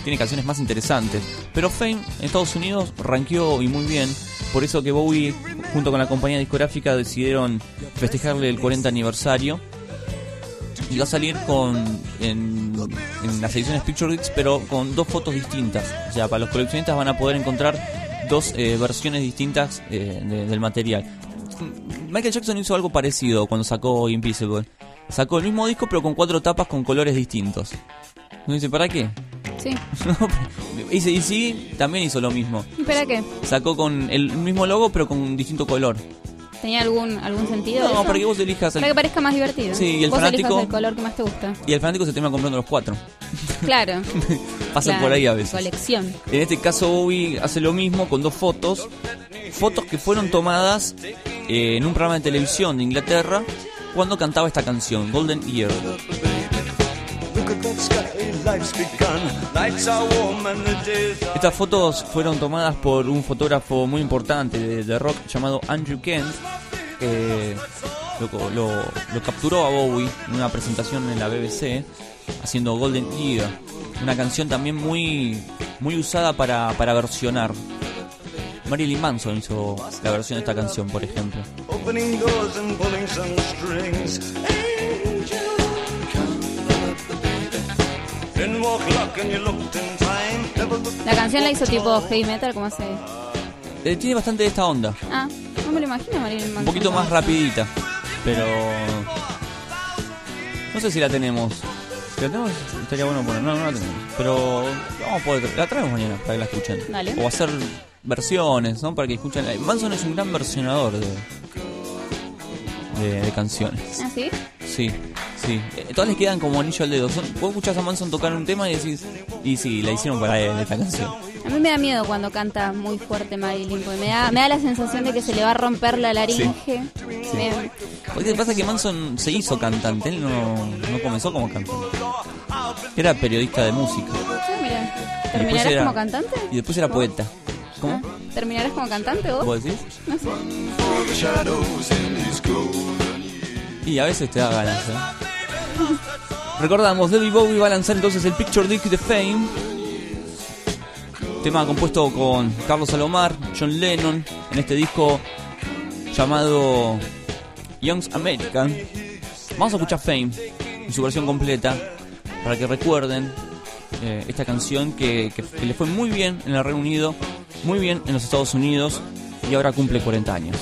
Speaker 10: Tiene canciones más interesantes. Pero Fame en Estados Unidos rankeó y muy bien. Por eso que Bowie, junto con la compañía discográfica, decidieron festejarle el 40 aniversario. Y va a salir con en, las ediciones Picture Discs, pero con dos fotos distintas. O sea, para los coleccionistas van a poder encontrar dos eh, versiones distintas eh, de- del material. Michael Jackson hizo algo parecido cuando sacó Invisible. Sacó el mismo disco pero con cuatro tapas con colores distintos. Uno dice, ¿para qué?
Speaker 32: Sí.
Speaker 10: Y sí también hizo lo mismo.
Speaker 32: ¿Y para qué?
Speaker 10: Sacó con el mismo logo pero con un distinto color.
Speaker 32: ¿Tenía algún, algún sentido?
Speaker 10: No, para que vos elijas el-
Speaker 32: Para que parezca más divertido.
Speaker 10: Sí, y el
Speaker 32: vos
Speaker 10: fanático-
Speaker 32: el color que más te gusta.
Speaker 10: Y el fanático se termina comprando los cuatro.
Speaker 32: Claro.
Speaker 10: Pasan
Speaker 32: Claro,
Speaker 10: por ahí a veces.
Speaker 32: Colección.
Speaker 10: En este caso Bowie hace lo mismo con dos fotos. Fotos que fueron tomadas eh, en un programa de televisión de Inglaterra cuando cantaba esta canción, Golden Ear. Estas fotos fueron tomadas por un fotógrafo muy importante de, rock llamado Andrew Kent. que lo capturó a Bowie en una presentación en la BBC haciendo Golden Ear. Una canción también muy, muy usada para, para versionar. Marilyn Manson hizo la versión de esta canción, por ejemplo.
Speaker 32: La canción la hizo tipo heavy metal, como hace.
Speaker 10: Eh, tiene bastante de esta onda.
Speaker 32: Ah, no me lo imagino Marilyn Manson.
Speaker 10: Un poquito más rapidita. Pero... No sé si la tenemos. Si la tenemos, estaría bueno poner. No, no la tenemos. Pero vamos a poder... La traemos mañana para que la escuchen.
Speaker 32: Dale.
Speaker 10: O hacer versiones, ¿no? Para que escuchen. Manson es un gran versionador de... De, de canciones.
Speaker 32: ¿Ah, sí?
Speaker 10: Sí. Sí, eh, todas les quedan como anillo al dedo. Son, vos escuchás a Manson tocar un tema y decís, y sí, la hicieron para él, esta canción.
Speaker 12: A mí me da miedo cuando canta muy fuerte Marilyn, porque me da, me da la sensación de que se le va a romper la laringe. Me-
Speaker 10: Lo que pasa que Manson se hizo cantante, él no, no comenzó como cantante. Era periodista de música.
Speaker 12: Ah, mira.
Speaker 10: Después
Speaker 12: ¿Terminarás
Speaker 10: era-
Speaker 12: como cantante?
Speaker 10: Y después era poeta. ¿Cómo?
Speaker 12: ¿Terminarás como cantante vos?
Speaker 10: ¿Vos decís?
Speaker 12: No sé.
Speaker 10: Y a veces te da ganas, ¿eh? Recordamos, David Bowie va a lanzar entonces el Picture Disc de Fame. Tema compuesto con Carlos Salomar, John Lennon, en este disco llamado Young's American. Vamos a escuchar Fame en su versión completa para que recuerden eh, esta canción que, que- que le fue muy bien en el Reino Unido, muy bien en los Estados Unidos y ahora cumple 40 años.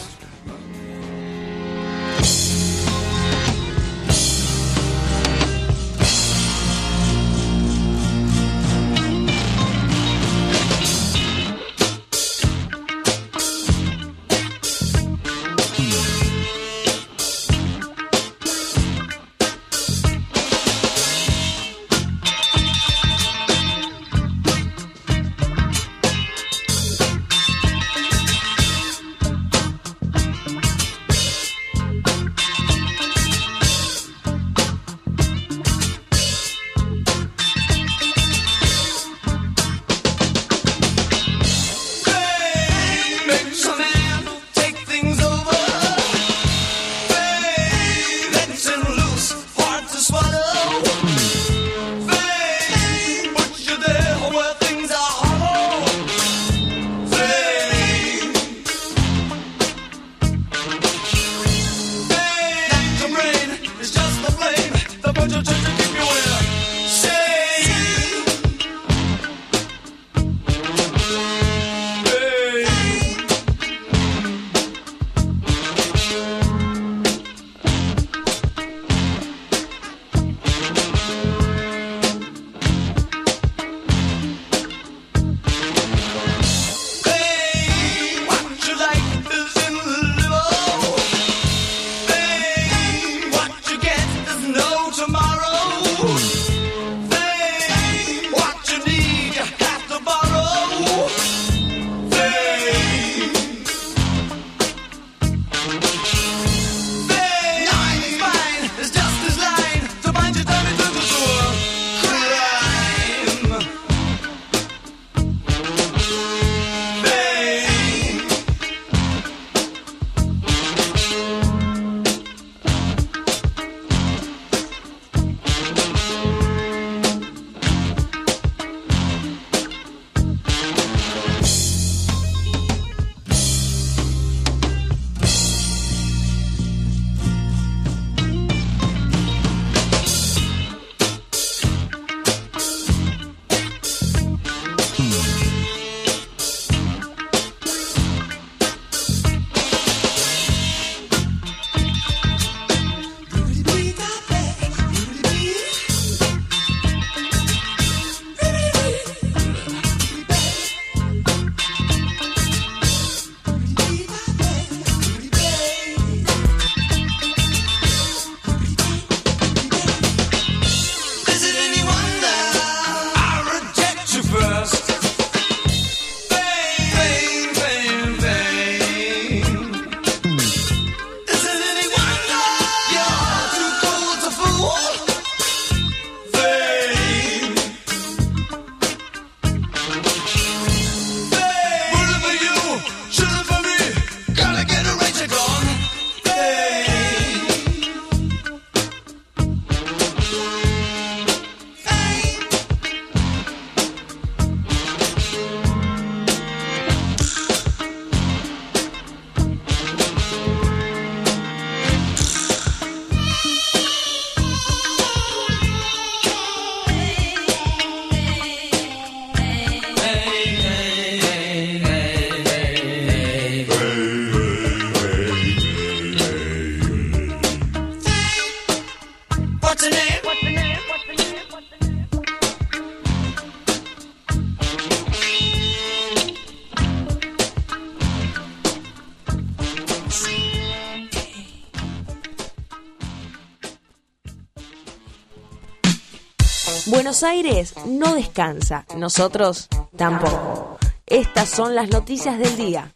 Speaker 1: Aires no descansa, nosotros tampoco. Estas son las noticias del día.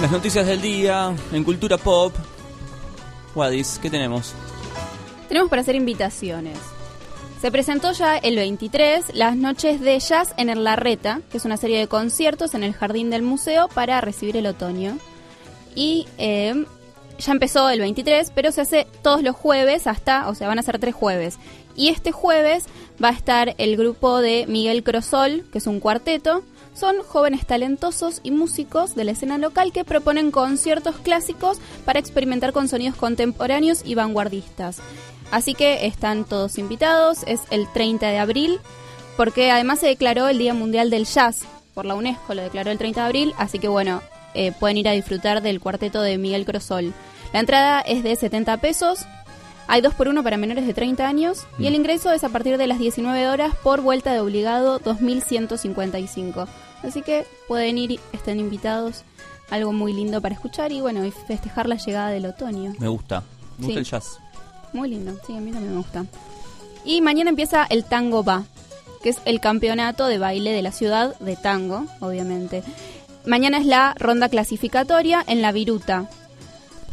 Speaker 10: Las noticias del día en cultura pop. Wadis, ¿qué tenemos?
Speaker 12: Tenemos para hacer invitaciones. Se presentó ya el 23 las noches de jazz en el Larreta, que es una serie de conciertos en el jardín del museo para recibir el otoño. Y eh, ya empezó el 23, pero se hace todos los jueves hasta, o sea, van a ser tres jueves. Y este jueves va a estar el grupo de Miguel Crosol, que es un cuarteto. Son jóvenes talentosos y músicos de la escena local que proponen conciertos clásicos para experimentar con sonidos contemporáneos y vanguardistas. Así que están todos invitados, es el 30 de abril, porque además se declaró el Día Mundial del Jazz por la UNESCO, lo declaró el 30 de abril, así que bueno, eh, pueden ir a disfrutar del cuarteto de Miguel Crosol. La entrada es de 70 pesos, hay 2 por 1 para menores de 30 años y el ingreso es a partir de las 19 horas por vuelta de obligado 2155. Así que pueden ir, estén invitados, algo muy lindo para escuchar y bueno, y festejar la llegada del otoño.
Speaker 10: Me gusta. Me gusta
Speaker 12: Sí.
Speaker 10: el jazz.
Speaker 12: Muy lindo, sí, a mí también me gusta. Y mañana empieza el Tango Va, que es el campeonato de baile de la ciudad de tango, obviamente. Mañana es la ronda clasificatoria en la Viruta.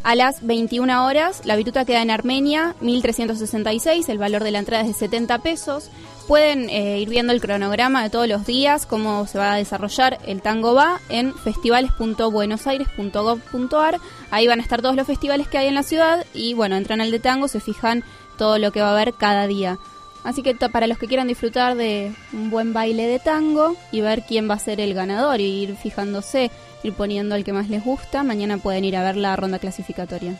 Speaker 12: A las 21 horas, la Viruta queda en Armenia, 1366, el valor de la entrada es de 70 pesos. Pueden eh, ir viendo el cronograma de todos los días, cómo se va a desarrollar el tango va en festivales.buenosaires.gov.ar. Ahí van a estar todos los festivales que hay en la ciudad y bueno, entran al de tango, se fijan todo lo que va a haber cada día. Así que para los que quieran disfrutar de un buen baile de tango y ver quién va a ser el ganador y ir fijándose, ir poniendo el que más les gusta, mañana pueden ir a ver la ronda clasificatoria.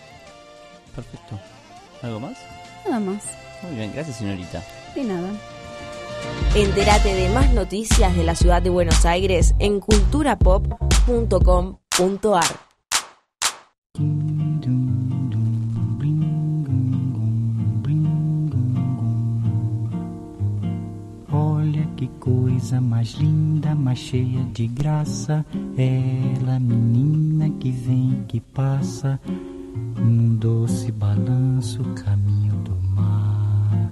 Speaker 10: Perfecto. ¿Algo más?
Speaker 12: Nada más.
Speaker 10: Muy bien, gracias señorita.
Speaker 12: De nada.
Speaker 1: Entérate de más noticias de la ciudad de Buenos Aires en culturapop.com.ar.
Speaker 46: Olha que coisa mais linda, mais cheia de graça. Ela, menina que vem, que passa, num doce balanço, caminho do mar.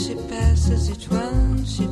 Speaker 20: She passes, each one she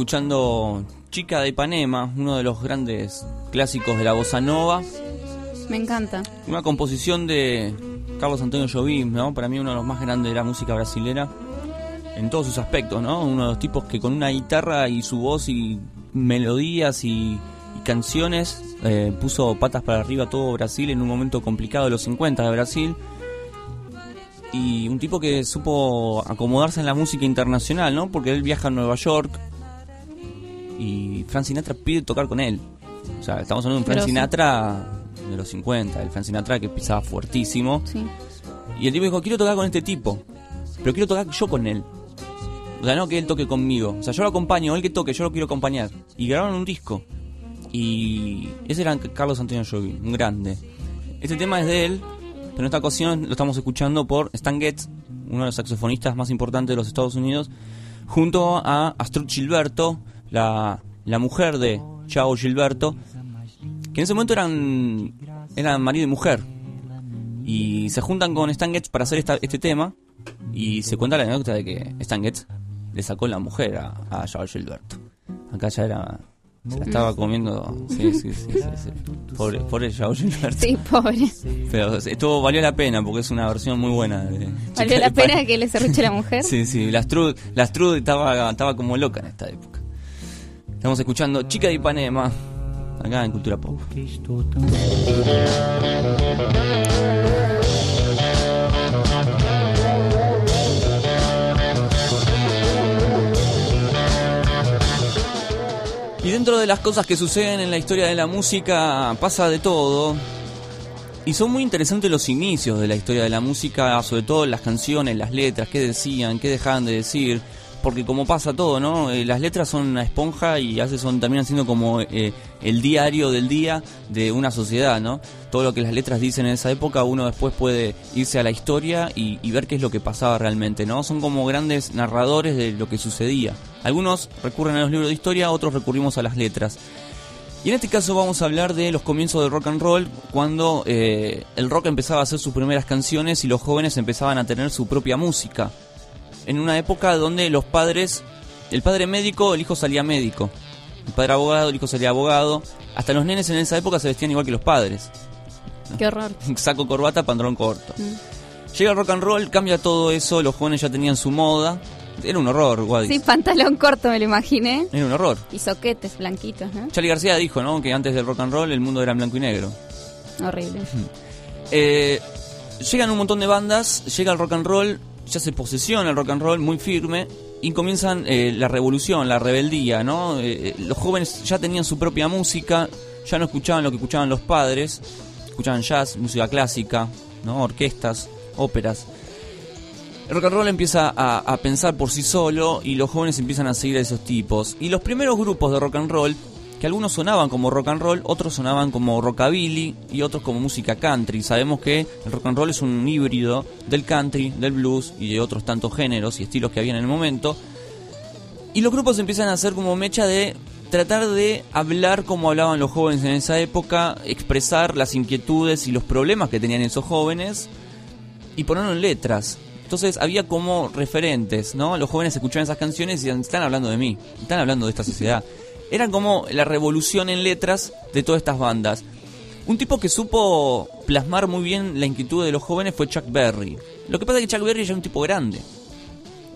Speaker 10: escuchando Chica de Ipanema, uno de los grandes clásicos de la bossa nova.
Speaker 32: Me encanta.
Speaker 10: Una composición de Carlos Antonio Jobim, ¿no? Para mí uno de los más grandes de la música brasilera en todos sus aspectos, ¿no? Uno de los tipos que con una guitarra y su voz y melodías y, y canciones eh, puso patas para arriba a todo Brasil en un momento complicado de los 50 de Brasil. Y un tipo que supo acomodarse en la música internacional, ¿no? Porque él viaja a Nueva York Frank Sinatra pide tocar con él. O sea, estamos hablando de un Frank
Speaker 32: Grosso.
Speaker 10: Sinatra de los 50, el Frank Sinatra que pisaba fuertísimo.
Speaker 32: Sí.
Speaker 10: Y el tipo dijo, quiero tocar con este tipo, pero quiero tocar yo con él. O sea, no que él toque conmigo. O sea, yo lo acompaño, él que toque, yo lo quiero acompañar. Y grabaron un disco. Y ese era Carlos Antonio Jobim, un grande. Este tema es de él, pero en esta ocasión lo estamos escuchando por Stan Getz, uno de los saxofonistas más importantes de los Estados Unidos, junto a Astrud Gilberto, la, la mujer de Chao Gilberto, que en ese momento eran, eran marido y mujer. Y se juntan con Stan Getz para hacer esta- este tema. Y se cuenta la anécdota de que Stan Getz le sacó la mujer a, a Chao Gilberto. Acá ya era. Se la estaba comiendo. Sí, sí, sí. sí, sí. Pobre, pobre Chao Gilberto.
Speaker 32: Sí, pobre.
Speaker 10: Pero esto valió la pena porque es una versión muy buena. De
Speaker 32: ¿Valió la pena que le cerruche la mujer?
Speaker 10: Sí, sí, la Astrud estaba, estaba como loca en esta época. Estamos escuchando Chica de Ipanema, acá en Cultura Pop. Y dentro de las cosas que suceden en la historia de la música pasa de todo. Y son muy interesantes los inicios de la historia de la música, sobre todo las canciones, las letras, qué decían, qué dejaban de decir. Porque como pasa todo, ¿no? Eh, las letras son una esponja y a veces son también siendo como eh, el diario del día de una sociedad, ¿no? Todo lo que las letras dicen en esa época, uno después puede irse a la historia y, y ver qué es lo que pasaba realmente, ¿no? Son como grandes narradores de lo que sucedía. Algunos recurren a los libros de historia, otros recurrimos a las letras. Y en este caso vamos a hablar de los comienzos del rock and roll, cuando eh, el rock empezaba a hacer sus primeras canciones y los jóvenes empezaban a tener su propia música. En una época donde los padres, el padre médico, el hijo salía médico. El padre abogado, el hijo salía abogado. Hasta los nenes en esa época se vestían igual que los padres.
Speaker 32: Qué horror.
Speaker 10: Saco, corbata, pantalón corto.
Speaker 32: Mm.
Speaker 10: Llega el rock and roll, cambia todo eso, los jóvenes ya tenían su moda. Era un horror, Wadis.
Speaker 32: Sí, pantalón corto me lo imaginé.
Speaker 10: Era un horror.
Speaker 32: Y soquetes blanquitos, ¿no?
Speaker 10: Charlie García dijo, ¿no? Que antes del rock and roll el mundo era en blanco y negro.
Speaker 32: Horrible.
Speaker 10: Eh, llegan un montón de bandas, llega el rock and roll, ya se posesiona el rock and roll muy firme y comienzan eh, la revolución, la rebeldía, ¿no? Eh, los jóvenes ya tenían su propia música, ya no escuchaban lo que escuchaban los padres, escuchaban jazz, música clásica, ¿no? Orquestas, óperas. El rock and roll empieza a, a pensar por sí solo y los jóvenes empiezan a seguir a esos tipos. Y los primeros grupos de rock and roll, que algunos sonaban como rock and roll, otros sonaban como rockabilly y otros como música country. Sabemos que el rock and roll es un híbrido del country, del blues y de otros tantos géneros y estilos que había en el momento. Y los grupos empiezan a hacer como mecha de tratar de hablar como hablaban los jóvenes en esa época, expresar las inquietudes y los problemas que tenían esos jóvenes y ponerlo en letras. Entonces había como referentes, ¿no? Los jóvenes escuchaban esas canciones y decían, están hablando de mí, están hablando de esta sociedad. Eran como la revolución en letras de todas estas bandas. Un tipo que supo plasmar muy bien la inquietud de los jóvenes fue Chuck Berry. Lo que pasa es que Chuck Berry ya era un tipo grande.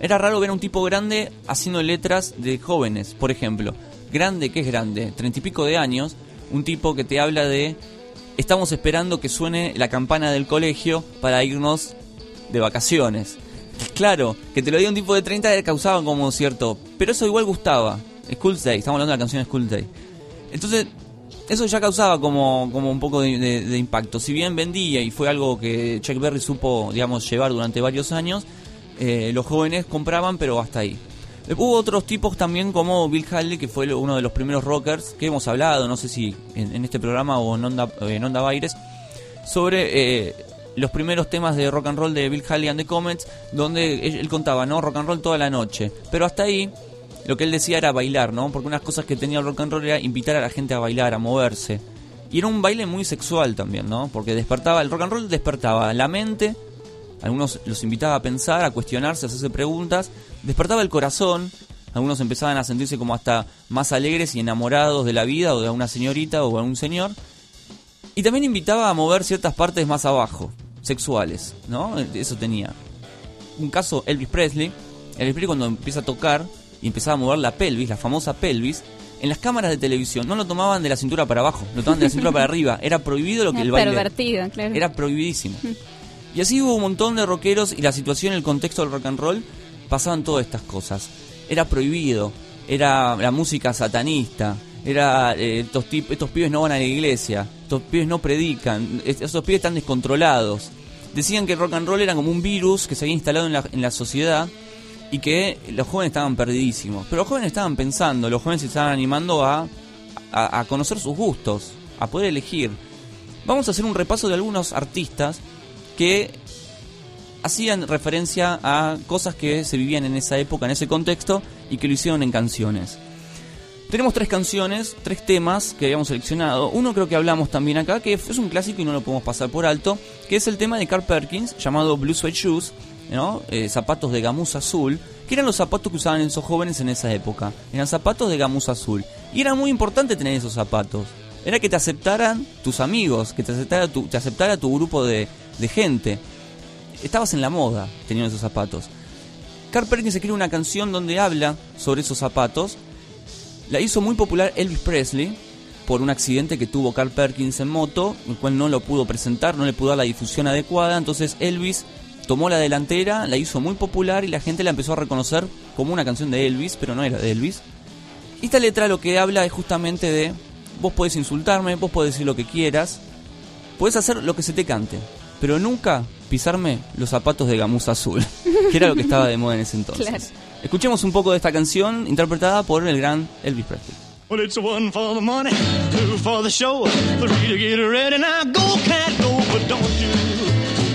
Speaker 10: Era raro ver a un tipo grande haciendo letras de jóvenes, por ejemplo. Grande, ¿qué es grande? Treinta y pico de años. Un tipo que te habla de... Estamos esperando que suene la campana del colegio para irnos de vacaciones. Claro, que te lo diga un tipo de 30 causaba como cierto... Pero eso igual gustaba. School Day, estamos hablando de la canción School Day. Entonces, eso ya causaba como, como un poco de, impacto. Si bien vendía y fue algo que Chuck Berry supo, digamos, llevar durante varios años, eh, los jóvenes compraban, pero hasta ahí. Eh, Hubo otros tipos también como Bill Haley, que fue uno de los primeros rockers que hemos hablado, no sé si en, este programa o en Onda, eh, en Onda Baires, sobre los primeros temas de rock and roll de Bill Haley and the Comets, donde él, él contaba, ¿no? Rock and roll toda la noche. Pero hasta ahí, lo que él decía era bailar, ¿no? Porque unas cosas que tenía el rock and roll era invitar a la gente a bailar, a moverse. Y era un baile muy sexual también, ¿no? Porque despertaba, el rock and roll despertaba la mente, algunos los invitaba a pensar, a cuestionarse, a hacerse preguntas, despertaba el corazón, algunos empezaban a sentirse como hasta más alegres y enamorados de la vida o de una señorita o de un señor. Y también invitaba a mover ciertas partes más abajo, sexuales, ¿no? Eso tenía. Un caso, Elvis Presley. Elvis Presley cuando empieza a tocar y empezaba a mover la pelvis, la famosa pelvis, en las cámaras de televisión no lo tomaban de la cintura para abajo, lo tomaban de la cintura para arriba. Era prohibido lo que el baile.
Speaker 12: Pervertido, claro.
Speaker 10: Era prohibidísimo. Y así hubo un montón de rockeros y la situación, el contexto del rock and roll, pasaban todas estas cosas. Era prohibido, era la música satanista, era eh, estos, estos pibes no van a la iglesia, estos pibes no predican, es- esos pibes están descontrolados. Decían que el rock and roll era como un virus que se había instalado en la, en la sociedad y que los jóvenes estaban perdidísimos. Pero los jóvenes estaban pensando, los jóvenes se estaban animando a, a, conocer sus gustos, a poder elegir. Vamos a hacer un repaso de algunos artistas que hacían referencia a cosas que se vivían en esa época, en ese contexto, y que lo hicieron en canciones. Tenemos tres canciones, tres temas que habíamos seleccionado. Uno creo que hablamos también acá, que es un clásico y no lo podemos pasar por alto, que es el tema de Carl Perkins, llamado Blue Suede Shoes, ¿no? Eh, zapatos de gamuza azul, que eran los zapatos que usaban esos jóvenes en esa época. Eran zapatos de gamuza azul. Y era muy importante tener esos zapatos. Era que te aceptaran tus amigos, que te aceptara tu, te aceptara tu grupo de, de gente. Estabas en la moda teniendo esos zapatos. Carl Perkins escribe una canción donde habla sobre esos zapatos. La hizo muy popular Elvis Presley por un accidente que tuvo Carl Perkins en moto, el cual no lo pudo presentar, no le pudo dar la difusión adecuada. Entonces Elvis tomó la delantera, la hizo muy popular y la gente la empezó a reconocer como una canción de Elvis, pero no era de Elvis. Y esta letra lo que habla es justamente de vos podés insultarme, vos podés decir lo que quieras, podés hacer lo que se te cante, pero nunca pisarme los zapatos de gamuza azul, que era lo que estaba de moda en ese entonces.
Speaker 12: Claro.
Speaker 10: Escuchemos un poco de esta canción interpretada por el gran Elvis Presley.
Speaker 47: Well, it's one for the money, two for the show, three to get ready. Now go, cat, go, but don't you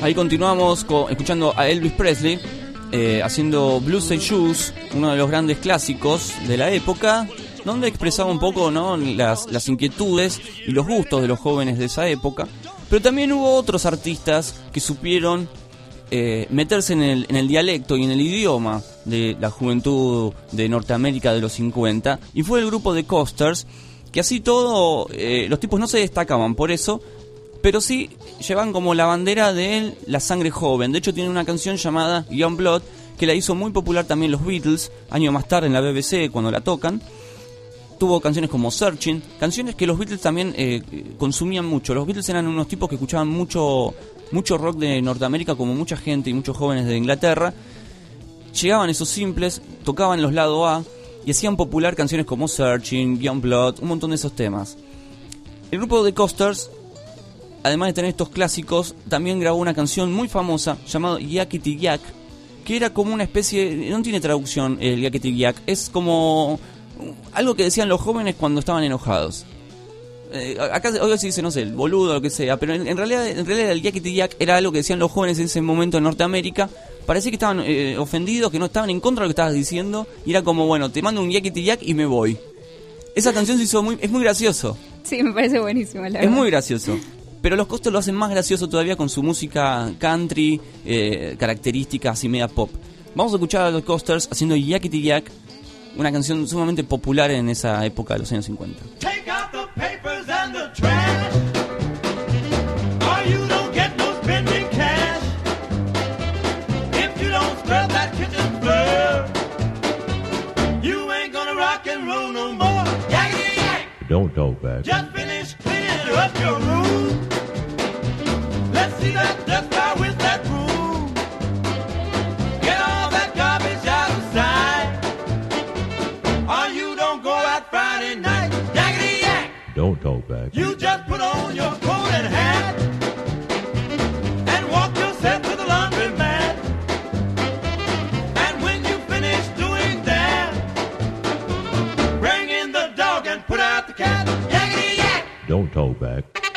Speaker 10: Ahí continuamos co- escuchando a Elvis Presley eh, haciendo Blue Suede Shoes, uno de los grandes clásicos de la época, donde expresaba un poco ¿no? las, las inquietudes y los gustos de los jóvenes de esa época. Pero también hubo otros artistas que supieron eh, meterse en el, en el dialecto y en el idioma de la juventud de Norteamérica de los 50, y fue el grupo de Costers, que así todo, eh, los tipos no se destacaban por eso, pero sí llevan como la bandera de la sangre joven. De hecho, tienen una canción llamada Young Blood que la hizo muy popular también los Beatles, años más tarde en la BBC cuando la tocan. Tuvo canciones como Searching, canciones que los Beatles también eh, consumían mucho. Los Beatles eran unos tipos que escuchaban mucho, mucho rock de Norteamérica, como mucha gente y muchos jóvenes de Inglaterra. Llegaban esos simples, tocaban los lado A y hacían popular canciones como Searching, Young Blood, un montón de esos temas. El grupo de Costers además de tener estos clásicos, también grabó una canción muy famosa llamada Yakety Yak, que era como una especie, no tiene traducción el Yakety Yak, es como algo que decían los jóvenes cuando estaban enojados. Eh, acá hoy se dice, no sé, el boludo o lo que sea, pero en, en realidad en realidad el Yakety Yak era algo que decían los jóvenes en ese momento en Norteamérica. Parecía que estaban eh, ofendidos, que no estaban en contra de lo que estabas diciendo, y era como, bueno, te mando un Yakety Yak y me voy. Esa canción se hizo muy, es muy gracioso.
Speaker 12: sí, me parece buenísimo, la
Speaker 10: Es
Speaker 12: verdad.
Speaker 10: muy gracioso. Pero los costos lo hacen más gracioso todavía con su música country, eh, características y media pop. Vamos a escuchar a los Costers haciendo Yakety Yak, una canción sumamente popular en esa época de los años 50.
Speaker 20: Take out the papers and the trash. Or you don't get no spending cash. If you don't scrub that kitchen floor, you ain't gonna rock and roll no more. Yakety yak.
Speaker 48: Don't talk back.
Speaker 20: Just finish cleaning up your room.
Speaker 48: Back.
Speaker 20: You just put on your coat and hat and walk yourself to the laundromat. And when you finish doing that, bring in the dog and put out the cat. Yakety yak!
Speaker 48: Don't talk back.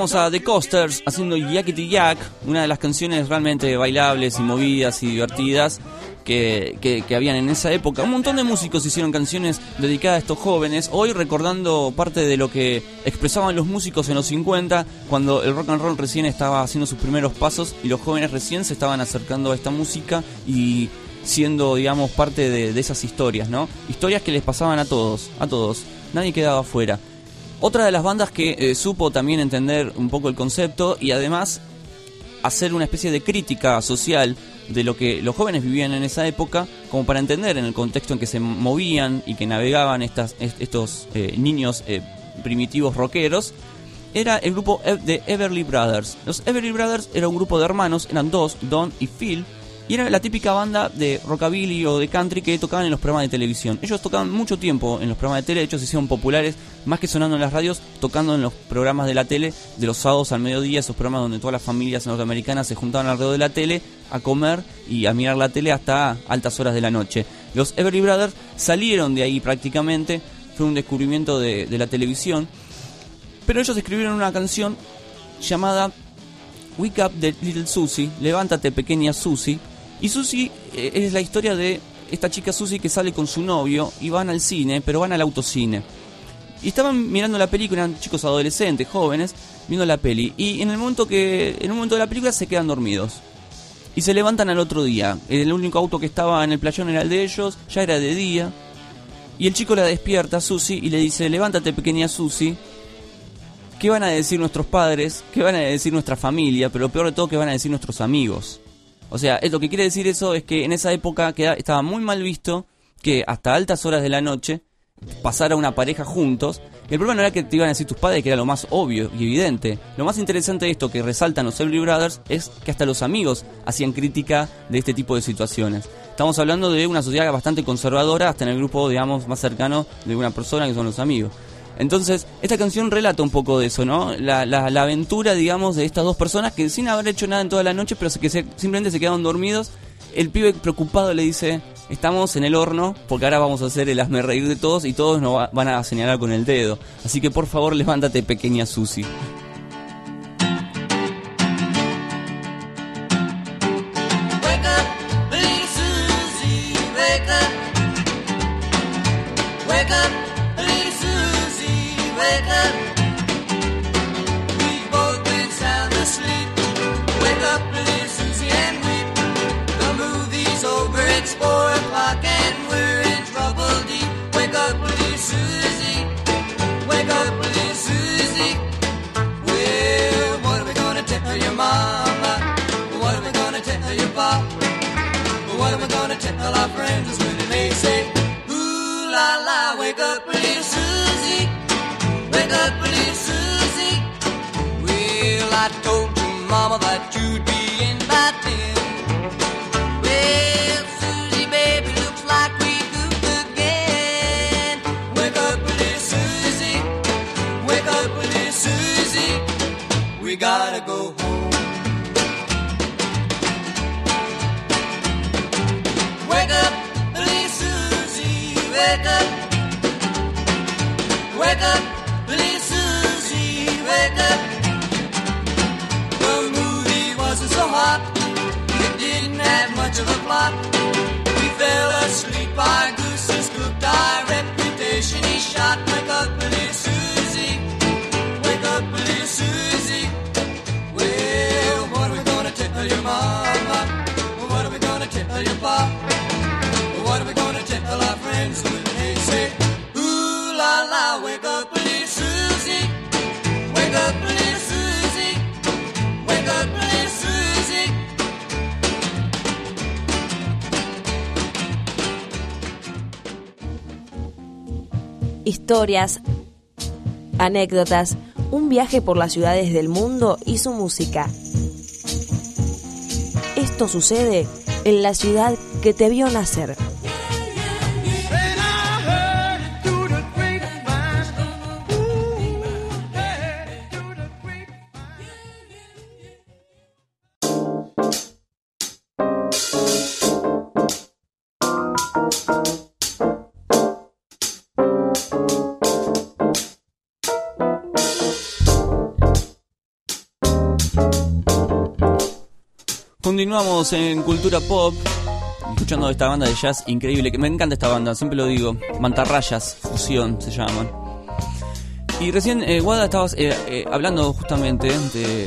Speaker 10: A The Coasters haciendo Yakety Yak, una de las canciones realmente bailables y movidas y divertidas que, que, que habían en esa época. Un montón de músicos hicieron canciones dedicadas a estos jóvenes, hoy recordando parte de lo que expresaban los músicos en los 50, cuando el rock and roll recién estaba haciendo sus primeros pasos y los jóvenes recién se estaban acercando a esta música y siendo, digamos, parte de, de esas historias, ¿no? Historias que les pasaban a todos, a todos, nadie quedaba afuera. Otra de las bandas que eh, supo también entender un poco el concepto y además hacer una especie de crítica social de lo que los jóvenes vivían en esa época, como para entender en el contexto en que se movían y que navegaban estas, est- estos eh, niños eh, primitivos rockeros, era el grupo E- de Everly Brothers. Los Everly Brothers era un grupo de hermanos, eran dos, Don y Phil, y era la típica banda de rockabilly o de country que tocaban en los programas de televisión. Ellos tocaban mucho tiempo en los programas de tele, de hecho se hicieron populares, más que sonando en las radios, tocando en los programas de la tele de los sábados al mediodía, esos programas donde todas las familias norteamericanas se juntaban alrededor de la tele a comer y a mirar la tele hasta altas horas de la noche. Los Everly Brothers salieron de ahí prácticamente, fue un descubrimiento de, la televisión, pero ellos escribieron una canción llamada Wake Up de Little Susie, Levántate pequeña Susie, y Susie eh, es la historia de esta chica Susie que sale con su novio y van al cine, pero van al autocine. Y estaban mirando la película, eran chicos adolescentes, jóvenes, viendo la peli. Y en el momento que, en un momento de la película se quedan dormidos. Y se levantan al otro día. El único auto que estaba en el playón era el de ellos, ya era de día. Y el chico la despierta a Susie y le dice, levántate pequeña Susie. ¿Qué van a decir nuestros padres? ¿Qué van a decir nuestra familia? Pero lo peor de todo, ¿qué van a decir nuestros amigos? O sea, es lo que quiere decir eso es que en esa época queda- estaba muy mal visto que hasta altas horas de la noche pasara una pareja juntos. El problema no era que te iban a decir tus padres, que era lo más obvio y evidente. Lo más interesante de esto que resaltan los Everly Brothers es que hasta los amigos hacían crítica de este tipo de situaciones. Estamos hablando de una sociedad bastante conservadora, hasta en el grupo, digamos, más cercano de una persona que son los amigos. Entonces, esta canción relata un poco de eso, ¿no? La, la, la aventura, digamos, de estas dos personas que sin haber hecho nada en toda la noche, pero que se- simplemente se quedaron dormidos. El pibe preocupado le dice, estamos en el horno, porque ahora vamos a hacer el hazme reír de todos y todos nos va- van a señalar con el dedo. Así que por favor, levántate, pequeña Susi.
Speaker 18: Wake up, little Susie, wake up, little Susie. Well, I told your mama that you'd be in by ten. Of a plot. We fell asleep, our
Speaker 1: Historias, anécdotas, un viaje por las ciudades del mundo y su música. Esto sucede en la ciudad que te vio nacer.
Speaker 10: Continuamos en Cultura Pop, escuchando esta banda de jazz increíble, que me encanta esta banda, siempre lo digo, Mantarrayas, Fusión se llaman. Y recién, eh, Guada, estabas eh, eh, hablando justamente de, de-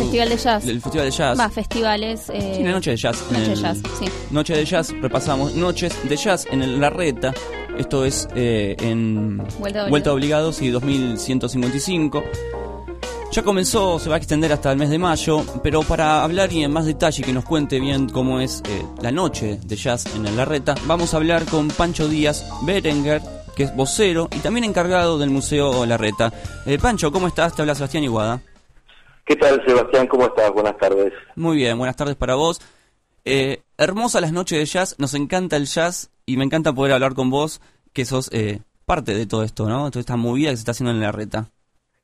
Speaker 32: Festival de Jazz.
Speaker 10: del Festival de Jazz.
Speaker 32: Va, festivales. Eh,
Speaker 10: Sí, la noche de jazz.
Speaker 32: Noche de jazz, sí.
Speaker 10: Noche de jazz, repasamos. Noches de jazz en el Larreta. Esto es en
Speaker 32: Vuelta
Speaker 10: Vuelta de Obligados y 2155. Ya comenzó, se va a extender hasta el mes de mayo, pero para hablar y en más detalle que nos cuente bien cómo es eh, la noche de jazz en el Larreta, vamos a hablar con Pancho Díaz Berenguer, que es vocero y también encargado del Museo Larreta. Eh, Pancho, ¿cómo estás? Te habla Sebastián Iguada.
Speaker 49: ¿Qué tal, Sebastián? ¿Cómo estás? Buenas tardes.
Speaker 10: Muy bien, buenas tardes para vos. Eh, hermosas las noches de jazz, nos encanta el jazz y me encanta poder hablar con vos, que sos eh, parte de todo esto, ¿no? Toda esta movida que se está haciendo en la reta.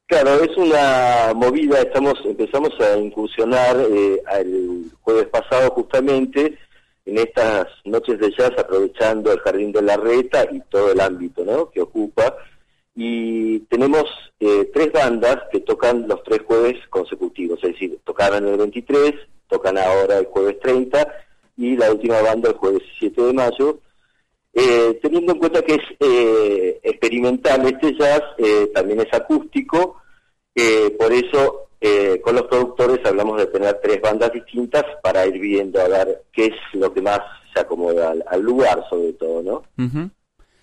Speaker 49: Claro, es una movida, estamos empezamos a incursionar eh, el jueves pasado justamente en estas noches de jazz aprovechando el Jardín de la Reta y todo el ámbito que ocupa. Y tenemos eh, tres bandas que tocan los tres jueves consecutivos, es decir, tocaron el 23, tocan ahora el jueves 30 y la última banda el jueves 7 de mayo. Eh, teniendo en cuenta que es eh, experimental este jazz, eh, también es acústico, eh, por eso eh, con los productores hablamos de tener tres bandas distintas para ir viendo a ver qué es lo que más se acomoda al, al lugar sobre todo, ¿no?
Speaker 10: Ujú.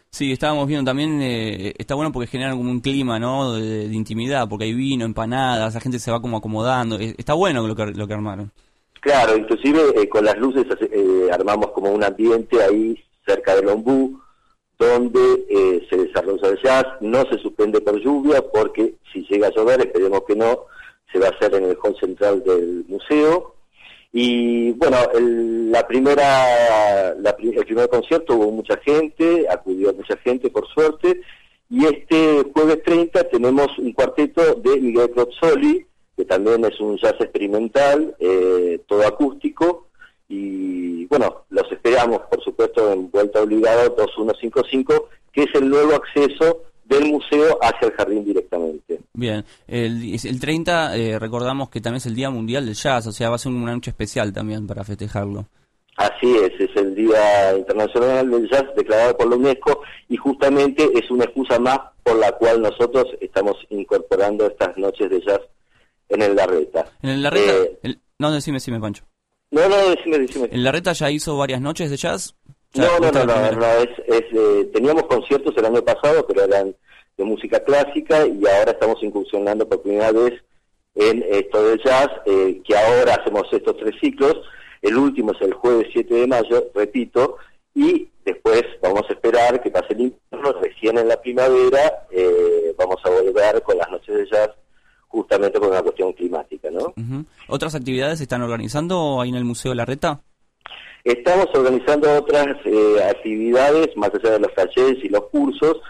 Speaker 10: Sí, estábamos viendo también, eh, está bueno porque genera como un clima, ¿no? De, de intimidad, porque hay vino, empanadas, la gente se va como acomodando. Está bueno lo que, lo que armaron.
Speaker 49: Claro, inclusive eh, con las luces armamos como un ambiente ahí cerca del ombú, donde eh, se desarrolla el jazz, no se suspende por lluvia, porque si llega a llover, esperemos que no, se va a hacer en el hall central del museo. Y bueno, el, la primera, el primer concierto hubo mucha gente, acudió mucha gente por suerte, y este jueves 30 tenemos un cuarteto de Miguel Crozzoli, que también es un jazz experimental, eh, todo acústico, y bueno, los esperamos, por supuesto, en Vuelta Obligada 2155, que es el nuevo acceso del museo hacia el jardín directamente.
Speaker 10: Bien, el, el 30 eh, recordamos que también es el Día Mundial del Jazz, o sea, va a ser una noche especial también para festejarlo.
Speaker 49: Así es, es el Día Internacional del Jazz declarado por la UNESCO y justamente es una excusa más por la cual nosotros estamos incorporando estas noches de jazz en el Larreta.
Speaker 10: En el Larreta,
Speaker 49: Eh,
Speaker 10: el- no, decime, decime, Pancho.
Speaker 49: No, no, decime, decime.
Speaker 10: ¿El Larreta ya hizo varias noches de jazz? Ya,
Speaker 49: No, no, no,
Speaker 10: es la
Speaker 49: es, es, eh, teníamos conciertos el año pasado, pero eran de música clásica y ahora estamos incursionando por primera vez en esto del jazz, eh, que ahora hacemos estos tres ciclos. El último es el jueves 7 de mayo, repito, y después vamos a esperar que pase el invierno, recién en la primavera eh, vamos a volver con las noches de jazz justamente por una cuestión climática, ¿no?
Speaker 10: Ujú. ¿Otras actividades se están organizando ahí en el Museo Larreta?
Speaker 49: Estamos organizando otras eh, actividades, más allá de los talleres y los cursos,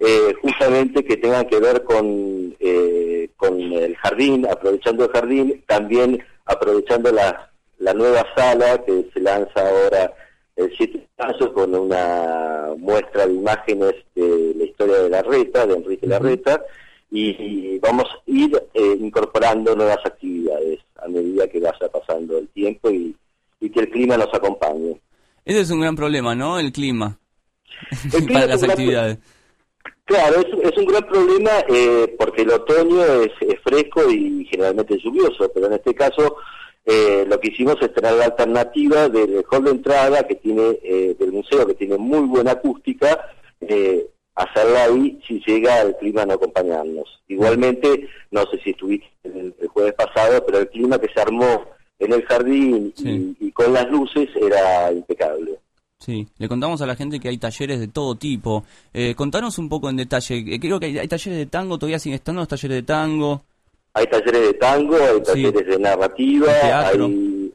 Speaker 49: eh, justamente que tengan que ver con, eh, con el jardín, aprovechando el jardín, también aprovechando la, la nueva sala que se lanza ahora el 7 de mayo con una muestra de imágenes de la historia de Larreta, de Enrique Larreta, y, y vamos a ir eh, incorporando nuevas actividades a medida que vaya pasando el tiempo y, y que el clima nos acompañe.
Speaker 10: Ese es un gran problema, ¿no? El clima.
Speaker 49: clima
Speaker 10: Para las
Speaker 49: gran
Speaker 10: actividades.
Speaker 49: Claro, es, es un gran problema eh, porque el otoño es, es fresco y generalmente lluvioso, pero en este caso eh, lo que hicimos es tener la alternativa del hall de entrada que tiene eh, del museo que tiene muy buena acústica, eh, hacerla ahí si llega el clima no acompañarnos. Igualmente, no sé si estuviste el, el jueves pasado, pero el clima que se armó en el jardín y, y con las luces era impecable.
Speaker 10: Sí, le contamos a la gente que hay talleres de todo tipo. Eh, contanos un poco en detalle. Eh, Creo que hay, hay talleres de tango, todavía siguen estando los talleres de tango.
Speaker 49: Hay talleres de tango, hay talleres de narrativa, hay,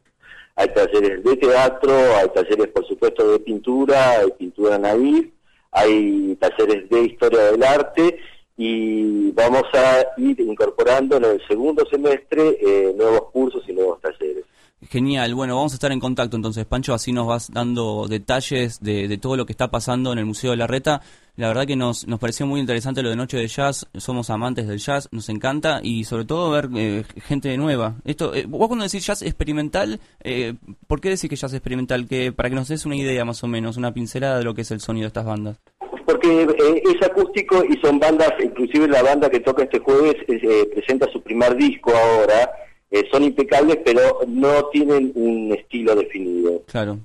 Speaker 49: hay talleres de teatro, hay talleres, por supuesto, de pintura, hay pintura naif, hay talleres de historia del arte y vamos a ir incorporando en el segundo semestre eh, nuevos cursos y nuevos talleres.
Speaker 10: Genial, bueno, vamos a estar en contacto entonces, Pancho, así nos vas dando detalles de, de todo lo que está pasando en el Museo de la Reta. La verdad que nos, nos pareció muy interesante lo de Noche de Jazz, somos amantes del jazz, nos encanta y sobre todo ver eh, gente nueva. Esto, eh, vos cuando decís jazz experimental, eh, ¿por qué decís que jazz experimental? Que para que nos des una idea más o menos, una pincelada de lo que es el sonido de estas bandas.
Speaker 49: Porque eh, es acústico y son bandas, inclusive la banda que toca este jueves eh, presenta su primer disco ahora, eh, son impecables pero no tienen un estilo definido.
Speaker 10: Claro,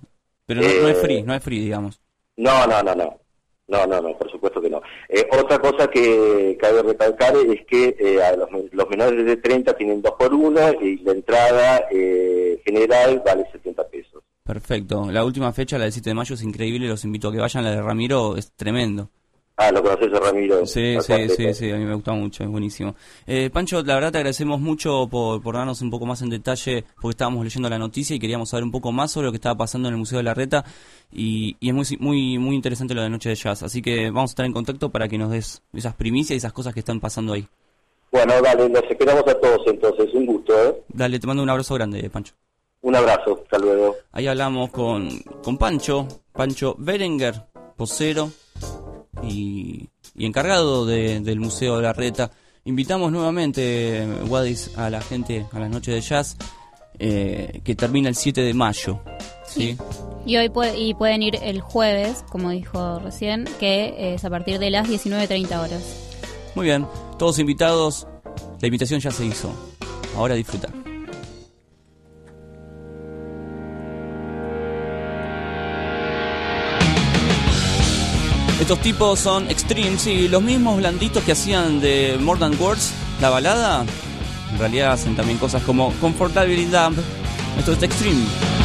Speaker 10: pero no, no es free, no es free, digamos.
Speaker 49: No, no, no, no. No, no, no, por supuesto que no. Eh, otra cosa que cabe recalcar es que eh, a los, men- los menores de 30 tienen 2 por 1 y la entrada eh, general vale 70 pesos.
Speaker 10: Perfecto. La última fecha, la del 7 de mayo, es increíble. Los invito a que vayan. La de Ramiro es tremendo.
Speaker 49: Ah, ¿lo conoces a Ramiro?
Speaker 10: Sí, sí, sí, sí. A mí me gusta mucho. Es buenísimo. Eh, Pancho, la verdad te agradecemos mucho por, por darnos un poco más en detalle, porque estábamos leyendo la noticia y queríamos saber un poco más sobre lo que estaba pasando en el Museo de la Reta. Y, y es muy, muy, muy interesante lo de Noche de Jazz. Así que vamos a estar en contacto para que nos des esas primicias y esas cosas que están pasando ahí.
Speaker 49: Bueno, dale, los esperamos a todos entonces. Un gusto, ¿eh?
Speaker 10: Dale, te mando un abrazo grande, Pancho.
Speaker 49: Un abrazo. Hasta luego.
Speaker 10: Ahí hablamos con, con Pancho, Pancho Berenguer, posero y, y encargado de- del Museo de la Reta. Invitamos nuevamente, Wadis, a la gente a las noches de jazz, eh, que termina el 7 de mayo. ¿sí?
Speaker 32: Y hoy pue- y pueden ir el jueves, como dijo recién, que es a partir de las 19.30 horas.
Speaker 10: Muy bien, todos invitados, la invitación ya se hizo. Ahora disfrutar. Estos tipos son Extreme, sí, los mismos blanditos que hacían de More Than Words, la balada. En realidad hacen también cosas como Comfortability Dump. Esto es Extreme.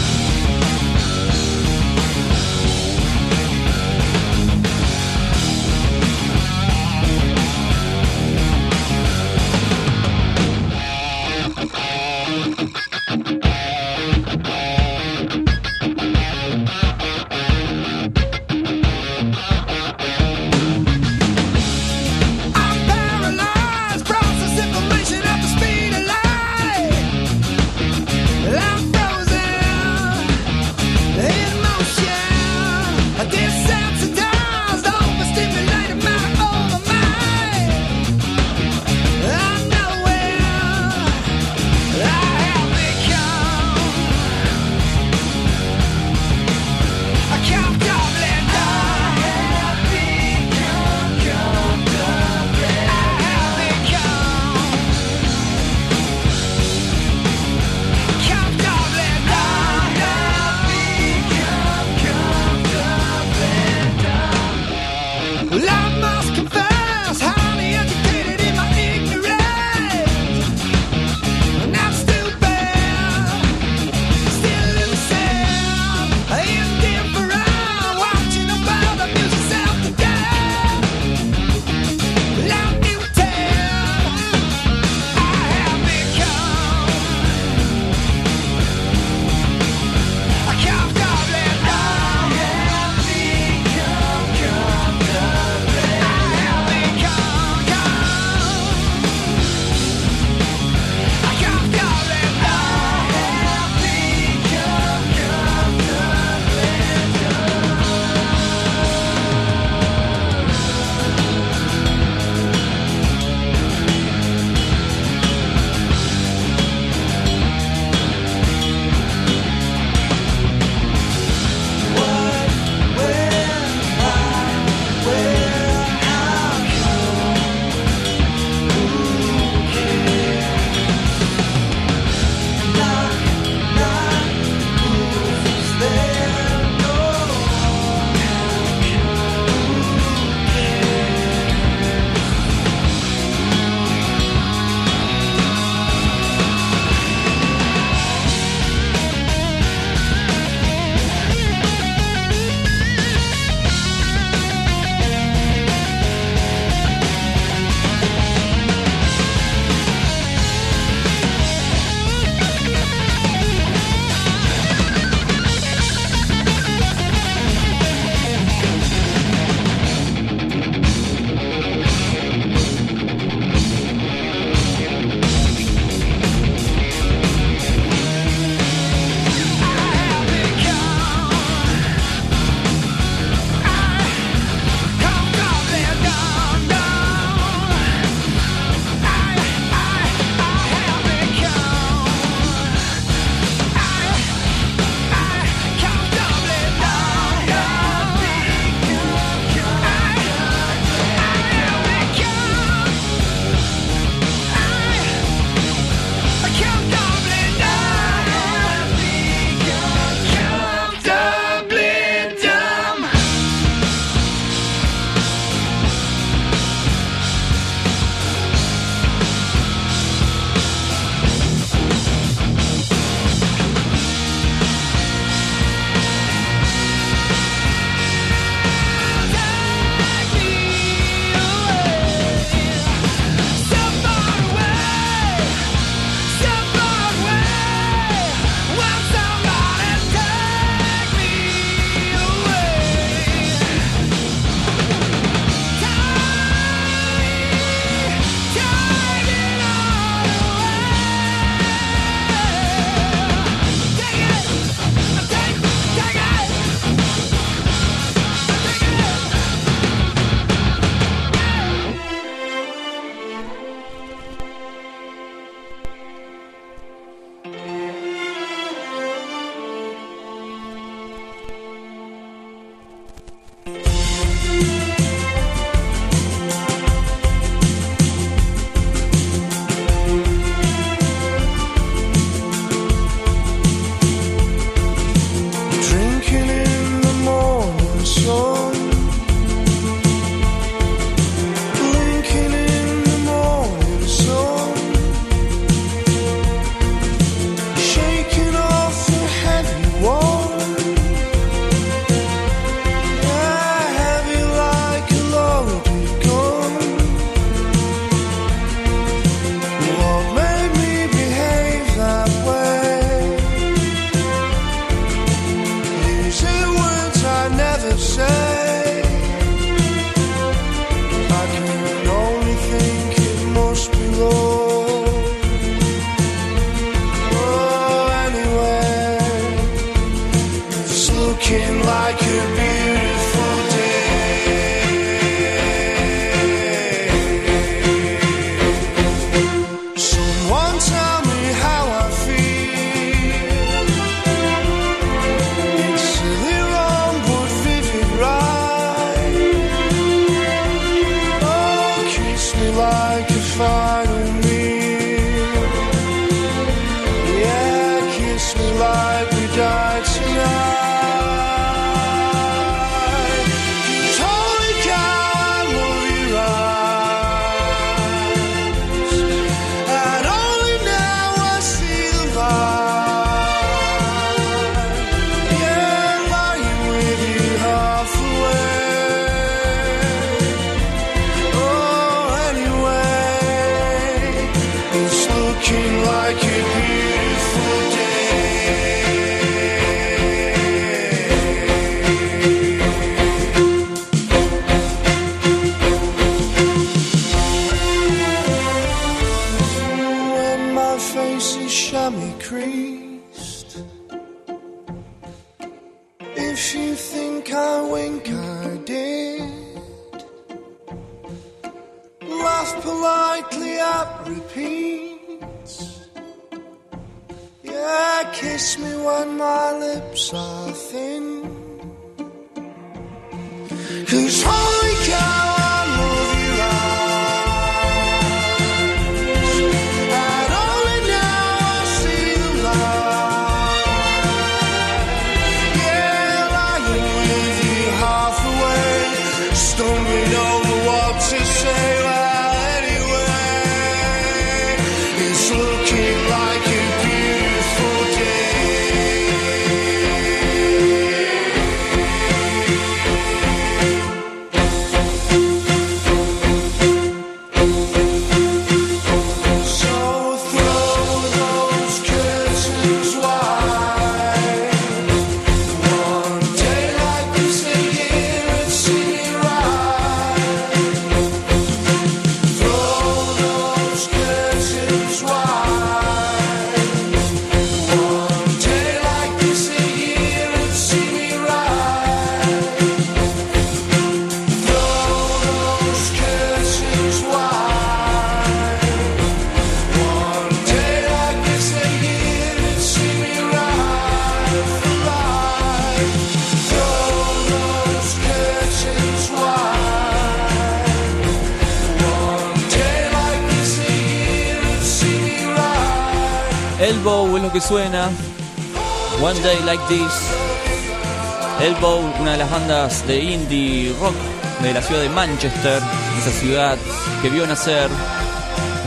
Speaker 10: Elbow, una de las bandas de indie rock de la ciudad de Manchester, esa ciudad que vio nacer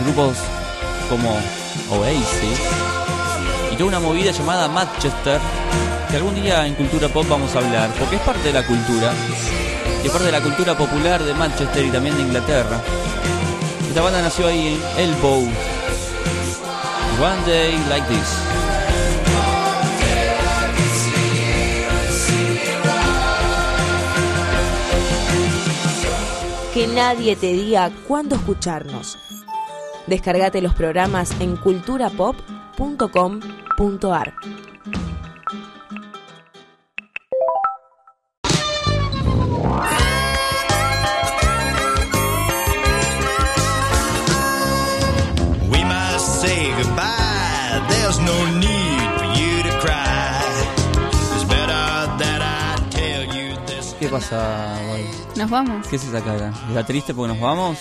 Speaker 10: grupos como Oasis y toda una movida llamada Manchester que algún día en Cultura Pop vamos a hablar, porque es parte de la cultura, y es parte de la cultura popular de Manchester y también de Inglaterra. Esta banda nació ahí Elbow. One Day Like This.
Speaker 18: Que nadie te diga cuándo escucharnos. Descargate los programas en culturapop.com.ar.
Speaker 10: pasa, Boy?
Speaker 12: ¿Nos vamos?
Speaker 10: ¿Qué es esa cara? ¿Está triste porque nos vamos?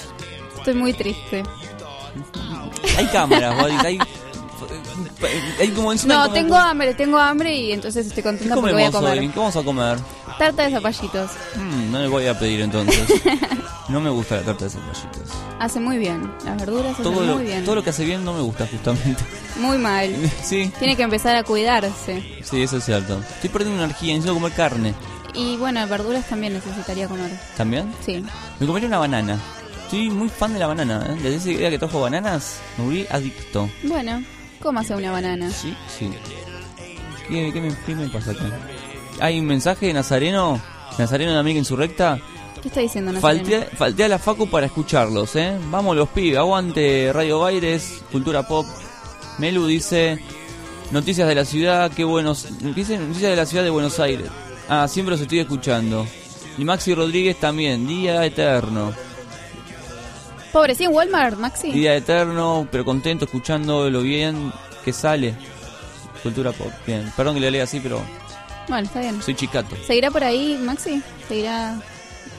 Speaker 12: Estoy muy triste.
Speaker 10: Hay cámaras, Boy. Hay, hay como encima
Speaker 12: No, tengo hambre, tengo hambre y entonces estoy
Speaker 10: ¿Qué
Speaker 12: contenta porque voy a comer.
Speaker 10: hoy? ¿Qué vamos a comer?
Speaker 12: Tarta de zapallitos.
Speaker 10: Mm, no le voy a pedir entonces. No me gusta la tarta de zapallitos.
Speaker 12: Hace muy bien. Las verduras hacen
Speaker 10: Todo lo,
Speaker 12: muy bien.
Speaker 10: todo lo que hace bien no me gusta justamente.
Speaker 12: Muy mal.
Speaker 10: Sí,
Speaker 12: Tiene que empezar a cuidarse.
Speaker 10: sí, eso es cierto. Estoy perdiendo energía, necesito comer carne.
Speaker 12: Y bueno, verduras también necesitaría comer.
Speaker 10: ¿También?
Speaker 12: Sí.
Speaker 10: Me comería una banana. Estoy muy fan de la banana. ¿eh? Desde ese día que trajo bananas, me volví adicto.
Speaker 12: Bueno, cómase una banana.
Speaker 10: Sí, sí. ¿Qué, qué me, qué me pasa acá? ¿Hay un mensaje de Nazareno? ¿Nazareno de Amiga Insurrecta?
Speaker 12: ¿Qué está diciendo Nazareno?
Speaker 10: Falté, falté a la Facu para escucharlos, ¿eh? Vamos los pibes, aguante Radio Baires, Cultura Pop. Melu dice, noticias de la ciudad, qué buenos... Dice noticias de la ciudad de Buenos Aires. Ah, siempre los estoy escuchando. Y Maxi Rodríguez también, Día Eterno.
Speaker 12: Pobre, ¿sí en Walmart, Maxi?
Speaker 10: Día Eterno, pero contento escuchando lo bien que sale. Cultura Pop, bien. Perdón que le lea así, pero
Speaker 12: Bueno, está bien.
Speaker 10: soy chicato.
Speaker 12: ¿Seguirá por ahí, Maxi? ¿Seguirá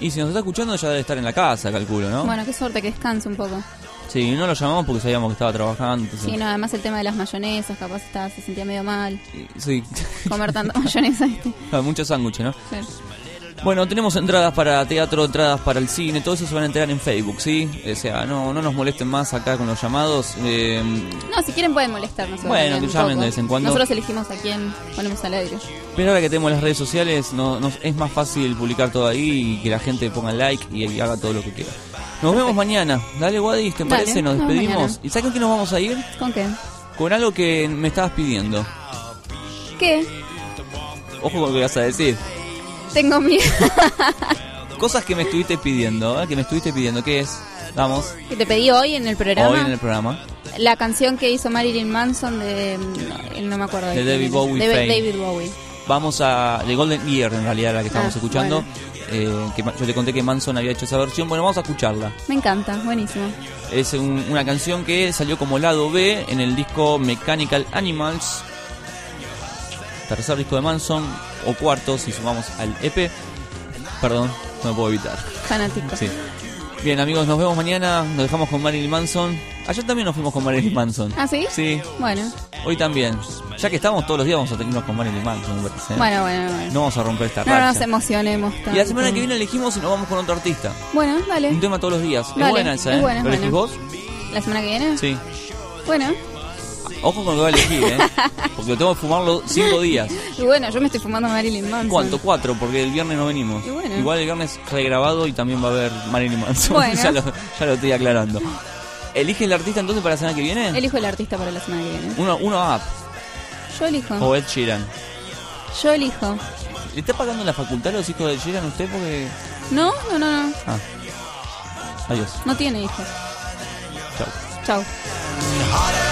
Speaker 10: Y si nos está escuchando ya debe estar en la casa, calculo, ¿no?
Speaker 12: Bueno, qué suerte que descanse un poco.
Speaker 10: Sí, no lo llamamos porque sabíamos que estaba trabajando. entonces-
Speaker 12: Sí, no, además el tema de las mayonesas, capaz estaba, se sentía medio mal.
Speaker 10: Sí.
Speaker 12: Comer tanta mayonesa,
Speaker 10: Muchos sándwiches, ¿no?
Speaker 12: Sí.
Speaker 10: Bueno, tenemos entradas para teatro, entradas para el cine, todo eso se van a enterar en Facebook, ¿sí? O sea, no, no nos molesten más acá con los llamados. eh,
Speaker 12: No, si quieren pueden molestarnos.
Speaker 10: Bueno, que llamen de vez en cuando.
Speaker 12: Nosotros elegimos a quién ponemos al aire.
Speaker 10: pero ahora que tenemos las redes sociales, no, nos- es más fácil publicar todo ahí y que la gente ponga like y, y haga todo lo que quiera. Nos vemos mañana. Dale, Wadis, ¿te
Speaker 12: Dale,
Speaker 10: parece? Nos despedimos. ¿Y sabes con qué nos vamos a ir?
Speaker 12: ¿Con qué?
Speaker 10: Con algo que me estabas pidiendo.
Speaker 12: ¿Qué?
Speaker 10: Ojo con lo que vas a decir.
Speaker 12: Tengo miedo.
Speaker 10: Cosas que me estuviste pidiendo, ¿eh? Que me estuviste pidiendo. ¿Qué es? Vamos.
Speaker 12: que te pedí hoy en el programa.
Speaker 10: Hoy en el programa.
Speaker 12: La canción que hizo Marilyn Manson de. No, no me acuerdo.
Speaker 10: De David. Bowie,
Speaker 12: De. David Bowie.
Speaker 10: Vamos a The Golden Year, en realidad, la que estamos
Speaker 12: Ah,
Speaker 10: escuchando.
Speaker 12: bueno.
Speaker 10: Eh, que yo te conté que Manson había hecho esa versión. Bueno, vamos a escucharla.
Speaker 12: Me encanta, buenísimo.
Speaker 10: Es un- una canción que salió como lado B en el disco Mechanical Animals. Tercer disco de Manson, o cuarto si sumamos al EP. Perdón, no me puedo evitar.
Speaker 12: Fanático.
Speaker 10: Sí. Bien, amigos, nos vemos mañana. Nos dejamos con Marilyn Manson. Ayer también nos fuimos con Marilyn Manson.
Speaker 12: ¿Ah, sí?
Speaker 10: Sí,
Speaker 12: Bueno,
Speaker 10: hoy también. Ya que estamos todos los días, vamos a tenernos con Marilyn Manson. ¿eh?
Speaker 12: bueno, bueno. bueno.
Speaker 10: No vamos a romper esta
Speaker 12: No
Speaker 10: racha.
Speaker 12: nos emocionemos tanto.
Speaker 10: y la semana que viene elegimos y nos vamos con otro artista.
Speaker 12: Bueno, dale.
Speaker 10: Un tema todos los días.
Speaker 12: Dale,
Speaker 10: es buena esa,
Speaker 12: es
Speaker 10: ¿eh?
Speaker 12: buena, es
Speaker 10: ¿Lo elegís
Speaker 12: buena.
Speaker 10: vos?
Speaker 12: ¿La semana que viene?
Speaker 10: Sí.
Speaker 12: Bueno.
Speaker 10: Ojo con lo que va a elegir, ¿eh? Porque lo tengo que fumarlo cinco días.
Speaker 12: Y bueno, yo me estoy fumando Marilyn Manson.
Speaker 10: ¿Cuánto? Cuatro, porque el viernes no venimos.
Speaker 12: Y bueno.
Speaker 10: Igual el viernes regrabado y también va a haber Marilyn Manson.
Speaker 12: Bueno.
Speaker 10: ya, lo, ya lo estoy aclarando. ¿Elige el artista entonces para la semana que viene?
Speaker 12: Elijo el artista para la semana que viene.
Speaker 10: Uno, uno up.
Speaker 12: Yo elijo.
Speaker 10: O Ed Sheeran.
Speaker 12: Yo elijo.
Speaker 10: ¿Le está pagando la facultad a los hijos de Sheeran usted? Porque.
Speaker 12: No, no, no, no.
Speaker 10: Ah. Adiós.
Speaker 12: No tiene hijos.
Speaker 10: Chao.
Speaker 12: Chao.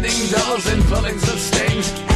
Speaker 12: winning dolls and pullings of stings.